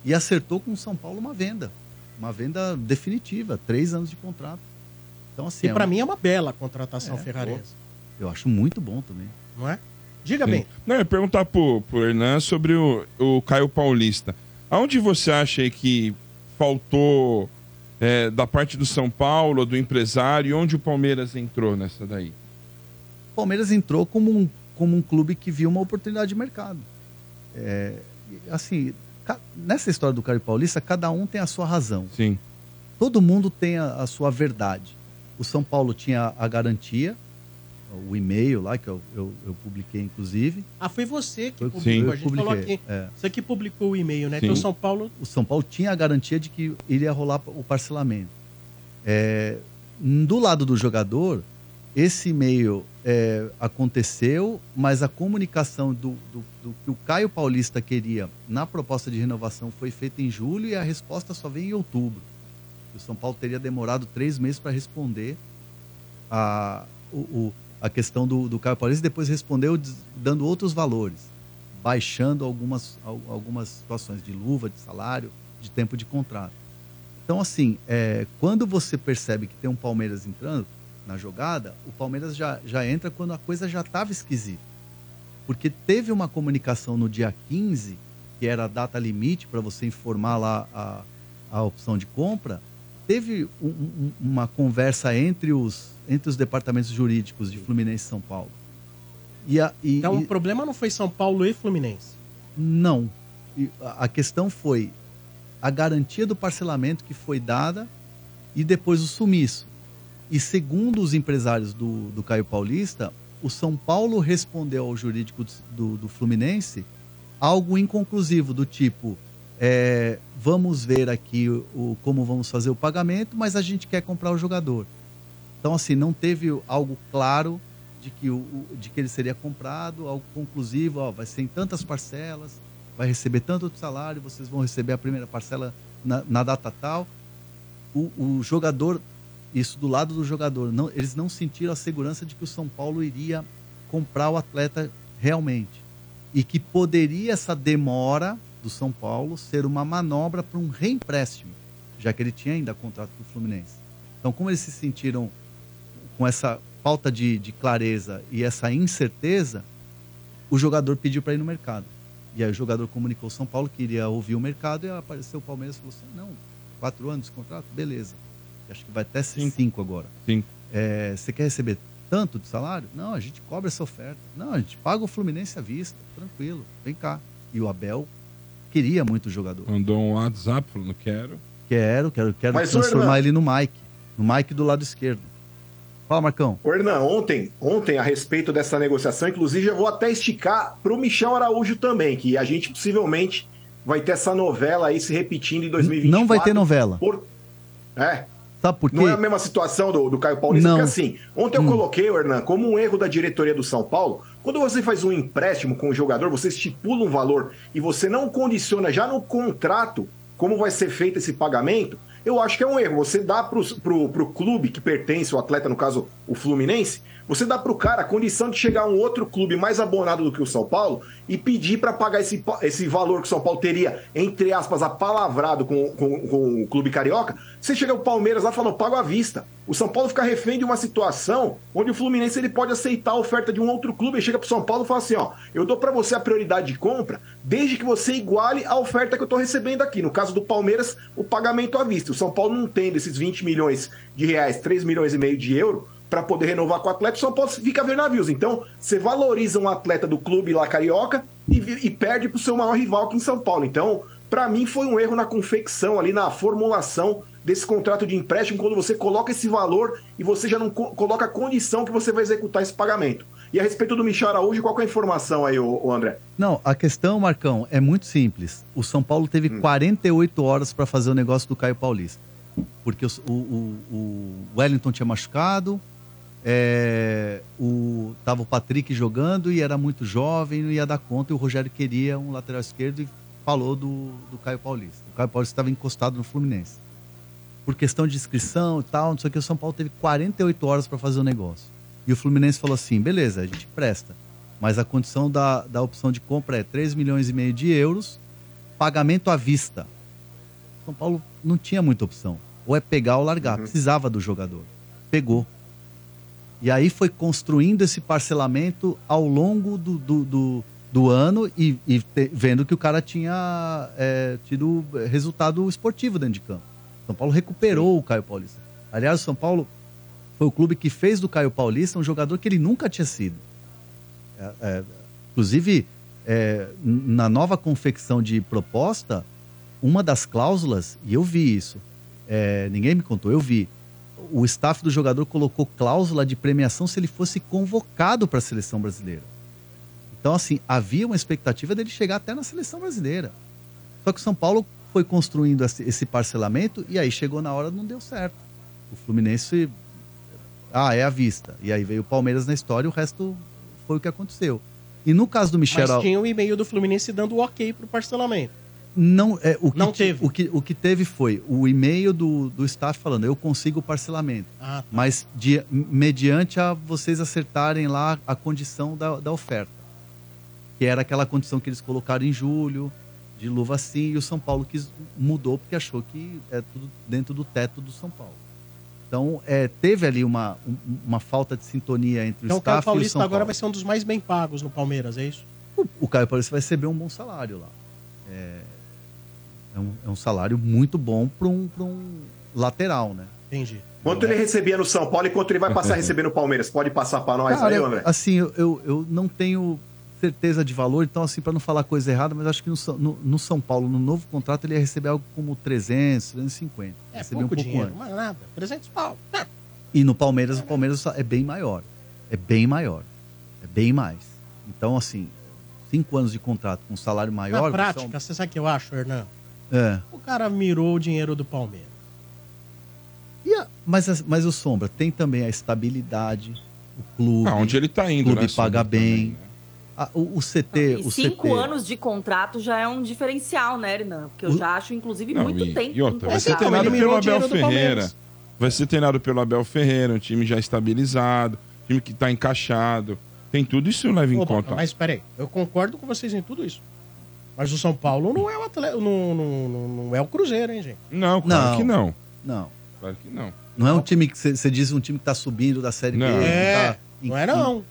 e acertou com o São Paulo uma venda. Uma venda definitiva, três anos de contrato. Então, assim, E é pra um- mim é uma bela contratação É, Ferrarese, eu acho muito bom também. não é? Diga Sim. bem. Não, eu ia perguntar pro, pro Hernan sobre o, o Caio Paulista. Aonde você acha aí que faltou é, da parte do São Paulo, do empresário, onde o Palmeiras entrou nessa daí? Palmeiras entrou como um, como um clube que viu uma oportunidade de mercado. É, assim, nessa história do Caio Paulista, cada um tem a sua razão. Sim. Todo mundo tem a, a sua verdade. O São Paulo tinha a garantia, o e-mail lá, que eu, eu, eu publiquei, inclusive. Ah, foi você que Foi- publicou. Sim. A gente falou Publiquei, aqui. é. Você que publicou o e-mail, né? Sim. Então o São Paulo. O São Paulo tinha a garantia de que iria rolar o parcelamento. É, do lado do jogador, esse e-mail é, aconteceu, mas a comunicação do, do- do que o Caio Paulista queria na proposta de renovação foi feita em julho e a resposta só vem em outubro. O São Paulo teria demorado três meses para responder a, o- o- a questão do, do Caio Paulista e depois respondeu dando outros valores, baixando algumas, al- algumas situações de luva, de salário, de tempo de contrato. Então, assim, é, quando você percebe que tem um Palmeiras entrando na jogada, o Palmeiras já, já entra quando a coisa já estava esquisita. Porque teve uma comunicação no dia 15, que era a data limite para você informar lá a, a opção de compra. Teve um- um- uma conversa entre os, entre os departamentos jurídicos de Fluminense e São Paulo. E a, e- Então e- o problema não foi São Paulo e Fluminense. não. A a questão foi a garantia do parcelamento que foi dada e depois o sumiço. E segundo os empresários do, do Caio Paulista, o São Paulo respondeu ao jurídico do, do Fluminense algo inconclusivo, do tipo: é, vamos ver aqui o, o- como vamos fazer o pagamento, mas a gente quer comprar o jogador. Então, assim, não teve algo claro de que, o, de que ele seria comprado, algo conclusivo, ó, vai ser em tantas parcelas, vai receber tanto salário, vocês vão receber a primeira parcela na, na data tal. O, o jogador, isso do lado do jogador, não, eles não sentiram a segurança de que o São Paulo iria comprar o atleta realmente. E que poderia essa demora do São Paulo ser uma manobra para um reempréstimo, já que ele tinha ainda contrato com o Fluminense. Então, como eles se sentiram com essa falta de, de clareza e essa incerteza, o jogador pediu para ir no mercado. E aí o jogador comunicou ao São Paulo que iria ouvir o mercado e apareceu o Palmeiras e falou assim: não, quatro anos de contrato? Beleza. Acho que vai até ser cinco agora. Cinco. É, você quer receber tanto de salário? Não, a gente cobra essa oferta. Não, a gente paga o Fluminense à vista. Tranquilo, vem cá. E o Abel queria muito o jogador. Mandou um WhatsApp falando, quero. Quero, quero, quero Mas, transformar ele no Mike. No Mike do lado esquerdo. Fala, Marcão. Ô, Hernan, ontem, ontem, a respeito dessa negociação, inclusive, eu vou até esticar para o Michel Araújo também, que a gente possivelmente vai ter essa novela aí se repetindo em 2024. Não vai ter novela. Por... É. Sabe por quê? Não é a mesma situação do, do Caio Paulista, Não. porque assim, ontem eu coloquei, ô, Hernan, como um erro da diretoria do São Paulo, quando você faz um empréstimo com o jogador, você estipula um valor e você não condiciona já no contrato como vai ser feito esse pagamento, eu acho que é um erro. Você dá pro, pro clube que pertence, o atleta, no caso, o Fluminense, você dá pro cara a condição de chegar a um outro clube mais abonado do que o São Paulo e pedir para pagar esse, esse valor que o São Paulo teria, entre aspas, apalavrado com, com, com o clube carioca. Você chega o Palmeiras lá falando, pago à vista. O São Paulo fica refém de uma situação onde o Fluminense ele pode aceitar a oferta de um outro clube. Ele chega pro São Paulo e fala assim: ó, eu dou para você a prioridade de compra, desde que você iguale a oferta que eu tô recebendo aqui. No caso do Palmeiras, o pagamento à vista. O São Paulo não tendo esses 20 milhões de reais, 3 milhões e meio de euro, para poder renovar com o atleta, o São Paulo fica a ver navios. Então, você valoriza um atleta do clube lá carioca e, e perde pro seu maior rival aqui em São Paulo. Então, para mim, foi um erro na confecção, ali na formulação desse contrato de empréstimo, quando você coloca esse valor e você já não co- coloca a condição que você vai executar esse pagamento. E a respeito do Michel Araújo, qual que é a informação aí, ô, ô André? Não, a questão, Marcão, é muito simples. O São Paulo teve 48 horas para fazer o negócio do Caio Paulista. Porque o, o- o Wellington tinha machucado, é, o, tava o Patrick jogando e era muito jovem, não ia dar conta, e o Rogério queria um lateral esquerdo e falou do, do Caio Paulista. O Caio Paulista estava encostado no Fluminense. Por questão de inscrição e tal, não sei o que, o São Paulo teve 48 horas para fazer o negócio. E o Fluminense falou assim: beleza, a gente presta. Mas a condição da, da opção de compra é 3 milhões e meio de euros, pagamento à vista. São Paulo não tinha muita opção. Ou é pegar ou largar. Precisava do jogador. Pegou. E aí foi construindo esse parcelamento ao longo do, do, do, do ano e, e te- vendo que o cara tinha é, tido resultado esportivo dentro de campo. São Paulo recuperou o Caio Paulista. Aliás, o São Paulo Foi o clube que fez do Caio Paulista um jogador que ele nunca tinha sido. É, é, inclusive, é, na nova confecção de proposta, uma das cláusulas, e eu vi isso, é, ninguém me contou, eu vi. O staff do jogador colocou cláusula de premiação se ele fosse convocado para a seleção brasileira. Então, assim, havia uma expectativa dele chegar até na seleção brasileira. Só que o São Paulo foi construindo esse parcelamento e aí chegou na hora não deu certo. O Fluminense. Ah, é à vista. E aí veio o Palmeiras na história e o resto foi o que aconteceu. E no caso do Michel. Mas tinha um e-mail do Fluminense dando o ok pro parcelamento. Não, é, o que Não teve. O que, o que teve foi o e-mail do, do staff falando, eu consigo o parcelamento. Ah, tá. Mas de- mediante a vocês acertarem lá a condição da, da oferta. Que era aquela condição que eles colocaram em julho, de luva sim, e o São Paulo quis, mudou porque achou que é tudo dentro do teto do São Paulo. Então, é, teve ali uma, um- uma falta de sintonia entre Então o o Caio staff e o Paulista São agora Paulo. vai ser um dos mais bem pagos no Palmeiras, é isso? O Caio Paulista vai receber um bom salário lá. É, é um, é um salário muito bom para um, pra um lateral, né? Entendi. Quanto ele recebia no São Paulo e quanto ele vai passar a receber no Palmeiras? Pode passar pra nós Cara, aí, eu- André? assim, eu, eu, eu não tenho certeza de valor, então, assim, para não falar coisa errada, mas acho que no, São- no, no São Paulo, no novo contrato, ele ia receber algo como 300, 350. É Receber pouco um pouco dinheiro, antes. mas nada. 300 pau. Ah, E no Palmeiras, o Palmeiras é bem maior. É bem maior. É bem mais. Então, assim, cinco anos de contrato com um salário maior. Na você prática, você sabe o que eu acho, Hernan? É. O cara mirou o dinheiro do Palmeiras. E a- mas, as- mas o Sombra tem também a estabilidade, o clube. Ah, onde ele tá indo, O clube né, paga bem. Ah, o, o CT. E o cinco CT anos de contrato já é um diferencial, né, Hernan? Porque eu O- já acho, inclusive, Não, muito e, tempo. e outra, vai ser treinado pelo Abel Ferreira. Vai ser treinado pelo Abel Ferreira, um time já estabilizado, time que tá encaixado. Tem tudo isso leva em Opa, conta. Mas peraí, eu concordo com vocês em tudo isso. Mas o São Paulo não é o atleta, não, não, não, não é o Cruzeiro, hein, gente? Não, claro Não. que não. Não. Claro que não. Não é um time que você diz um time que tá subindo da série Não. B. que É, tá não é não.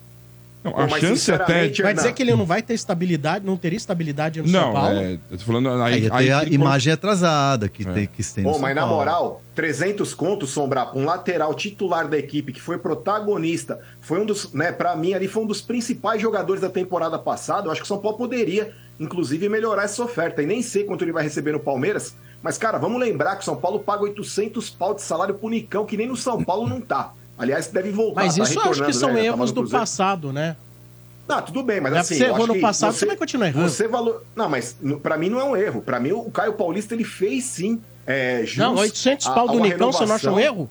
Não, a mas chance até. sinceramente, Vai dizer que ele não vai ter estabilidade, não teria estabilidade no São Não, Paulo? é, eu tô falando. Aí, Aí, a ele imagem atrasada que É. tem que tem no Pô, São mas na moral, 300 contos, Sombra, pra um lateral titular da equipe, que foi protagonista, foi um dos, né, pra mim ali foi um dos principais jogadores da temporada passada, eu acho que o São Paulo poderia, inclusive, melhorar essa oferta, e nem sei quanto ele vai receber no Palmeiras, mas, cara, vamos lembrar que o São Paulo paga 800 pau de salário pro Nicão, que nem no São Paulo não tá. Aliás, deve voltar, Mas tá isso eu acho que são né, tava erros do passado, né? Não, tudo bem, mas Já assim. você errou no passado, você vai continuar errando. Você valor... Não, mas pra mim não é um erro. Pra mim, o Caio Paulista ele fez sim. É, jus Não, 800 a- pau a do uma Nicão, você não acha um erro?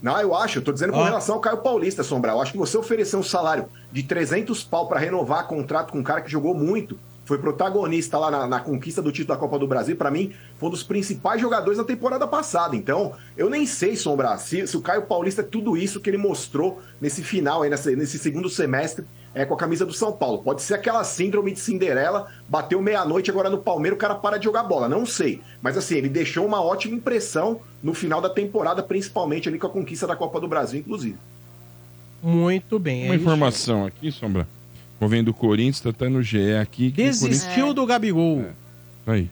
Não, eu acho. Eu tô dizendo com Ó. relação ao Caio Paulista, Sombra. Eu acho que você oferecer um salário de 300 pau pra renovar contrato com um cara que jogou muito, foi protagonista lá na, na conquista do título da Copa do Brasil, pra mim, foi um dos principais jogadores da temporada passada. Então, eu nem sei, Sombra, se, se o Caio Paulista é tudo isso que ele mostrou nesse final, aí, nessa- nesse segundo semestre, é, com a camisa do São Paulo. Pode ser aquela síndrome de Cinderela, bateu meia-noite agora no Palmeiras, o cara para de jogar bola. Não sei. Mas assim, ele deixou uma ótima impressão no final da temporada, principalmente ali com a conquista da Copa do Brasil, inclusive. Muito bem. Uma é isso. informação aqui, Sombra. Vou vendo do Corinthians, tá até no GE aqui. que o Desistiu do Gabigol. Corinthians- Aí.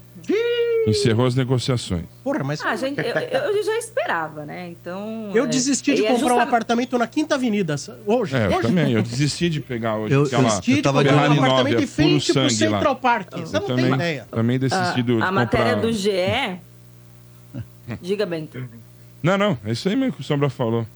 Encerrou as negociações. Porra, mas Ah, gente, eu, eu já esperava, né? Então. eu é, desisti de e é comprar um apartamento na Quinta Avenida. Hoje. É, eu hoje. também. Eu desisti de pegar hoje Eu- aquela eu Desisti de tava comprar um apartamento de é puro frente pro. Central Park. Você Eu não tem também, ideia. também desisti do, de A matéria comprar- do GE. Diga, Bento. Não, não. É isso aí mesmo que o Sombra falou.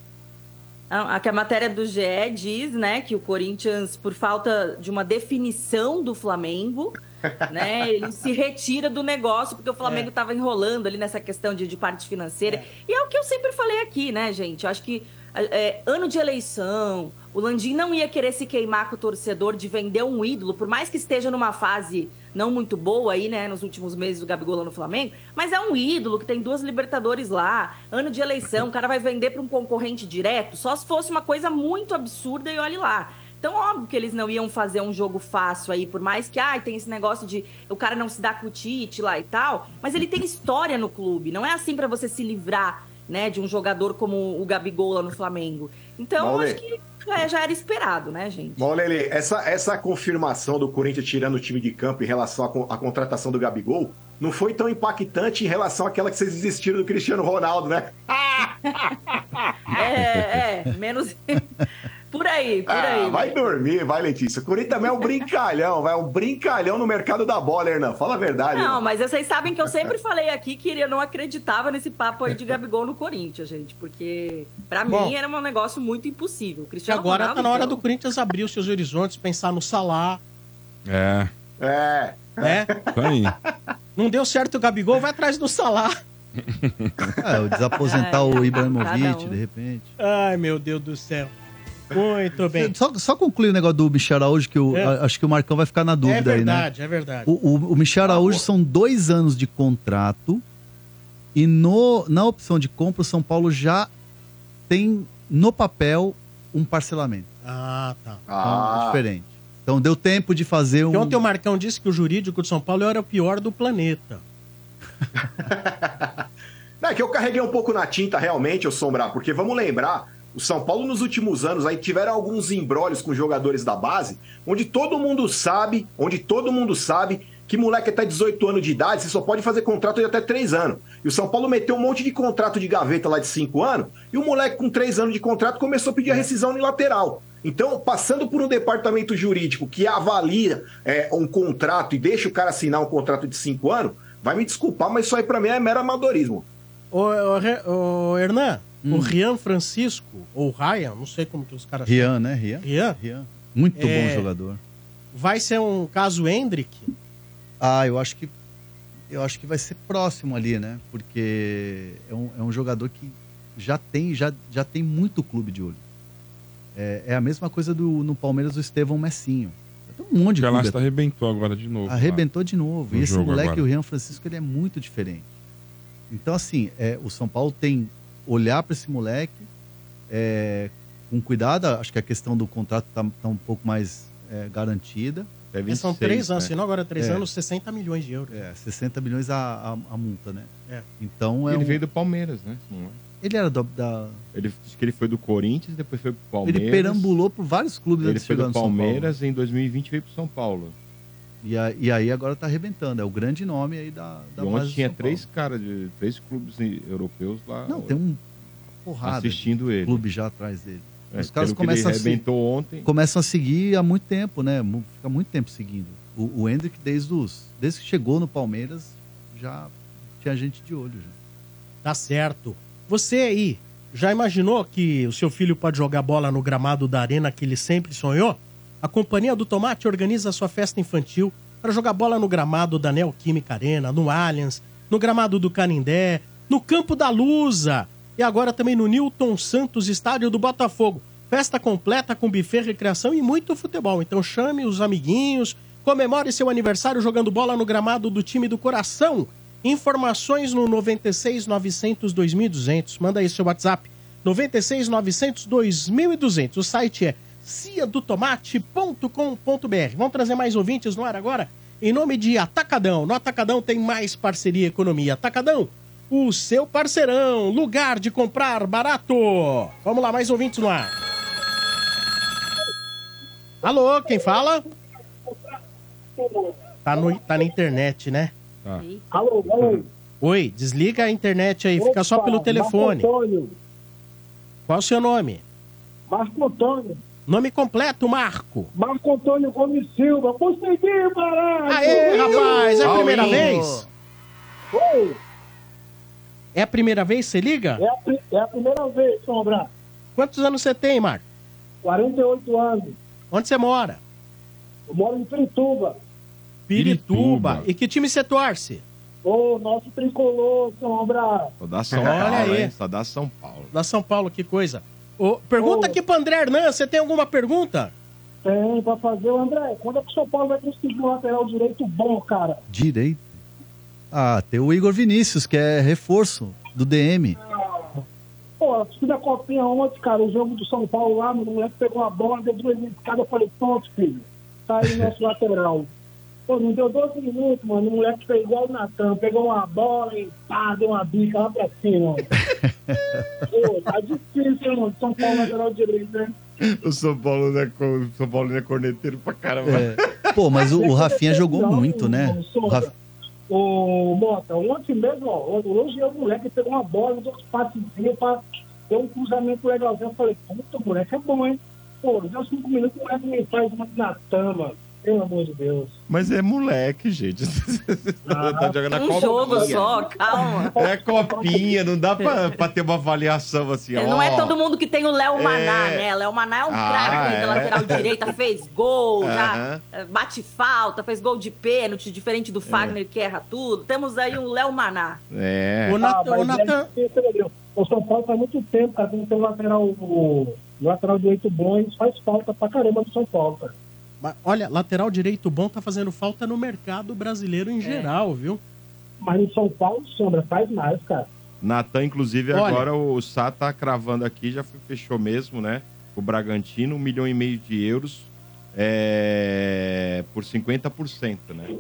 A, a, que a matéria do GE diz, né, que o Corinthians, por falta de uma definição do Flamengo, né, ele se retira do negócio porque o Flamengo estava enrolando ali nessa questão de, de parte financeira. E é o que eu sempre falei aqui, né, gente? Eu acho que é, ano de eleição, o Landim não ia querer se queimar com o torcedor de vender um ídolo, por mais que esteja numa fase não muito boa aí, né, nos últimos meses do Gabigol lá no Flamengo, mas é um ídolo que tem duas Libertadores lá, ano de eleição, o cara vai vender para um concorrente direto, só se fosse uma coisa muito absurda e olhe lá. Então, óbvio que eles não iam fazer um jogo fácil aí, por mais que, ai, tem esse negócio de o cara não se dá com o Tite lá e tal, mas ele tem história no clube, não é assim para você se livrar, né, de um jogador como o Gabigol lá no Flamengo. Então, Maule. acho que já, já era esperado, né, gente? Bom, Lele, essa, essa confirmação do Corinthians tirando o time de campo em relação à, à contratação do Gabigol não foi tão impactante em relação àquela que vocês desistiram do Cristiano Ronaldo, né? É, é, menos. Por aí, por aí. Ah, vai dormir, vai, Letícia. O Corinthians também é um brincalhão, vai um brincalhão no mercado da bola, Hernan. Fala a verdade. Não, mas vocês sabem que eu sempre falei aqui que eu não acreditava nesse papo aí de Gabigol no Corinthians, gente. Porque pra Bom. mim era um negócio muito impossível. O E Cristiano agora Ronaldo, tá na hora então, do Corinthians abrir os seus horizontes, pensar no Salah, É, É. né? aí. Não deu certo o Gabigol, vai atrás do Salah. É, o desaposentar o Cada Ibrahimovic, um. de repente. Ai, meu Deus do céu. Muito bem. Só, só concluir o negócio do Michel Araújo, que eu, É. a- acho que o Marcão vai ficar na É dúvida aí, né? verdade, é verdade. O, o, o Michel Araújo são dois anos de contrato e no, na opção de compra o São Paulo já tem no papel um parcelamento. Ah, tá. Então, Ah, é diferente. Então deu tempo de fazer um. Porque ontem o Marcão disse que o jurídico de São Paulo era o pior do planeta. Não, é que eu carreguei um pouco na tinta realmente, eu Sombrar, porque vamos lembrar, o São Paulo nos últimos anos aí tiveram alguns embrólios com jogadores da base, onde todo mundo sabe, onde todo mundo sabe que moleque até 18 anos de idade, você só pode fazer contrato de até 3 anos. E o São Paulo meteu um monte de contrato de gaveta lá de 5 anos, e o moleque com 3 anos de contrato começou a pedir a rescisão unilateral. Então, passando por um departamento jurídico que avalia é, um contrato e deixa o cara assinar um contrato de 5 anos, vai me desculpar, mas isso aí pra mim é mero amadorismo. Ô, ô, ô, Hernan, Hum. o Rian Francisco, ou Ryan, não sei como que os caras Rian, né? Rian. Rian, Rian. Muito É. bom jogador. vai ser um caso Hendrick? Ah, eu acho que eu acho que vai ser próximo ali, né? Porque é um, é um jogador que já tem, já, já tem muito clube de olho. É, é a mesma coisa do, no Palmeiras do Estevão Messinho. Tem um monte de O clube. Arrebentou agora de novo. Arrebentou de novo. No E esse moleque, agora. o Rian Francisco, ele é muito diferente. Então, assim, é, o São Paulo tem olhar para esse moleque é, com cuidado. Acho que a questão do contrato tá, tá um pouco mais é, garantida. É Porque 26, são três anos, né? senão agora três É. anos, 60 milhões de euros. É, 60 milhões a, a, a multa, né? É. Então é Ele um- veio do Palmeiras, né? Não? Ele era do- da. Ele disse que ele foi do Corinthians, depois foi pro Palmeiras. Ele perambulou por vários clubes Ele foi do. Palmeiras em 2020 veio pro São Paulo. E, a- e aí agora tá arrebentando. É o grande nome aí da, da e base ontem tinha São três caras de três clubes europeus lá. Não, tem um porrada assistindo de ele. clube já atrás dele. É, Os caras começam a, se, ontem. começam a seguir há muito tempo, né? Fica muito tempo seguindo. O, o Hendrick, desde, os, desde que chegou no Palmeiras, já tinha gente de olho. Já. Tá certo. Você aí, já imaginou que o seu filho pode jogar bola no gramado da arena que ele sempre sonhou? A Companhia do Tomate organiza sua festa infantil para jogar bola no gramado da Neoquímica Arena, no Allianz, no gramado do Canindé, no Campo da Lusa e agora também no Newton Santos Estádio do Botafogo. Festa completa com buffet, recreação e muito futebol. Então chame os amiguinhos, comemore seu aniversário jogando bola no gramado do time do coração. Informações no 96 900 2200. Manda aí seu WhatsApp. 96 900 2200. O site é ciadotomate.com.br. Vamos trazer mais ouvintes no ar agora? Em nome de Atacadão. No Atacadão tem mais parceria e economia. Atacadão, o seu parceirão. Lugar de comprar barato. Vamos lá, mais ouvintes no ar. Alô, quem fala? Tá, no, tá na internet, né? Tá. Alô, alô. Oi, desliga a internet aí, fica só Opa, pelo telefone. Marco Antônio. Qual o seu nome? Marco Antônio. Nome completo, Marco. Marco Antônio Gomes Silva. Consegui, barato! Aê, rapaz, é a primeira vez? Oi, É a primeira vez que você liga? é a, é a primeira vez, Sombra. Quantos anos você tem, Marco? 48 anos. Onde você mora? Eu moro em Pirituba. Pirituba. Pirituba. E que time você torce? Ô, nosso tricolor, Sombra. Só dá São Olha Paulo, aí. Só dá São Paulo. Da São Paulo, que coisa. Ô, pergunta Ô. aqui pro André Hernan, você tem alguma pergunta? Tem pra fazer. André, quando é que o São Paulo vai conseguir um lateral direito bom, cara? Direito. Ah, tem o Igor Vinícius, que é reforço do DM. Pô, eu fiz a copinha ontem, cara, o jogo do São Paulo lá, o moleque pegou a bola, deu duas escadas, eu falei, pronto, filho, tá aí nosso lateral. Pô, não deu 12 minutos, mano, o moleque fez igual o Natan, pegou uma bola e pá, deu uma bica lá pra cima. Pô, tá difícil, mano, São Paulo lateral direito, né? O São Paulo não é, o São Paulo é corneteiro pra caramba. É. Pô, mas o, o Rafinha jogou muito, né? O Raf- Ô, Mota, ontem mesmo, ó, hoje o moleque pegou uma bola, uns outros passezinhos pra ter um cruzamento legalzinho. Eu falei, puta, o moleque é bom, hein? Pô, deu cinco minutos, o moleque me faz uma na tama. Pelo amor de Deus. Mas é moleque, gente. tá jogando a Um copinha. jogo só, calma. É copinha, não dá pra, pra ter uma avaliação assim, ó. Não é todo mundo que tem o Léo Maná, É. né? Léo Maná é um Ah, craque é. da lateral direita, fez gol, já Aham. eh, bate falta, fez gol de pênalti, diferente do Fagner que erra tudo. Temos aí um Léo Maná. É. O Natan- Ah, o Natan- é? O São Paulo faz muito tempo, cara, tem que ter um lateral, o lateral direito bom, isso faz falta pra caramba do São Paulo, cara. Olha, lateral direito bom tá fazendo falta no mercado brasileiro É. em geral, viu? Mas no São Paulo, Sombra, faz mais, cara. Natan, inclusive, Olha. agora o Sá tá cravando aqui, já fechou mesmo, né? O Bragantino, um milhão e meio de euros é, por 50%, né?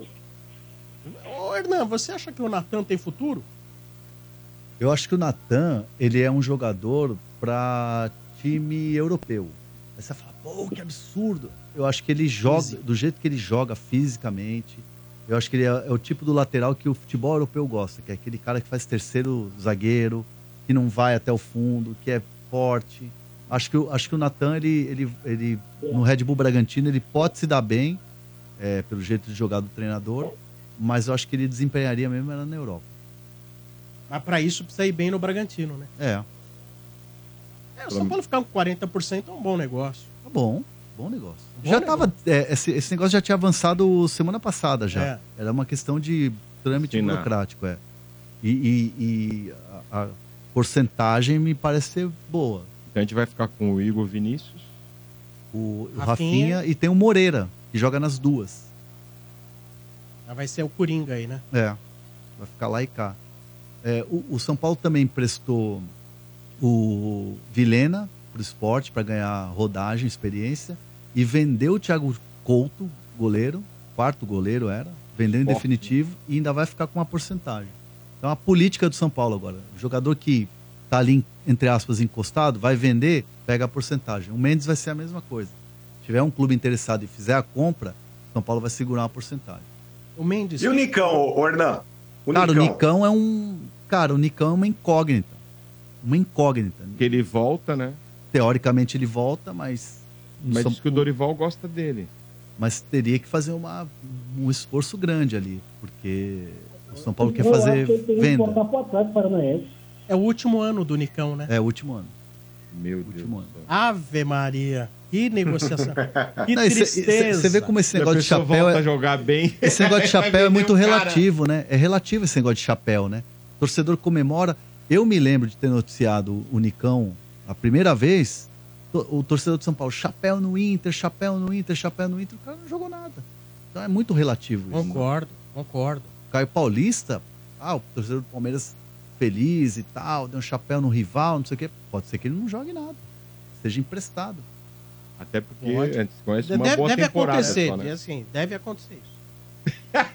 Ô, Hernan, você acha que o Natan tem futuro? Eu acho que o Natan, ele é um jogador pra time europeu. Aí você fala, pô, que absurdo. Eu acho que ele joga, do jeito que ele joga fisicamente, eu acho que ele é, é o tipo do lateral que o futebol europeu gosta, que é aquele cara que faz terceiro zagueiro, que não vai até o fundo, que é forte. Acho que, o- acho que o Natan, ele, ele, ele, no Red Bull Bragantino, ele pode se dar bem, é, pelo jeito de jogar do treinador, mas eu acho que ele desempenharia mesmo era na Europa. Mas pra isso precisa ir bem no Bragantino, né? É. É, o São Paulo ficar com 40% é um bom negócio. Tá bom, bom negócio. Bom já negócio. tava. é, esse, esse negócio já tinha avançado semana passada já. É. Era uma questão de trâmite Assinar. burocrático, é. E, e- e a, a porcentagem me parece ser boa. Então a gente vai ficar com o Igor Vinícius. O, o Rafinha. Rafinha. e tem o Moreira, que joga nas duas. Já vai ser o Coringa aí, né? É. Vai ficar lá e cá. É, o, o São Paulo também emprestou o Vilena pro esporte para ganhar rodagem, experiência. E vendeu o Thiago Couto, goleiro, quarto goleiro era, vendeu em Forte, definitivo e ainda vai ficar com uma porcentagem. Então a política do São Paulo agora. O jogador que tá ali, entre aspas, encostado, vai vender, pega a porcentagem. O Mendes vai ser a mesma coisa. Se tiver um clube interessado e fizer a compra, São Paulo vai segurar uma porcentagem. O Mendes. E o Nicão, ô, Hernan? O cara, Nicão. o Nicão é um. Cara, o Nicão é uma incógnita. Uma incógnita. Que ele volta, né? Teoricamente ele volta, mas. Mas São- diz que o Dorival gosta dele. mas teria que fazer uma, um esforço grande ali, porque o São Paulo quer fazer venda. É o último ano do Nicão, né? É o último ano. Meu Deus. Último ano. Ave Maria. Que negociação. Que Não, tristeza. Você vê como esse negócio de chapéu volta é, a jogar bem. Esse negócio de chapéu é muito cara. relativo, né? É relativo esse negócio de chapéu, né? O torcedor comemora. Eu me lembro de ter noticiado o Nicão a primeira vez. O torcedor de São Paulo, chapéu no Inter, chapéu no Inter, chapéu no Inter. O cara não jogou nada. Então é muito relativo isso. Concordo, concordo. Caio Paulista, ah, o torcedor do Palmeiras feliz e tal, deu um chapéu no rival, não sei o quê. Pode ser que ele não jogue nada. Seja emprestado. Até porque Pode. antes conhece uma Deve, boa deve temporada acontecer, só, né? assim, deve acontecer isso.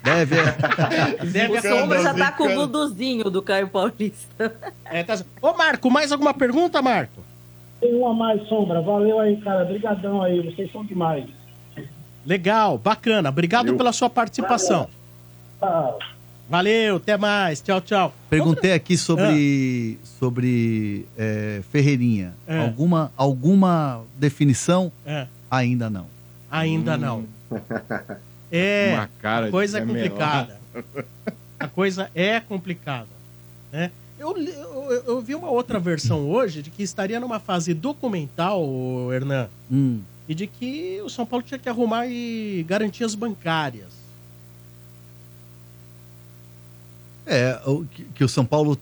Deve. Deve O Sombra já tá com o buduzinho do Caio Paulista. É, tá... Ô, Marco, mais alguma pergunta, Marco? Tem uma a mais, Sombra. Valeu aí, cara. Obrigadão aí. Vocês são demais. Legal, bacana. Obrigado Valeu. pela sua participação. Ah, Valeu, até mais. Tchau, tchau. Perguntei aqui sobre, sobre é, Ferreirinha. É. Alguma, alguma definição? É, Ainda não. ainda não. É, Uma cara a coisa é complicada. A coisa é complicada. Né? Eu, eu, eu- vi uma outra versão hoje de que estaria numa fase documental, Hernan, Hum. e de que o São Paulo tinha que arrumar garantias bancárias. É, o, que, que o São Paulo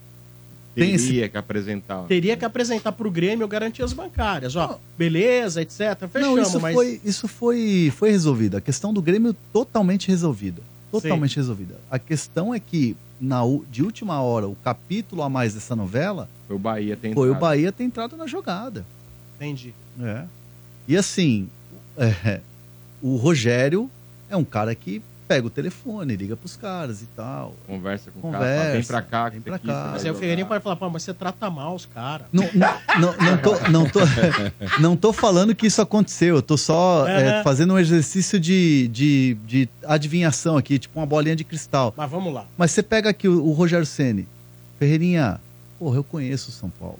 Teria esse. que apresentar. Teria que apresentar para o Grêmio garantias bancárias. Ó, beleza, etc. Fechamos, Não, isso, mas foi, isso foi, foi resolvido. A questão do Grêmio totalmente resolvida. Totalmente resolvida. A questão é que, na, de última hora, o capítulo a mais dessa novela Foi o Bahia tem foi o entrado. Bahia ter entrado na jogada. entendi. É. E assim, é, o Rogério é um cara que pega o telefone, liga pros caras e tal. Conversa com o cara, Conversa, fala, vem pra cá, vem pra cá. Mas aí o jogar. Ferreirinha pode falar, pô, mas você trata mal os caras. Não, não, não, não tô, não, tô, não tô falando que isso aconteceu, eu tô só é, Aham. fazendo um exercício de, de, de adivinhação aqui, tipo uma bolinha de cristal. Mas vamos lá. Mas você pega aqui o, o Rogério Ceni, Ferreirinha, porra, eu conheço o São Paulo.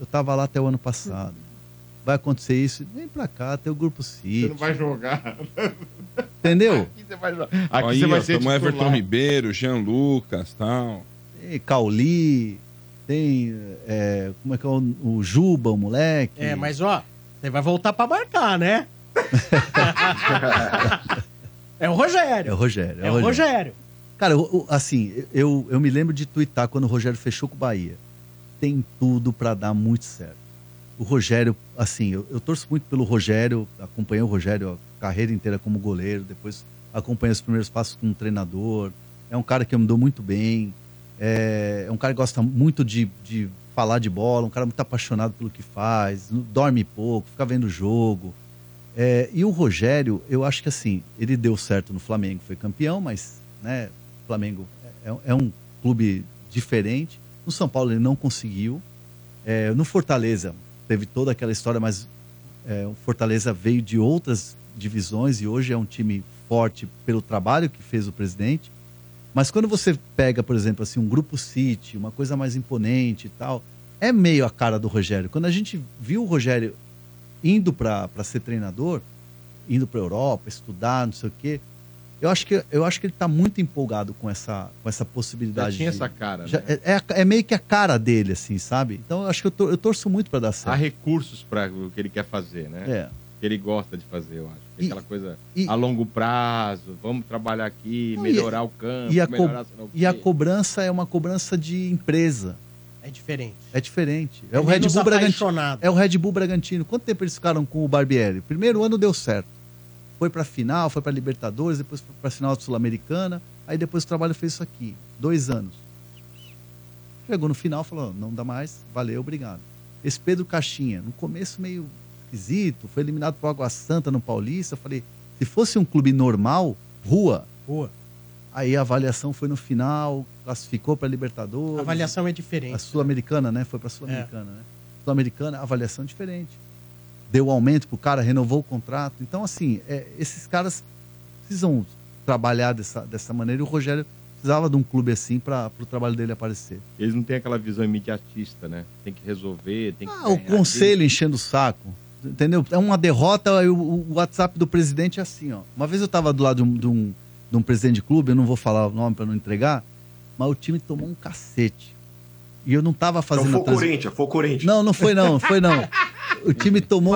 Eu tava lá até o ano passado. Vai acontecer isso, vem pra cá, tem o Grupo Você City. não vai jogar. Entendeu? Aqui você vai jogar. Aqui Aí, você vai ó, ser Everton. Ribeiro, Jean Lucas tal. Tem Cauli, tem. é, como é que é o, o Juba, o moleque. É, mas ó, você vai voltar pra marcar, né? é o Rogério. É o Rogério. É o Rogério. Cara, eu- eu- assim, eu, eu me lembro de twittar quando o Rogério fechou com o Bahia. Tem tudo pra dar muito certo. O Rogério, assim, eu, eu torço muito pelo Rogério, acompanhei o Rogério a carreira inteira como goleiro, depois acompanhei os primeiros passos como treinador. É um cara que me dou muito bem. É, é um cara que gosta muito de, de falar de bola, um cara muito apaixonado pelo que faz, dorme pouco, fica vendo jogo. É, e o Rogério, eu acho que assim, ele deu certo no Flamengo, foi campeão, mas né, o Flamengo é, é um clube diferente. No São Paulo ele não conseguiu. É, no Fortaleza teve toda aquela história, mas é, o Fortaleza veio de outras divisões e hoje é um time forte pelo trabalho que fez o presidente. Mas quando você pega, por exemplo, assim, um grupo City, uma coisa mais imponente e tal, é meio a cara do Rogério. Quando a gente viu o Rogério indo para ser treinador, indo para Europa, estudar, não sei o quê, eu acho que eu acho que ele está muito empolgado com essa com essa Já possibilidade. tinha de- essa cara, já- né? é, é, é meio que a cara dele, assim, sabe? Então eu acho que eu, tor- eu torço muito para dar Há certo. recursos para o que ele quer fazer, né? É. Que ele gosta de fazer, eu acho. E- Aquela coisa e- a longo prazo, vamos trabalhar aqui, Não, melhorar o campo, E a, melhorar e a cobrança é uma cobrança de empresa. É diferente. É diferente. É, É o Red Bull Bragantino. apaixonado. É o Red Bull Bragantino. Quanto tempo eles ficaram com o Barbieri? Primeiro ano deu certo. Foi pra final, foi pra Libertadores, depois foi pra final Sul-Americana. Aí depois o trabalho fez isso aqui. Dois anos. Chegou no final falou: não dá mais, valeu, obrigado. Esse Pedro Caixinha, no começo meio esquisito, foi eliminado pro Água Santa no Paulista. Eu falei: se fosse um clube normal, rua. Rua. Aí a avaliação foi no final, classificou pra Libertadores. A avaliação é diferente. A Sul-Americana, né? Foi pra Sul-Americana, né? Sul-Americana, avaliação diferente. Deu aumento pro cara, renovou o contrato. Então, assim, é, esses caras precisam trabalhar dessa, dessa maneira. E o Rogério precisava de um clube assim para o trabalho dele aparecer. Eles não têm aquela visão imediatista, né? Tem que resolver, tem que Ah, o conselho enchendo o saco. Entendeu? É uma derrota, aí o, o WhatsApp do presidente é assim, ó. Uma vez eu tava do lado de um, de um, de um presidente de clube, eu não vou falar o nome para não entregar, mas o time tomou um cacete. E eu não tava fazendo Então foi o Corinthians, foi o Corinthians. Não, não foi não, foi não. O time tomou,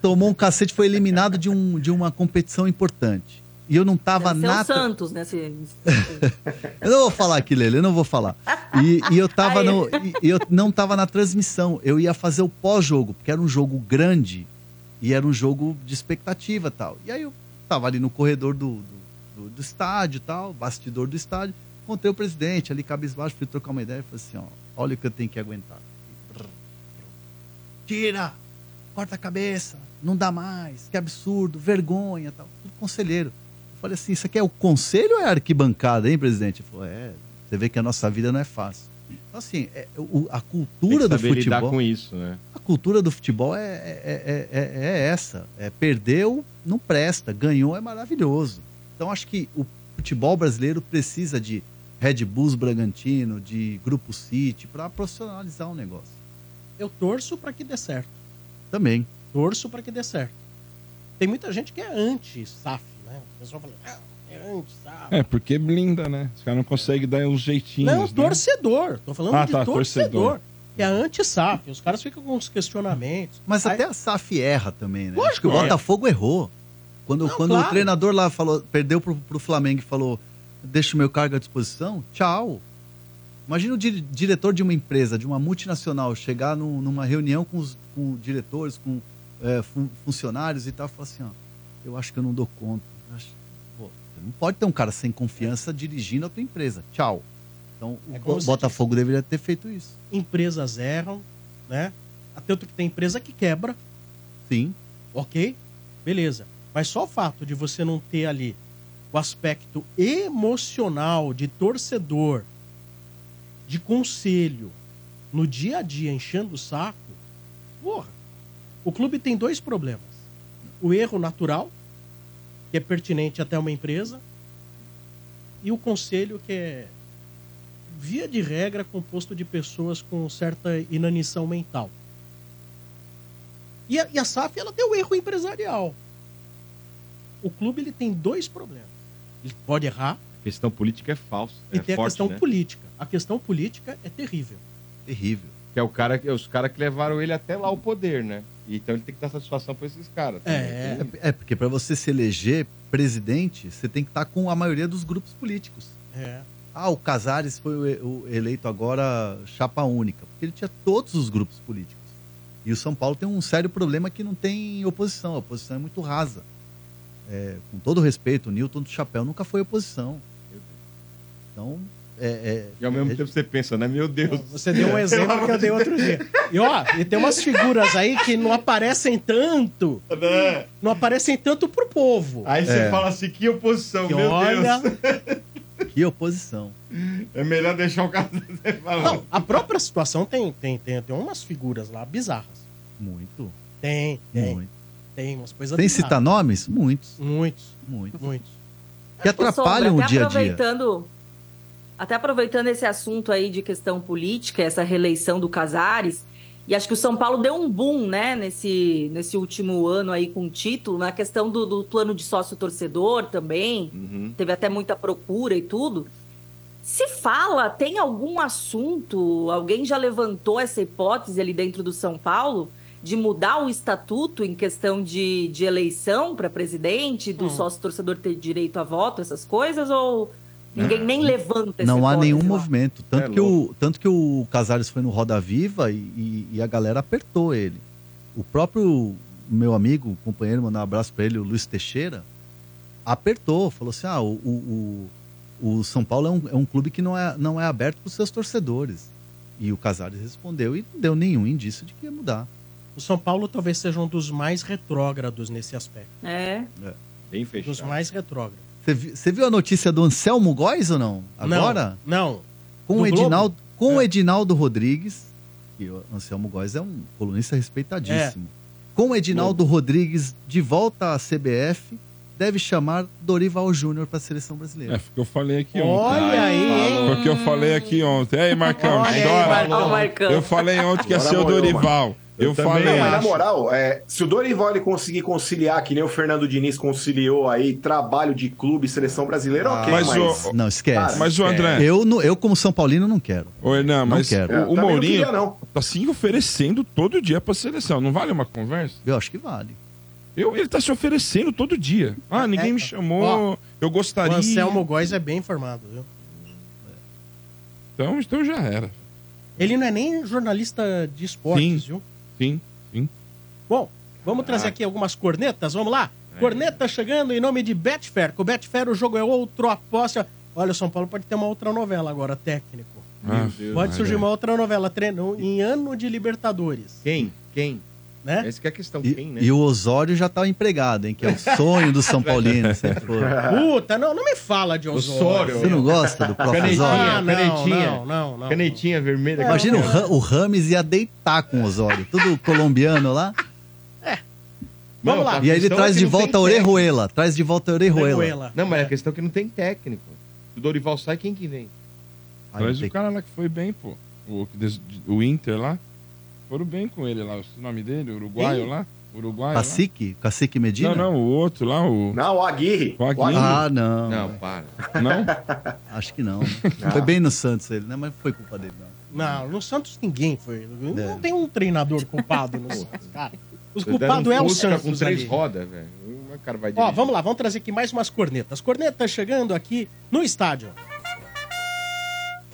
tomou um cacete, foi eliminado de, um, de uma competição importante. E eu não tava Deve ser na. o Santos, né? Se... Eu não vou falar aqui, Lele, eu não vou falar. E, e eu tava no. E eu não tava na transmissão. Eu ia fazer o pós-jogo, porque era um jogo grande e era um jogo de expectativa e tal. E aí eu tava ali no corredor do, do, do- do estádio e tal, bastidor do estádio. Encontrei o presidente ali, cabisbaixo, fui trocar uma ideia e falei assim: ó, olha o que eu tenho que aguentar. Tira! Corta a cabeça, não dá mais, que absurdo, vergonha tal. Tudo conselheiro. Eu falei assim: isso aqui é o conselho ou é a arquibancada, hein, presidente? Ele falou: é, você vê que a nossa vida não é fácil. Então, assim, é, o- a Tem cultura do saber lidar futebol. com isso, né? A cultura do futebol é, é, é, é- é essa. É, perdeu, não presta. Ganhou, é maravilhoso. Então, acho que o futebol brasileiro precisa de Red Bulls Bragantino, de Grupo City, para profissionalizar o negócio. Eu torço pra que dê certo. Também. Torço pra que dê certo. Tem muita gente que é anti-SAF, né? O pessoal fala, ah, é anti-SAF. É, porque blinda, né? Os caras não conseguem dar uns jeitinhos. Não, né? torcedor. Tô falando Ah, de tá, torcedor. torcedor. Que é anti-SAF. Os caras ficam com os questionamentos. Mas Aí- até a SAF erra também, né? Lógico Acho que o. Botafogo errou. Quando, Não, quando claro. o treinador lá falou, perdeu pro, pro Flamengo e falou: deixa o meu cargo à disposição, tchau. Imagina o di- diretor de uma empresa, de uma multinacional, chegar num- numa reunião com os com diretores, com é, fun- funcionários e tal, e falar assim: ó, eu acho que eu não dou conta. Eu acho- pô, não pode ter um cara sem confiança dirigindo a tua empresa. Tchau. Então o É você Botafogo deveria ter feito isso. Empresas erram, né? Até outro que tem empresa que quebra. Sim. Ok? Beleza. Mas só o fato de você não ter ali o aspecto emocional de torcedor, de conselho, no dia a dia enchendo o saco, porra, o clube tem dois problemas. O erro natural, que é pertinente até uma empresa, e o conselho, que é, via de regra, composto de pessoas com certa inanição mental. E a, e a SAF, ela tem o erro empresarial. O clube, ele tem dois problemas. Ele pode errar, A questão política é falsa. e é tem a forte, questão né? política. A questão política é terrível. Terrível. Que é o cara, que- os caras que levaram ele até lá ao poder, né? Então ele tem que dar satisfação pra esses caras. É. também. É, porque para você se eleger presidente, você tem que estar com a maioria dos grupos políticos. É. Ah, o Casares foi o eleito agora chapa única, porque ele tinha todos os grupos políticos. E o São Paulo tem um sério problema que não tem oposição. A oposição é muito rasa. É, com todo respeito, o Newton do Chapéu nunca foi oposição. Então, é, é- E ao mesmo é- tempo você pensa, né? Meu Deus. Você deu um exemplo que eu dei outro dia. E ó, e tem umas figuras aí que não aparecem tanto. Não aparecem tanto pro povo. Aí você É. fala assim, que oposição, Que meu olha- Deus. que oposição. É melhor deixar o cara... Não, a própria situação tem, tem, tem, tem umas figuras lá bizarras. Muito. Tem, tem. Muito. Tem umas coisas bizarras. citar nomes? Muitos. Muitos, Muitos. muitos. Que atrapalham Ô, o Sombra, dia a até dia. Aproveitando, até aproveitando esse assunto aí de questão política, essa reeleição do Casares, e acho que o São Paulo deu um boom, né, nesse, nesse último ano aí com o título, na questão do, do plano de sócio-torcedor também, Uhum. teve até muita procura e tudo. Se fala, tem algum assunto, alguém já levantou essa hipótese ali dentro do São Paulo de mudar o estatuto em questão de, de eleição para presidente, do Hum. sócio-torcedor ter direito a voto, essas coisas? Ou ninguém nem levanta Não há nenhum lá? movimento. Tanto, É que o, tanto que o Casares foi no Roda Viva e, e- e a galera apertou ele. O próprio meu amigo, companheiro, mandar um abraço para ele, o Luiz Teixeira, apertou, falou assim: ah, o, o, o, o São Paulo é um, é um clube que não é, não é aberto para os seus torcedores. E o Casares respondeu e não deu nenhum indício de que ia mudar. O São Paulo talvez seja um dos mais retrógrados nesse aspecto. É. Bem Dos fechado. mais retrógrados. Você vi- Você viu a notícia do Anselmo Góes ou não? Agora? Não. não. Com o Edinaldo, com o É. Edinaldo Rodrigues, que o Anselmo Góes é um colunista respeitadíssimo. Com o Edinaldo Rodrigues de volta à CBF, deve chamar Dorival Júnior para a seleção brasileira. É, foi o que eu falei aqui ontem. Olha aí, hein? Foi o que eu falei aqui ontem. Ei, Marcão, Olha aí, chora. Marcão. Marcão. Eu falei ontem que ia ser o Dorival. Eu, Eu também falei. Não, mas na moral, é, se o Dorival ele conseguir conciliar, que nem o Fernando Diniz conciliou aí, trabalho de clube e seleção brasileira, ok, mas mas... o- Não, esquece. Cara, Mas o André, eu, não- eu, como São Paulino, não quero. Ô, Hernan, Não mas quero. o, É, o não Mourinho queria, não. tá se oferecendo todo dia pra seleção. Não vale uma conversa? Eu acho que vale. Eu, ele tá se oferecendo todo dia. Ah, ninguém É, me chamou, eu O gostaria. Anselmo Góes é bem informado, viu? Então, então já era. Ele não é nem jornalista de esportes, Sim. viu? Sim, sim. Bom, vamos trazer aqui algumas cornetas, vamos lá? É. Corneta chegando em nome de Betfair. Com Betfair o jogo é outro, aposta. Olha, o São Paulo pode ter uma outra novela agora, técnico. Ah, Pode surgir uma outra novela, treino em ano de Libertadores, Quem? Quem? Né? Essa que é a questão. E, Quem, né? e o Osório já tá empregado, hein? Que é o sonho do São Paulino. Puta, não, não me fala de Osório. Osório. Você não gosta do próprio Canetinha, Osório? Ah, não, canetinha. não, não, não. Canetinha vermelha. Imagina o, o Rames ia deitar com o Osório, tudo colombiano lá. Vamos Não, lá. E aí ele questão traz é de volta a Orejuela. Traz de volta a Orejuela. Orejuela. Não, mas a questão é que não tem técnico. Se o Dorival sai, quem que vem? Traz tem o cara lá que foi bem, pô. O, que des- o Inter lá. Foram bem com ele lá. O nome dele, o uruguaio Quem? lá. Uruguaio lá. Cacique? Cacique Medina? Não, não, o outro lá, o. Não, o Aguirre. O Aguirre. Ah, não. Não, para. Não? Acho que não. Foi bem no Santos ele, né? Mas não foi culpa dele, não. Não, no Santos ninguém foi. Não É. tem um treinador culpado no Santos, cara. Os culpados um é o Santos com três ali. rodas, velho. O cara vai Ó, vamos lá, vamos trazer aqui mais umas cornetas. Cornetas chegando aqui no estádio.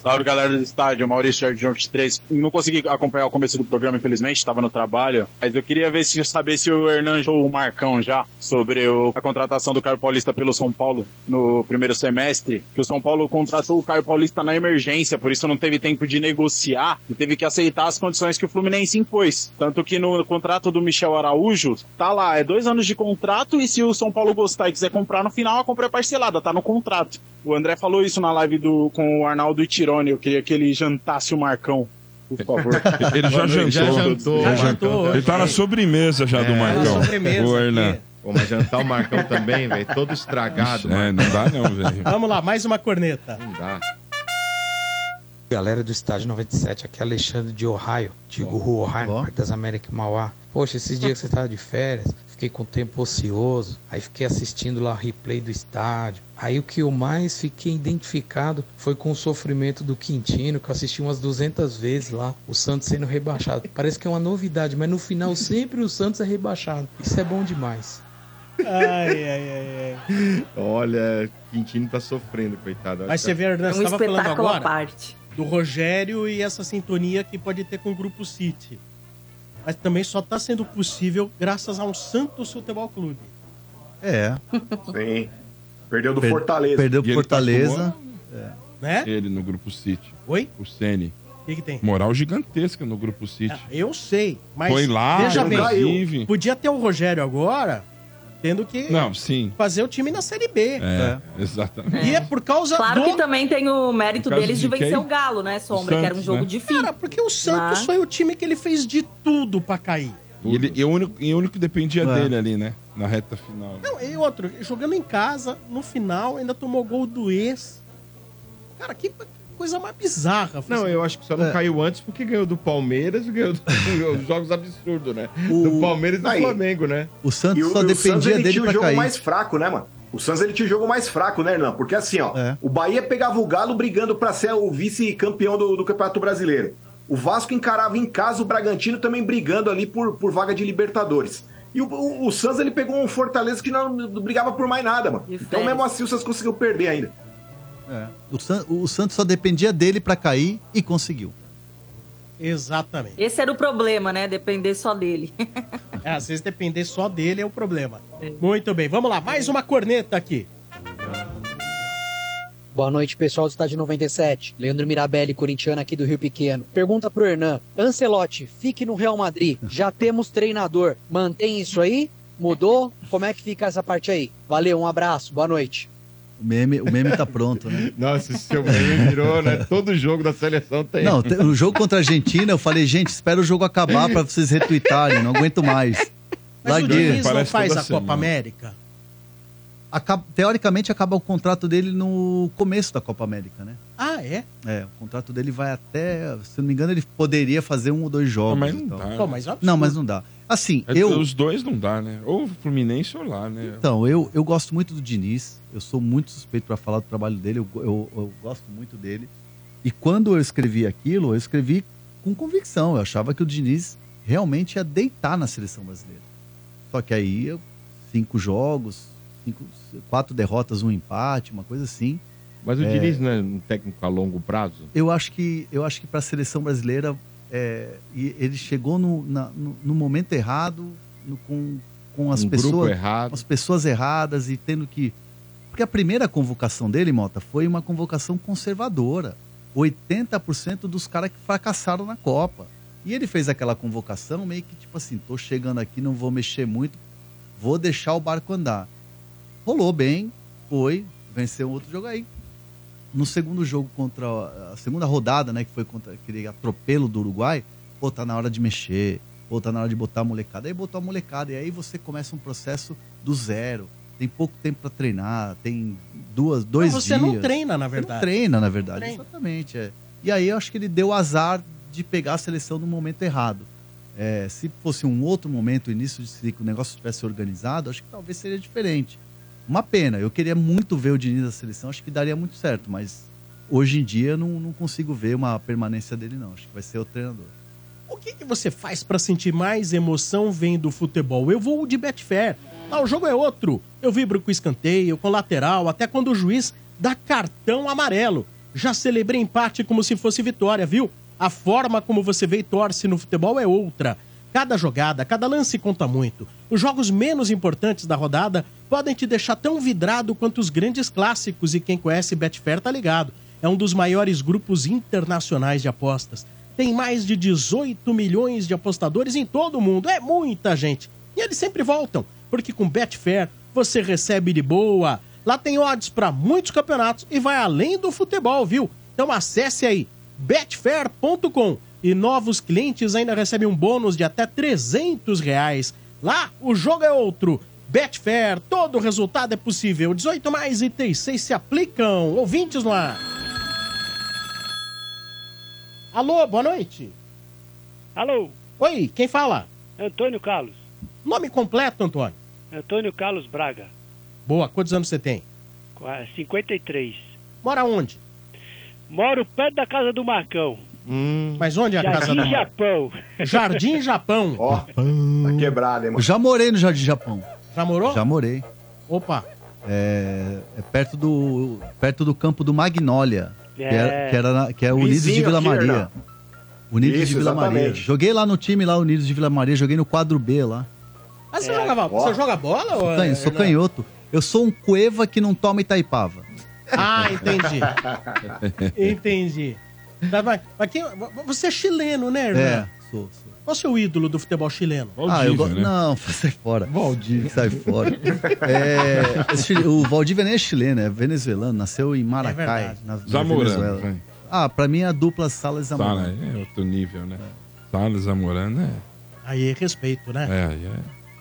Salve galera do estádio, Maurício Jardim 23. Não consegui acompanhar o começo do programa, infelizmente, estava no trabalho. Mas eu queria ver se saber se o Hernan ou o Marcão já sobre o- a contratação do Caio Paulista pelo São Paulo no primeiro semestre. Que o São Paulo contratou o Caio Paulista na emergência, por isso não teve tempo de negociar e teve que aceitar as condições que o Fluminense impôs. Tanto que no contrato do Michel Araújo, tá lá, é dois anos de contrato e se o São Paulo gostar e quiser comprar no final, a compra é parcelada, tá no contrato. O André falou isso na live do, com o Arnaldo Itirone, eu queria que ele jantasse o Marcão, por favor. Ele já Boa noite. jantou. Já jantou. Ele tá na sobremesa já do É, Marcão. na sobremesa O. Hernan. Pô, mas jantar o Marcão também, velho, todo estragado. É, não dá não, velho. Vamos lá, mais uma corneta. Não dá. Galera do estádio 97, aqui é Alexandre de Ohio, digo Rua Ohio, Parque das Américas Mauá. Poxa, esses dias que você tava de férias, fiquei com tempo ocioso, aí fiquei assistindo lá o replay do estádio. Aí o que eu mais fiquei identificado foi com o sofrimento do Quintino, que eu assisti umas 200 vezes lá, o Santos sendo rebaixado. Parece que é uma novidade, mas no final sempre o Santos é rebaixado. Isso é bom demais. Ai, ai, ai, ai. Olha, Quintino tá sofrendo, coitado. Mas você vê, É um você tava falando espetáculo à agora parte. Do Rogério e essa sintonia que pode ter com o Grupo City. Mas também só tá sendo possível graças ao Santos Futebol Clube. É. Sim. Perdeu do Per- Fortaleza. Perdeu pro E ele tá Fortaleza. Né? Ele no Grupo City. Oi? O Ceni. O que, que tem? Moral gigantesca no Grupo City. Eu sei, mas Foi lá, veja bem, inclusive. podia ter o Rogério agora, tendo que Não, sim. fazer o time na Série B. É, exatamente. E é por causa Claro do... que também tem o mérito deles de, de vencer quem? o Galo, né, Sombra? O que era um Santos, jogo né? difícil. Cara, porque o Santos Mas- foi o time que ele fez de tudo pra cair. E, ele, e o único, e o único que dependia É. dele ali, né? Na reta final. Não, e outro, jogando em casa, no final, ainda tomou gol do ex. Cara, que coisa mais bizarra. Não, eu acho que só não É. caiu antes porque ganhou do Palmeiras e ganhou dos jogos absurdos, né? O- Do Palmeiras e do Aí. Flamengo, né? O Santos E o, só e o Santos dependia ele dele tinha o jogo cair. mais fraco, né, mano? O Santos ele tinha o jogo mais fraco, né, Hernan? Porque assim, ó, É. o Bahia pegava o Galo brigando pra ser o vice-campeão do, do Campeonato Brasileiro. O Vasco encarava em casa o Bragantino também brigando ali por, por vaga de Libertadores. E o, o, o Santos ele pegou um Fortaleza que não, não brigava por mais nada, mano. Então mesmo assim o Santos conseguiu perder ainda. É. O, San- o Santos só dependia dele pra cair e conseguiu. Exatamente. Esse era o problema, né? Depender só dele. É, às vezes depender só dele é o problema. Muito bem, vamos lá, mais uma corneta aqui. Boa noite, pessoal do Estádio 97. Leandro Mirabelli, corintiano aqui do Rio Pequeno. Pergunta pro Hernan. Ancelotti, fique no Real Madrid. Já temos treinador. Mantém isso aí? Mudou? Como é que fica essa parte aí? Valeu, um abraço, boa noite. O meme, o meme tá pronto, né? Nossa, esse seu meme virou, né? Todo jogo da seleção tem. Não, te- o jogo contra a Argentina, eu falei, gente, espera o jogo acabar pra vocês retweetarem, não aguento mais. Mas Larguei. o Diniz não faz a Copa semana. América? Acaba- teoricamente acaba o contrato dele no começo da Copa América, né? Ah, é? É, o contrato dele vai até, se eu não me engano, ele poderia fazer um ou dois jogos. mas não e tal. dá. Pô, mas é. Não, mas não dá. Assim, É, eu, Os dois não dá, né? Ou Fluminense ou lá, né? Então, eu, eu gosto muito do Diniz. Eu sou muito suspeito para falar do trabalho dele. Eu, eu, eu gosto muito dele. E quando eu escrevi aquilo, eu escrevi com convicção. Eu achava que o Diniz realmente ia deitar na seleção brasileira. Só que aí, cinco jogos, cinco, quatro derrotas, um empate, uma coisa assim. Mas o É, Diniz não é um técnico a longo prazo? Eu acho que eu acho que para a seleção brasileira é, e ele chegou no, na- no, no momento errado, no- com, com as Um pessoas errado. as pessoas erradas e tendo que porque a primeira convocação dele, Mota, foi uma convocação conservadora. 80% dos caras que fracassaram na Copa. E ele fez aquela convocação meio que tipo assim, tô chegando aqui, não vou mexer muito, vou deixar o barco andar. Rolou bem, foi, venceu outro jogo aí. No segundo jogo contra a segunda rodada, né, que foi contra aquele atropelo do Uruguai, pô, tá na hora de mexer, pô, tá na hora de botar a molecada. Aí botou a molecada e aí você começa um processo do zero. Tem pouco tempo para treinar, tem duas, dois Não, você dias. não treina, na Você verdade. não treina, na verdade. Treina. Exatamente. É. E aí eu acho que ele deu azar de pegar a seleção no momento errado. É, se fosse um outro momento, início de ciclo, o negócio tivesse organizado, acho que talvez seria diferente. Uma pena. Eu queria muito ver o Diniz na seleção, acho que daria muito certo, mas hoje em dia não, não consigo ver uma permanência dele, não. Acho que vai ser o treinador. O que, que você faz pra sentir mais emoção vendo futebol? Eu vou de Betfair. Ah, o jogo é outro. Eu vibro com escanteio, com lateral, até quando o juiz dá cartão amarelo. Já celebrei empate como se fosse vitória, viu? A forma como você vê e torce no futebol é outra. Cada jogada, cada lance conta muito. Os jogos menos importantes da rodada podem te deixar tão vidrado quanto os grandes clássicos e quem conhece Betfair tá ligado. É um dos maiores grupos internacionais de apostas. Tem mais de 18 milhões de apostadores em todo o mundo. É muita gente. E eles sempre voltam, porque com Betfair você recebe de boa. Lá tem odds para muitos campeonatos e vai além do futebol, viu? Então acesse aí betfair.com e novos clientes ainda recebem um bônus de até 300 reais. Lá o jogo é outro. Betfair, todo resultado é possível. 18 mais itens 6 se aplicam. Ouvintes ar. Alô, boa noite. Alô, Oi, quem fala? Antônio Carlos. Nome completo, Antônio. Antônio Carlos Braga. Boa, quantos anos você tem? Qua- 53. Mora onde? Moro perto da casa do Marcão. Mas onde é a casa Jardim da Japão. Jardim Japão. Ó, tá quebrado, hein, Eu já morei no Jardim Japão. Já morou? Já morei. Opa. É, é perto, do, perto do campo do Magnólia. Que, É. é, que, era na- que é o Unidos de Vizinho Vila aqui, Maria. Unidos Isso, de Vila Maria. exatamente. Joguei lá no time, lá, Unidos de Vila Maria. Joguei no quadro B lá. Mas você, jogava, você joga bola? Sou, ou canho- é- sou canhoto. Eu sou um cueva que não toma Itaipava. Ah, entendi. entendi. Mas- mas quem- você é chileno, né, Hernan? É, sou, sou. Qual é o seu ídolo do futebol chileno? ah, eu go... Não, sai fora. Valdívia. Sai fora. É, esse- o Valdívia nem é chileno, é venezuelano. Nasceu em Maracai, verdade. na, na Zamorano, Venezuela. vai. Ah, pra mim é a dupla Salas e Sala, Zamorano. é outro nível, né? Salles Zamorano é. Aí, respeito, né? É, aí é.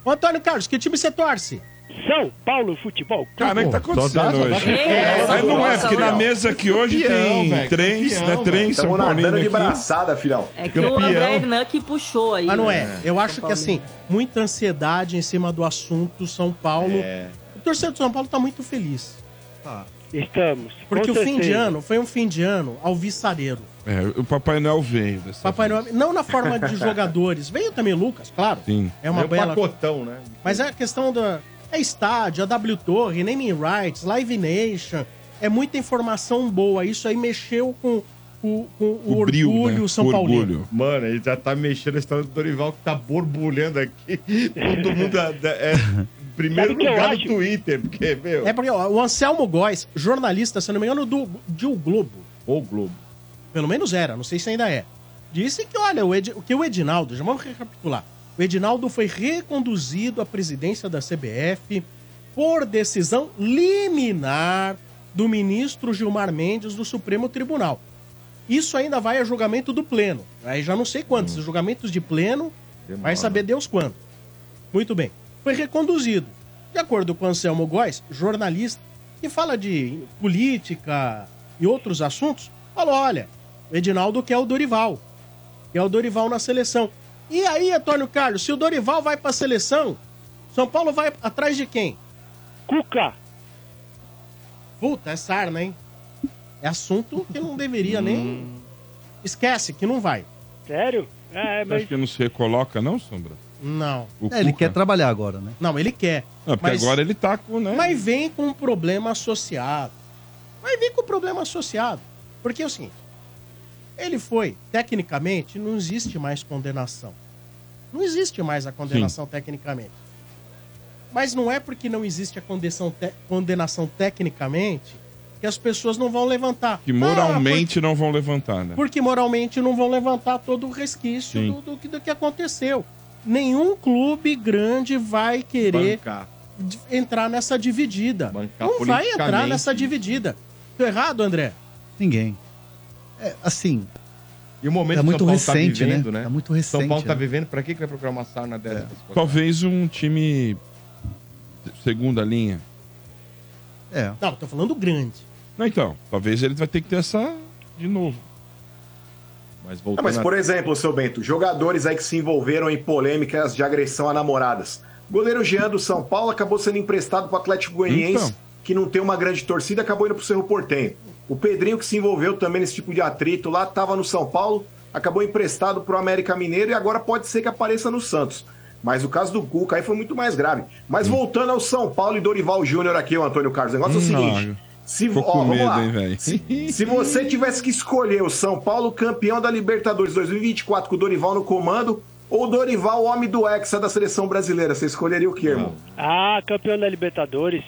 Ô, Antônio Carlos, que time você torce? São Paulo Futebol Cara, o que tá acontecendo dá- só dá- hoje? É, Mas não é, porque na mesa aqui hoje Campeão, tem velho, três, campeão, né? Três São Paulinos de aqui. braçada, filhão. É que o André Hernan que puxou aí. Mas não é. Eu acho que assim, muita ansiedade em cima do assunto São Paulo. É. O torcedor de São Paulo tá muito feliz. Estamos. Porque o fim de ano foi um fim de ano alvissareiro. É, o Papai Noel veio dessa Papai Noel, não na forma de jogadores. Veio também o Lucas, claro. Sim. É uma É um bela. pacotão, né? Mas é a questão da. É estádio, a W Torre, naming rights, Live Nation. É muita informação boa. Isso aí mexeu com, com- com o, orgulho São Paulino. Mano, ele já tá mexendo a história do Dorival que tá borbulhando aqui. Todo mundo é, é primeiro o que eu lugar no? Twitter, porque, meu. É porque ó, o Anselmo Góes, jornalista, se não me engano, do, de O Globo. O Globo. Pelo menos era, não sei se ainda é. Disse que, olha, o, Ed, que o Edinaldo, já vamos recapitular. O Edinaldo foi reconduzido à presidência da CBF por decisão liminar do ministro Gilmar Mendes do Supremo Tribunal. Isso ainda vai a julgamento do Pleno. Aí já não sei quantos. Os julgamentos de Pleno vai saber Deus quando. Muito bem. Foi reconduzido. De acordo com Anselmo Góes, jornalista que fala de política e outros assuntos, falou: olha, o Edinaldo quer o Dorival. Quer o Dorival na seleção. E aí, Antônio Carlos, se o Dorival vai pra seleção, São Paulo vai atrás de quem? Cuca. Puta, é sarna, hein? É assunto que não deveria nem. Esquece que não vai. Sério? É, Você acha que não se recoloca, não, Sombra? Não. O É, ele quer trabalhar agora, né? Não, ele quer. Não, porque Mas- agora ele tá com, né? Mas vem com um problema associado. Vai vir com problema associado. Porque é o seguinte: ele foi, tecnicamente, não existe mais condenação. Não existe mais a condenação tecnicamente. Mas não é porque não existe a condenação, te- condenação tecnicamente que as pessoas não vão levantar. Que Ah, moralmente não vão levantar, né? porque moralmente não vão levantar todo o resquício Sim. do, do que- do que aconteceu. Nenhum clube grande vai querer Bancar. entrar nessa dividida. Bancar não vai entrar nessa dividida. Tô errado, André? Ninguém. É, assim. E o momento É que muito São Paulo recente, tá vivendo, né? né? É muito recente, São Paulo tá né? vivendo, pra que que vai procurar uma sarna dessa? Talvez um time segunda linha. É. Não, tô falando grande. Não, então, talvez ele vai ter que ter essa de novo. Mas Ah, mas, por exemplo, seu Bento, jogadores aí que se envolveram em polêmicas de agressão a namoradas. Goleiro Jean do São Paulo acabou sendo emprestado para o Atlético Goianiense, Então. que não tem uma grande torcida, acabou indo para o Cerro Portenho. O Pedrinho, que se envolveu também nesse tipo de atrito lá, estava no São Paulo, acabou emprestado para o América Mineiro e agora pode ser que apareça no Santos. Mas o caso do Cuca aí foi muito mais grave. Mas voltando ao São Paulo e Dorival Júnior aqui, o Antônio Carlos, o negócio é o Hum, seguinte: não. Se, ó, medo, lá. hein? Se, se você tivesse que escolher o São Paulo campeão da Libertadores 2024 com o Dorival no comando ou o Dorival homem do Hexa da seleção brasileira, você escolheria o quê, irmão? Ah, campeão da Libertadores.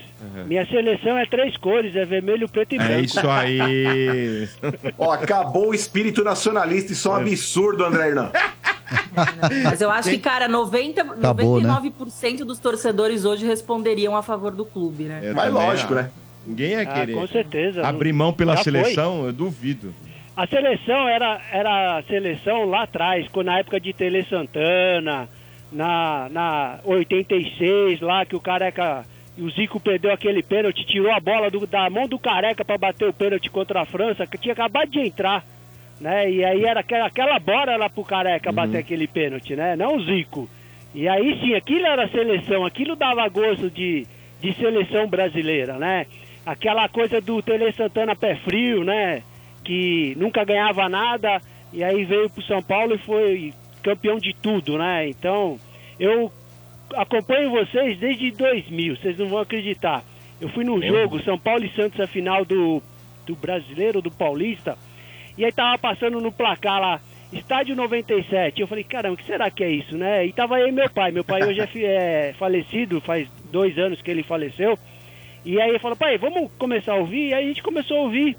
Minha seleção é três cores, é vermelho, preto e branco. É isso aí. Ó, acabou o espírito nacionalista, isso é um absurdo, André Hernan. Mas eu acho que, cara, 90, Acabou, né? 99% dos torcedores hoje responderiam a favor do clube, né? Eu Mas lógico, né? Ninguém ia Ah, querer. com certeza. Abrir mão pela Já foi. seleção, eu duvido. A seleção era, era a seleção lá atrás, quando na época de Tele Santana, na, na 86, lá que o careca. O Zico perdeu aquele pênalti, tirou a bola do- da mão do careca para bater o pênalti contra a França, que tinha acabado de entrar. Né? E aí era aquela, aquela bola lá pro careca bater aquele pênalti, né? Não o Zico. E aí sim, aquilo era seleção, aquilo dava gosto de, de seleção brasileira, né? Aquela coisa do Tele Santana pé frio, né? Que nunca ganhava nada e aí veio pro São Paulo e foi campeão de tudo, né? Então, eu acompanho vocês desde 2000, vocês não vão acreditar. Eu fui num jogo, São Paulo e Santos, a final do, do Brasileiro, do Paulista, e aí tava passando no placar lá, Estádio 97. Eu falei, caramba, o que será que é isso, né? E tava aí meu pai. Meu pai hoje é, é falecido, faz dois anos que ele faleceu. E aí ele falou, pai, vamos começar a ouvir? E aí a gente começou a ouvir.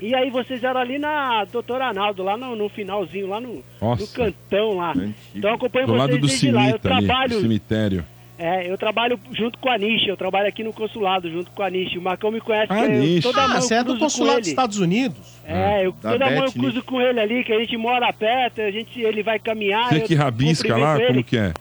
E aí vocês eram ali na Doutor Arnaldo, lá no, no finalzinho, lá no, Nossa. no cantão lá. Então eu acompanho Do vocês lado do desde lá. Eu cimita ali, do trabalho, cemitério. é, eu trabalho junto com a Niche, eu trabalho aqui no consulado junto com a Niche. O Marcão me conhece, Ah, eu, Niche. toda Ah, mão você é eu do consulado dos Estados Unidos. É, eu, Da toda mão eu cruzo com ele ali, que a gente mora perto, a gente, ele vai caminhar. Você que rabisca lá, ele. como que é?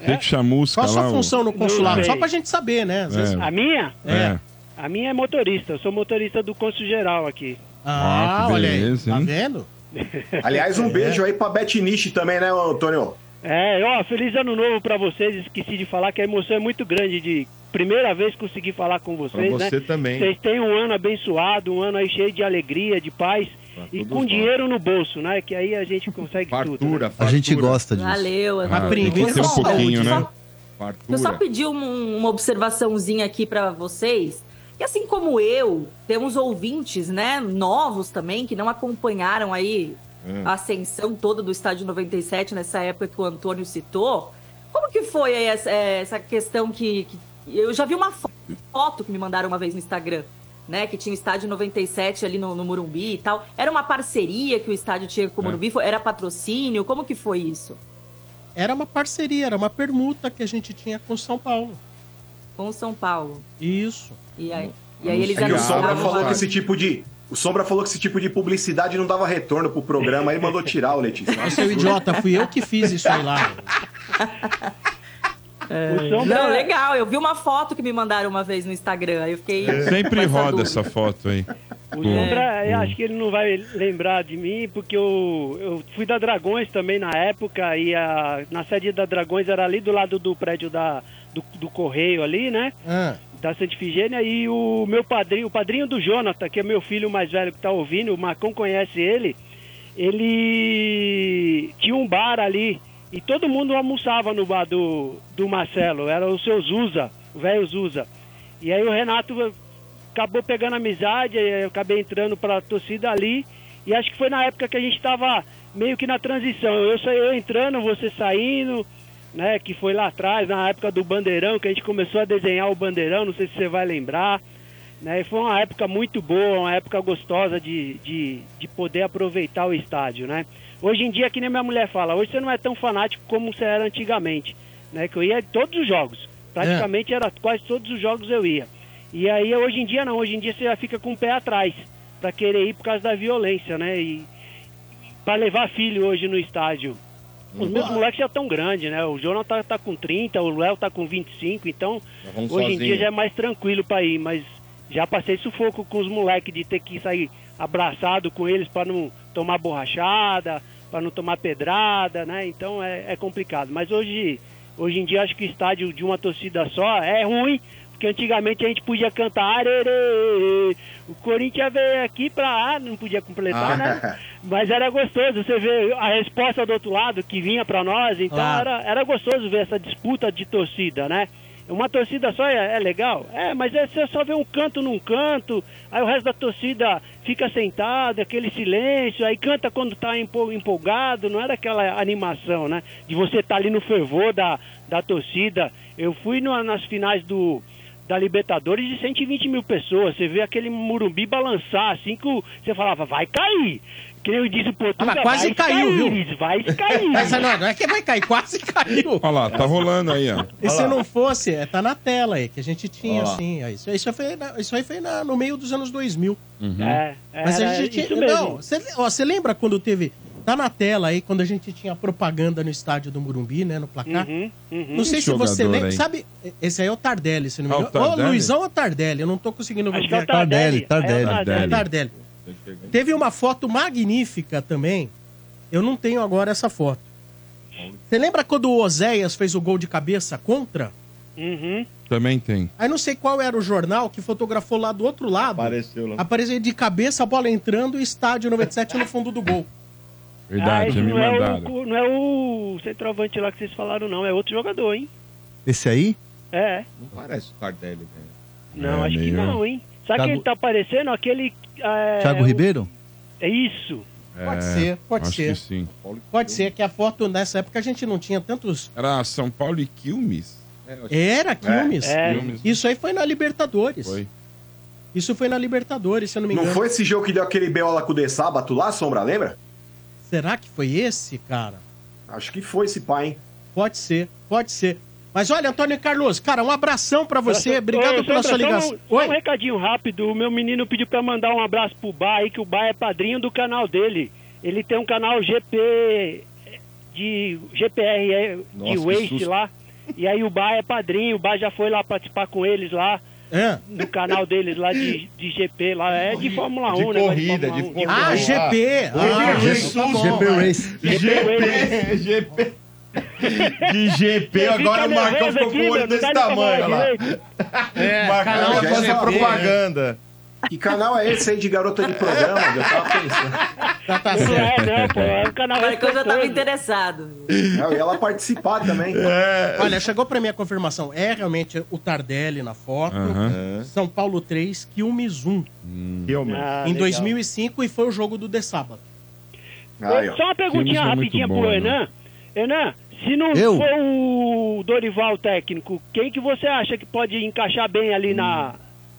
Você que chamusca Qual a lá. sua o- função no consulado? Só pra gente saber, né? Às vezes- É. A minha? É. A minha é motorista, eu sou motorista do Consul Geral aqui. Ah, que olha aí. Tá vendo? Aliás, um beijo aí pra Beth Niche também, né, Antônio? É, ó, feliz ano novo pra vocês. Esqueci de falar que a emoção é muito grande de primeira vez conseguir falar com vocês, Pra você né? também. Vocês têm um ano abençoado, um ano aí cheio de alegria, de paz e com nós. dinheiro no bolso, né? Que aí a gente consegue tudo. né? A gente gosta disso. Valeu, Ah, tem que ter um pouquinho, né? Eu só pedi um- uma observaçãozinha aqui pra vocês. Que assim como eu, temos ouvintes, né, novos também, que não acompanharam aí Hum. a ascensão toda do Estádio 97 nessa época que o Antônio citou. Como que foi aí essa, eh, essa questão que, que- Eu já vi uma fo- foto que me mandaram uma vez no Instagram, né? Que tinha o Estádio 97 ali no, no Morumbi e tal. Era uma parceria que o estádio tinha com o É. Morumbi? Era patrocínio? Como que foi isso? Era uma parceria, era uma permuta que a gente tinha com São Paulo. Com o São Paulo. Isso. E aí, e aí eles É que o Sombra falou que esse tipo de. O Sombra falou que esse tipo de publicidade não dava retorno pro programa, aí mandou tirar o Letícia. Ô, seu idiota, fui eu que fiz isso aí lá. O Sombra Não, é- legal. Eu vi uma foto que me mandaram uma vez no Instagram. Eu fiquei. É. Sempre roda dúvida. essa foto aí. O Sombra, eu com- acho que ele não vai lembrar de mim, porque eu, eu fui da Dragões também na época, e a, na sede da Dragões era ali do lado do prédio da, do, do Correio ali, né? Ah, Da Santa e o meu padrinho, o padrinho do Jonathan, que é meu filho mais velho que tá ouvindo, o Marcão conhece ele, ele tinha um bar ali, e todo mundo almoçava no bar do, do Marcelo, era o seu Zuza, o velho Zuza. E aí o Renato acabou pegando amizade, eu acabei entrando pra torcida ali, e acho que foi na época que a gente tava meio que na transição, eu, eu entrando, você saindo, né, que foi lá atrás, na época do Bandeirão, que a gente começou a desenhar o Bandeirão, não sei se você vai lembrar, né, e foi uma época muito boa, uma época gostosa de, de, de poder aproveitar o estádio, né. Hoje em dia, que nem minha mulher fala, hoje você não é tão fanático como você era antigamente, né, que eu ia em todos os jogos, praticamente era quase todos os jogos eu ia. E aí hoje em dia não, hoje em dia você já fica com o pé atrás para querer ir por causa da violência, né? E para levar filho hoje no estádio. Os meus moleques já estão grandes, né? O Jonathan tá com 30, o Léo tá com 25, então hoje em sozinho. dia já é mais tranquilo para ir, mas já passei sufoco com os moleques de ter que sair abraçado com eles para não tomar borrachada, para não tomar pedrada, né? Então é, é complicado. Mas hoje, hoje em dia acho que o estádio de uma torcida só é ruim, porque antigamente a gente podia cantar arerê, o Corinthians veio aqui pra. Ah, não podia completar, né? Mas era gostoso, você vê a resposta do outro lado que vinha pra nós, então Claro. era, era gostoso ver essa disputa de torcida, né? Uma torcida só é, é legal? É, mas é, você só vê um canto num canto, aí o resto da torcida fica sentado, aquele silêncio, aí canta quando tá empo- empolgado, não era aquela animação, né? De você estar ali no fervor da, da torcida. Eu fui no- nas finais do, da Libertadores de 120 mil pessoas. Você vê aquele Murumbi balançar assim que você falava, vai cair. Que nem eu disse o Portugal, Ah, mas quase vai caiu, cair, viu? Vai cair. Essa não, não é que vai cair, quase caiu. Olha lá, tá rolando aí, ó. E se não fosse, é, tá na tela aí, que a gente tinha, Ó lá. assim. ó, Isso, isso, foi, na- isso aí foi na- no meio dos anos 2000. Uhum. É, Mas a gente tinha. isso mesmo. Não, você ó, você lembra quando teve. Tá na tela aí, quando a gente tinha propaganda no estádio do Morumbi, né? No placar. Uhum, uhum. Não sei Esse se você lembra. aí. Sabe, esse aí é o Tardelli, se não me Ah, o engano. Ou Tardelli? Luizão ou Tardelli, eu não tô conseguindo ver. Acho que é o aqui. Tardelli. Tardelli, É o Tardelli. É Tardelli. Teve uma foto magnífica também. Eu não tenho agora essa foto. Você lembra quando o Oséias fez o gol de cabeça contra? Uhum. Também tem. Aí não sei qual era o jornal que fotografou lá do outro lado. Apareceu lá. Apareceu de cabeça a bola entrando e estádio 97 no fundo do gol. Ah, Verdade, esse já me não, é mandaram. o, não é o centroavante lá que vocês falaram, não. É outro jogador, hein? Esse aí? É. Não parece o Tardelli, velho. Não, É, acho que meio- não, hein? Sabe Thiago- quem tá aparecendo? Aquele. É, Thiago o- Ribeiro? É isso. Pode É, ser, pode acho ser. que sim. Pode ser que a foto nessa época a gente não tinha tantos. Era São Paulo e Quilmes? Era Quilmes. É. Quilmes. Isso aí foi na Libertadores. Foi. Isso foi na Libertadores, se eu não me Não engano. foi esse jogo que deu aquele B.O. lá com o De Sábato lá, Sombra, lembra? Será que foi esse, cara? Acho que foi esse pai, hein? Pode ser, pode ser. Mas olha, Antônio Carlos, cara, um abração pra você. Obrigado Ô, pela sua só ligação. um- Só Oi? um recadinho rápido. O meu menino pediu pra mandar um abraço pro Bar aí, que o Bar é padrinho do canal dele. Ele tem um canal GP de GPR é, Nossa, de que Waste lá. E aí o Bar é padrinho, o Bar já foi lá participar com eles lá. É. No canal deles lá de, de GP, lá é de Fórmula 1, De né? corrida, Fórmula de 1, corrida. Ah, GP. Ah, GP, isso tá bom, GP. Race. GP, GP. De GP, agora o Marcão ficou com o olho desse tamanho, lá. É, Marcão de fazer propaganda. Que canal é esse aí de garota de programa? Eu tava pensando. Tá Não certo. é, não, pô. É um canal O Marcão já tava interessado. Não, e ela participar também. Olha, chegou pra mim a confirmação. É realmente o Tardelli na foto. Aham. São Paulo 3, Quilmes 1. Realmente. Ah, em legal. 2005 e foi o jogo do de sábado. Só uma perguntinha é rapidinha bom, pro né? Enan. Enan, se não Eu? for o Dorival técnico, quem que você acha que pode encaixar bem ali na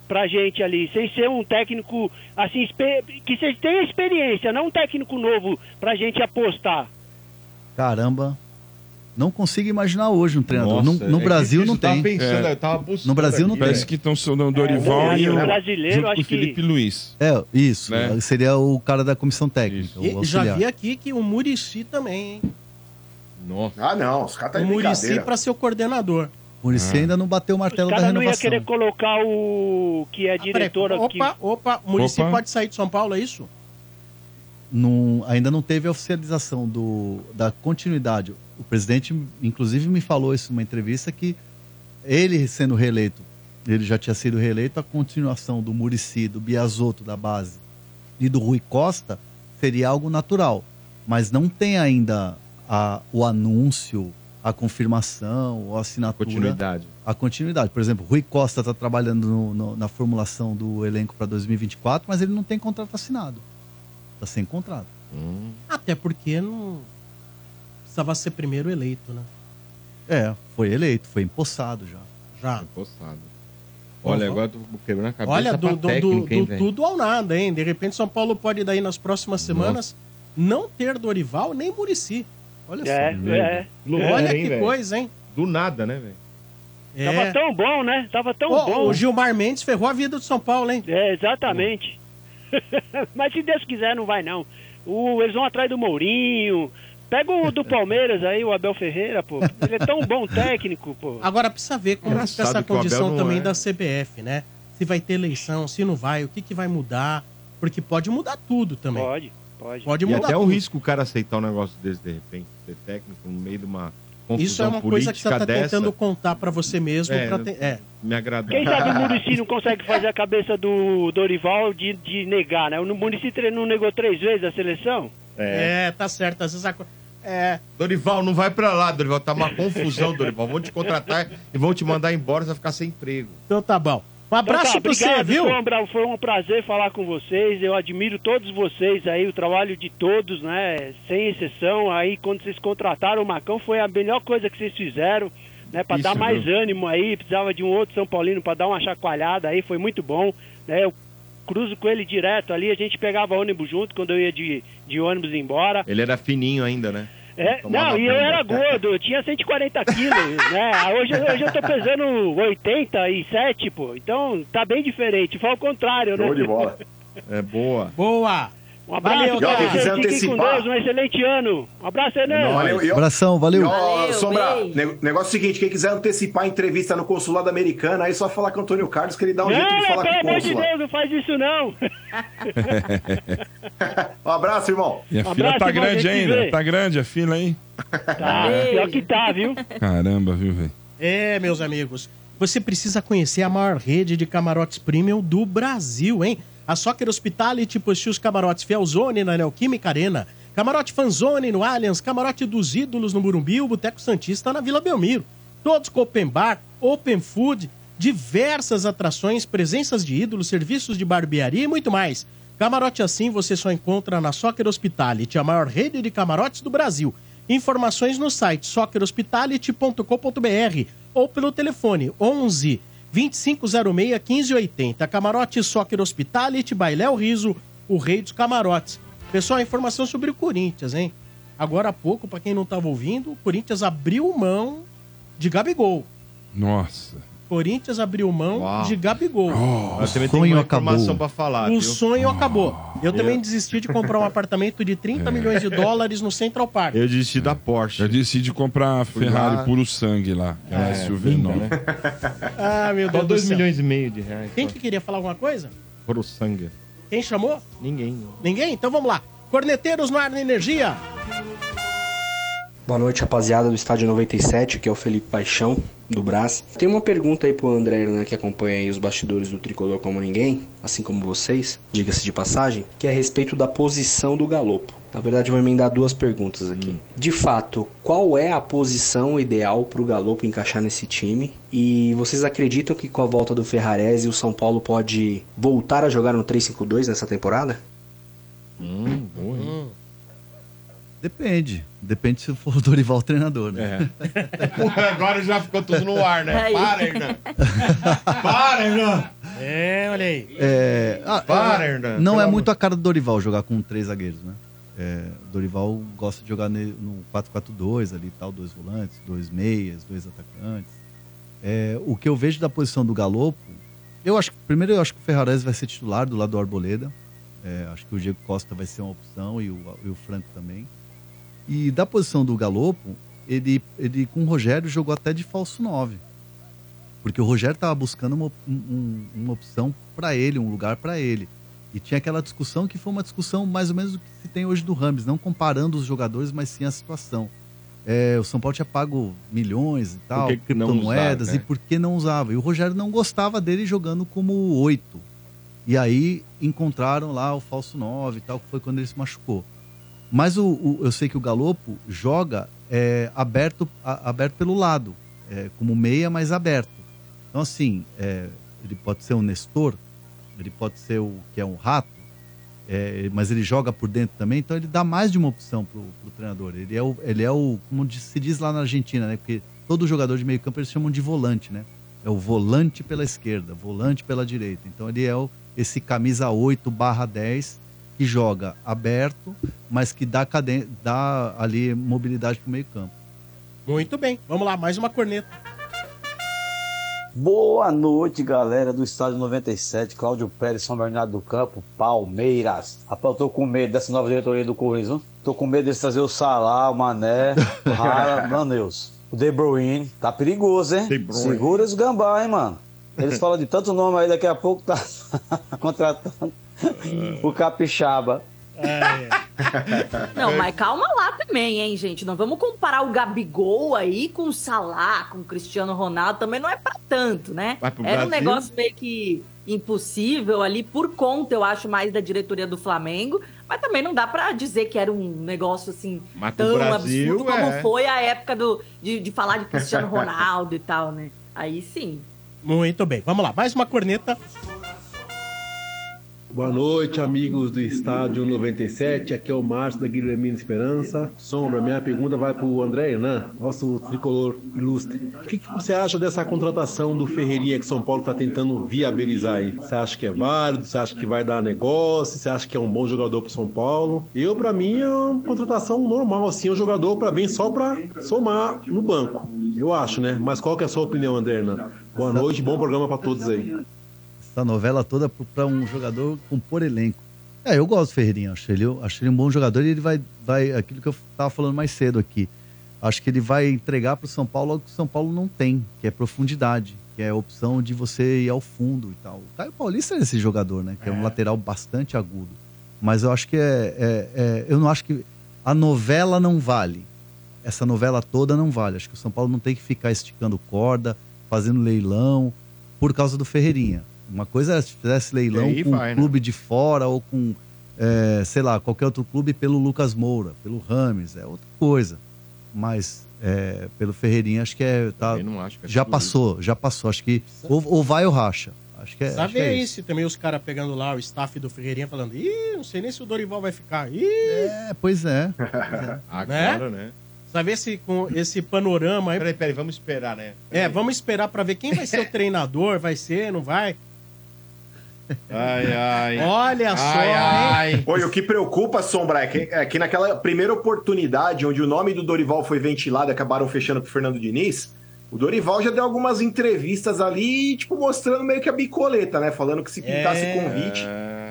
pra gente ali, sem ser um técnico assim que você tenha experiência, não um técnico novo pra gente apostar. Caramba. Não consigo imaginar hoje um treinador. Nossa, no no é Brasil não tava tem. pensando, É. eu tava buscando No Brasil não tem. Parece que estão sendo Dorival É, e o o brasileiro, acho que- Felipe Luiz. É, isso. Né? Seria o cara da comissão técnica. E já vi aqui que o Murici também, hein? Nossa. Ah, não, os caras tá o Murici pra ser o coordenador. Muricy ainda não bateu o martelo da caras não renovação. querer colocar o que é Ah, diretor aqui. opa, opa, o Murici pode sair de São Paulo, é isso? Não- ainda não teve a oficialização do, da continuidade. O presidente, inclusive, me falou isso numa entrevista que ele sendo reeleito, ele já tinha sido reeleito, a continuação do Murici, do Biasotto da base e do Rui Costa seria algo natural. Mas não tem ainda a- o anúncio, a confirmação, a assinatura. Continuidade. A continuidade. Por exemplo, Rui Costa está trabalhando no- no- na formulação do elenco para 2024, mas ele não tem contrato assinado. Está sem contrato. Hum. Até porque não precisava ser primeiro eleito, né? É, foi eleito, foi empossado já. Já. Empossado. Olha, Uhum. agora eu tô quebrando a cabeça Olha, do, do, técnica, do- hein, do tudo ao nada, hein? De repente São Paulo pode daí nas próximas semanas não ter Dorival nem Murici. Olha É, só. é. Loucura, Olha hein, que velho? coisa, hein? Do nada, né, velho? É. Tava tão bom, né? Tava tão Ô, bom. O Gilmar Mendes ferrou a vida do São Paulo, hein? É, exatamente. Mas se Deus quiser, não vai não. O, eles vão atrás do Mourinho. Pega o do Palmeiras aí, o Abel Ferreira, pô. Ele é tão bom técnico, pô. Agora precisa ver como fica essa condição também é. da CBF, né? Se vai ter eleição, se não vai, o que, que vai mudar. Porque pode mudar tudo também. Pode, pode. Pode E mudar até o tudo. risco o cara aceitar um negócio desse de repente, ser técnico no meio de uma confusão Isso é uma política coisa que você tá dessa. tentando contar pra você mesmo. É, pra ter- é. Me agradou. Quem sabe o Murici não consegue fazer a cabeça do Dorival de, de negar, né? O Murici não negou três vezes a seleção? É. tá certo. Às vezes a É. Dorival, não vai pra lá, Dorival. Tá uma confusão, Dorival. Vão te contratar e vão te mandar embora, você vai ficar sem emprego. Então tá bom. Um abraço Então tá, pra você, viu? Foi um, foi um prazer falar com vocês. Eu admiro todos vocês aí, o trabalho de todos, né? Sem exceção. Aí, quando vocês contrataram o Macão, foi a melhor coisa que vocês fizeram, né? Pra Isso, dar mais viu? ânimo aí. Precisava de um outro São Paulino pra dar uma chacoalhada aí. Foi muito bom, né? Eu cruzo com ele direto ali. A gente pegava ônibus junto quando eu ia de, de ônibus embora. Ele era fininho ainda, né? É, não, e eu era gordo, eu tinha 140 quilos, né? Hoje, hoje eu tô pesando 87, pô. Então tá bem diferente. Foi ao contrário, né? Show de bola. É boa. Boa. Um abraço, Valeu, cara. cara. quiser antecipar. Deus, um excelente ano. Um abraço, Enem. Valeu. E, ó, Abração, valeu. e, ó, Valeu, Sombra, beijo. ne- negócio seguinte, quem quiser antecipar a entrevista no consulado americano, aí é só falar com o Antônio Carlos que ele dá um jeito de Não, falar pelo com o amor de cônsul. lá. Deus, não faz isso não. Um abraço, irmão. E a Um fila abraço, tá irmão, grande ainda. vê. Tá grande a fila aí. Tá, pior que tá, viu? Caramba, viu, velho? É, meus amigos. Você precisa conhecer a maior rede de camarotes premium do Brasil, hein? A Soccer Hospitality possui os camarotes Fielzone na Neoquímica Arena, camarote Fanzone no Allianz, camarote dos Ídolos no Burumbi, o Boteco Santista na Vila Belmiro. Todos com open bar, open food, diversas atrações, presenças de ídolos, serviços de barbearia e muito mais. Camarote assim você só encontra na Soccer Hospitality, a maior rede de camarotes do Brasil. Informações no site soccerhospitality.com.br ou pelo telefone 11 2506 1580. Camarote Soccer Hospitality, Bailéu Riso, o rei dos camarotes. Pessoal, informação sobre o Corinthians, hein? Agora há pouco, pra quem não tava ouvindo, o Corinthians abriu mão de Gabigol. Nossa. Corinthians abriu mão Uau. de Gabigol. Eu também tenho sonho uma informação acabou. pra falar, o viu? sonho acabou. Eu também Eu- desisti de comprar um apartamento de 30 milhões de dólares no Central Park. Eu desisti da Porsche. Eu decidi comprar a Ferrari lá. puro sangue lá. É, Silver linda, Nova. né? Ah, meu Só Deus do 2 céu. milhões e meio de reais. Quem só. que queria falar alguma coisa? Puro sangue. Quem chamou? Ninguém. Ninguém? Então vamos lá. Corneteiros no ar na energia. Boa noite, rapaziada do Estádio 97, que é o Felipe Paixão, do Brás. Tem uma pergunta aí pro André, né, que acompanha aí os bastidores do Tricolor como ninguém, assim como vocês, diga-se de passagem, que é a respeito da posição do Galopo. Na verdade, eu vou emendar duas perguntas aqui. De fato, qual é a posição ideal pro Galopo encaixar nesse time? E vocês acreditam que com a volta do Ferrarese o São Paulo pode voltar a jogar no 3-5-2 nessa temporada? Hum, boa, hein? Depende. Depende se for o Dorival o treinador, né? Agora já ficou tudo no ar, né? Para, Hernan. Para, Hernan. É, olha aí. É, ah, Para, é, Hernan. não Pelo é muito a cara do Dorival jogar com três zagueiros, né? É, o Dorival gosta de jogar no 4-4-2 ali tal, dois volantes, dois meias, dois atacantes. É, o que eu vejo da posição do Galopo, eu acho que primeiro eu acho que o Ferrarese vai ser titular do lado do Arboleda. É, acho que o Diego Costa vai ser uma opção e o, e o Franco também. E da posição do Galopo, ele, ele com o Rogério jogou até de falso 9. Porque o Rogério estava buscando uma, um- uma opção para ele, um lugar para ele. E tinha aquela discussão que foi uma discussão mais ou menos do que se tem hoje do Rames, não comparando os jogadores, mas sim a situação. É, o São Paulo tinha pago milhões e tal, que que criptomoedas, usar, né? e por que não usava? E o Rogério não gostava dele jogando como oito. E aí encontraram lá o falso 9 e tal, que foi quando ele se machucou. Mas o, o- eu sei que o Galopo joga é, aberto, a- aberto pelo lado, é, como meia, mas aberto. Então, assim, é, ele pode ser um Nestor, ele pode ser o que é um rato, é, mas ele joga por dentro também, então ele dá mais de uma opção pro, pro treinador. Ele é o, ele é o, como se diz lá na Argentina, né? Porque todo jogador de meio campo eles chamam de volante, né? É o volante pela esquerda, volante pela direita. Então ele é o, esse camisa 8 barra 10 que joga aberto, mas que dá, caden dá ali mobilidade pro meio campo. Muito bem. Vamos lá, mais uma corneta. Boa noite, galera do Estádio 97, Cláudio Pérez, São Bernardo do Campo, Palmeiras. Rapaz, eu tô com medo dessa nova diretoria do Corinthians, viu? Tô com medo deles trazer o Salah, o Mané, o Rara, meu Deus. O De Bruyne, tá perigoso, hein? De Bruyne. Segura os gambá, hein, mano? Eles falam de tanto nome aí, daqui a pouco tá contratando o Capixaba. Não, mas calma lá também, hein, gente? Não vamos comparar o Gabigol aí com o Salah, com o Cristiano Ronaldo. Também não é pra tanto, né? Era um Brasil? negócio meio que impossível ali, por conta, eu acho, mais da diretoria do Flamengo. Mas também não dá pra dizer que era um negócio assim Mas tão Brasil, absurdo como é. foi a época do, de, de falar de Cristiano Ronaldo e tal, né? Aí sim. Muito bem, vamos lá. Mais uma corneta. Boa noite, amigos do Estádio 97. Aqui é o Márcio da Guilhermina Esperança. Sombra, minha pergunta vai para o André Hernan, nosso tricolor ilustre. O que, que você acha dessa contratação do Ferreirinha que São Paulo está tentando viabilizar aí? Você acha que é válido? Você acha que vai dar negócio? Você acha que é um bom jogador para São Paulo? Eu, para mim, é uma contratação normal, assim, um jogador para vir só para somar no banco. Eu acho, né? Mas qual que é a sua opinião, André Hernan? Boa noite, bom programa para todos aí. Essa novela toda para um jogador compor elenco. É, eu gosto do Ferreirinha, acho ele, acho ele um bom jogador e ele vai, vai aquilo que eu estava falando mais cedo aqui. Acho que ele vai entregar para o São Paulo algo que o São Paulo não tem, que é profundidade, que é a opção de você ir ao fundo e tal. O Caio Paulista é esse jogador, né? Que é, um lateral bastante agudo. Mas eu acho que é, é- é- Eu não acho que. A novela não vale. Essa novela toda não vale. Acho que o São Paulo não tem que ficar esticando corda, fazendo leilão, por causa do Ferreirinha. Uma coisa é se fizesse leilão com vai, um né? clube de fora ou com, é, sei lá, qualquer outro clube pelo Lucas Moura, pelo Rames, é outra coisa. Mas é, pelo Ferreirinha, acho que é. Tá, acho que é já passou, já passou. Acho que. Ou, ou vai ou racha. Acho que é. acho Sabe que é aí isso. se também os caras pegando lá o staff do Ferreirinha falando, ih, não sei nem se o Dorival vai ficar. Ih, É, pois é. Agora, né? Sabe esse, com esse panorama aí. Peraí, peraí, vamos esperar, né? É, vamos esperar pra ver quem vai ser o treinador, vai ser, não vai? Ai, ai. Olha só, hein? Oi, o que preocupa, Sombra, é que, é que naquela primeira oportunidade onde o nome do Dorival foi ventilado e acabaram fechando com o Fernando Diniz, o Dorival já deu algumas entrevistas ali, tipo, mostrando meio que a bicoleta, né? Falando que se pintasse É. convite,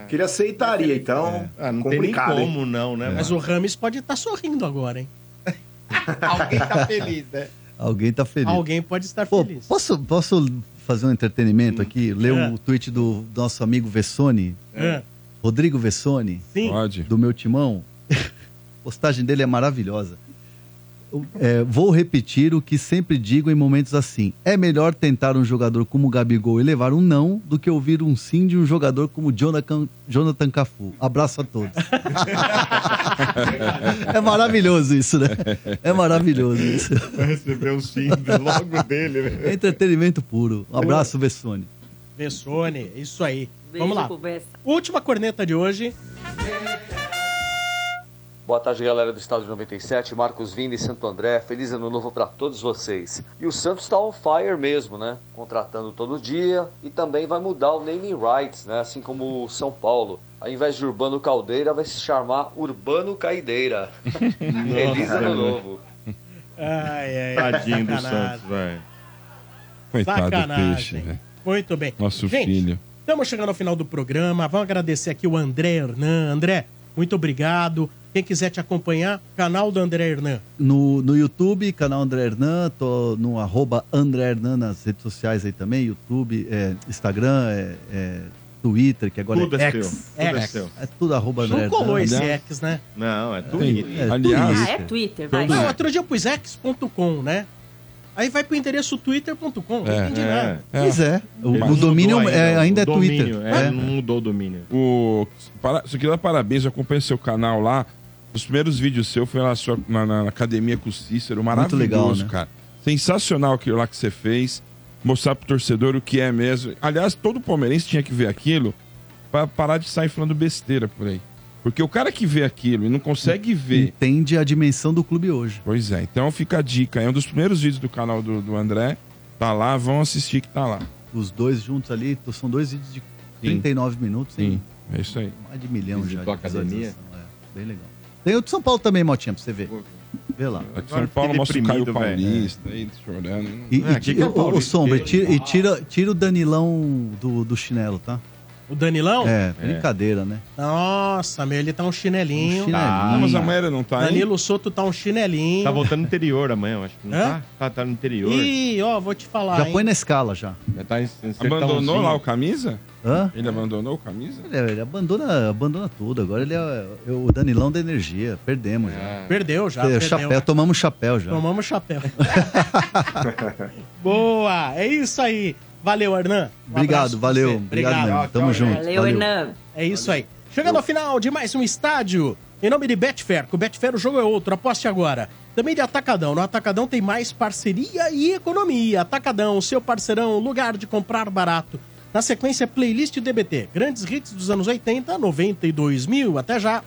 que ele aceitaria. Então, Ah, não tem nem complicado. hein? como não, né? Mas o Rames pode estar sorrindo agora, hein? Alguém tá feliz, né? Alguém tá feliz. Alguém pode estar Pô, feliz. posso, posso fazer um entretenimento aqui? Ler É. o tweet do nosso amigo Vessone? É. Rodrigo Vessone? Sim. Pode. Do meu timão. A postagem dele é maravilhosa. É, vou repetir o que sempre digo em momentos assim. É melhor tentar um jogador como o Gabigol e levar um não do que ouvir um sim de um jogador como Jonathan, Jonathan Cafu. Abraço a todos. é maravilhoso isso, né? É maravilhoso isso. Vai receber um sim logo dele, né? É entretenimento puro. Um abraço, Vessone. Vessone, isso aí. Beijo Vamos lá. Última corneta de hoje. Boa tarde, galera do Estádio 97, Marcos Vini, Santo André. Feliz ano novo para todos vocês. E o Santos está on fire mesmo, né? Contratando todo dia e também vai mudar o naming rights, né? Assim como o São Paulo. Ao invés de Urbano Caldeira, vai se chamar Urbano Caideira. Feliz ano novo. Ai, ai, Tadinho do. Santos. Coitado do Sacanagem. peixe, velho. Muito bem. Nosso Gente, filho. Estamos chegando ao final do programa. Vamos agradecer aqui o André Hernan. André, muito obrigado. Quem quiser te acompanhar, canal do André Hernan. No, no YouTube, canal André Hernan, tô no arroba André Hernan nas redes sociais aí também, YouTube, é, Instagram, é, é, Twitter, que agora Tudo é é X. seu. Tudo é X. seu. É tudo arroba André Não colou Hernan. esse X, né? Não, é Twitter. É, Aliás, Ah, é Twitter, vai. Não, outro dia eu pus x.com, né? Aí vai pro endereço twitter.com, não É. entendi É. nada. Pois é, o, o domínio mudou é, ainda é domínio, Twitter. É, É. não mudou o domínio. O, para, só queria dar parabéns, eu acompanhei seu canal lá. Os primeiros vídeos seu foi lá sua- na, na academia com o Cícero, maravilhoso, legal, né? cara. Sensacional aquilo lá que você fez. Mostrar pro torcedor o que é mesmo. Aliás, todo palmeirense tinha que ver aquilo pra parar de sair falando besteira por aí. Porque o cara que vê aquilo e não consegue ver. Entende a dimensão do clube hoje. Pois é, então fica a dica. É um dos primeiros vídeos do canal do, do André. Tá lá, vão assistir que tá lá. Os dois juntos ali, são dois vídeos de 39 minutos, Sim, hein? é isso aí. Mais de milhão já. De a academia? É, bem legal. Tem o de São Paulo também, Motinha, pra você ver. Vê lá. Aqui São Paulo mostra o Caio. Paulista aí, chorando. E, Ah, e que é Paulista? Sombra, e tira, e tira, tira o Danilão do, do chinelo, tá? O Danilão? É, brincadeira, né? Nossa, meu, ele tá um chinelinho. Um chinelinho. Ah, mas a Maíra não tá aí? Danilo Soto tá um chinelinho. Tá voltando no interior amanhã, eu acho que não Hã? tá? Tá, tá no interior. Ih, ó, vou te falar, Já hein? põe na escala já. Já tá em, em Abandonou lá o camisa? Hã? Ele abandonou o camisa? Ele, ele abandona, abandona tudo. Agora ele é, é o Danilão da energia. Perdemos já. É. Perdeu já, É, perdeu. chapéu, tomamos chapéu já. Tomamos chapéu. Boa, é isso aí. Valeu, Hernan. Um Obrigado, valeu. você. Obrigado mesmo. Tamo junto. Valeu, Hernan. É isso aí. Chegando ao final de mais um estádio, em nome de Betfair, com o Betfair o jogo é outro, aposte agora. Também de Atacadão, no Atacadão tem mais parceria e economia. Atacadão, seu parceirão, lugar de comprar barato. Na sequência, playlist DBT, grandes hits dos anos 80, 90 e 2000. Até já!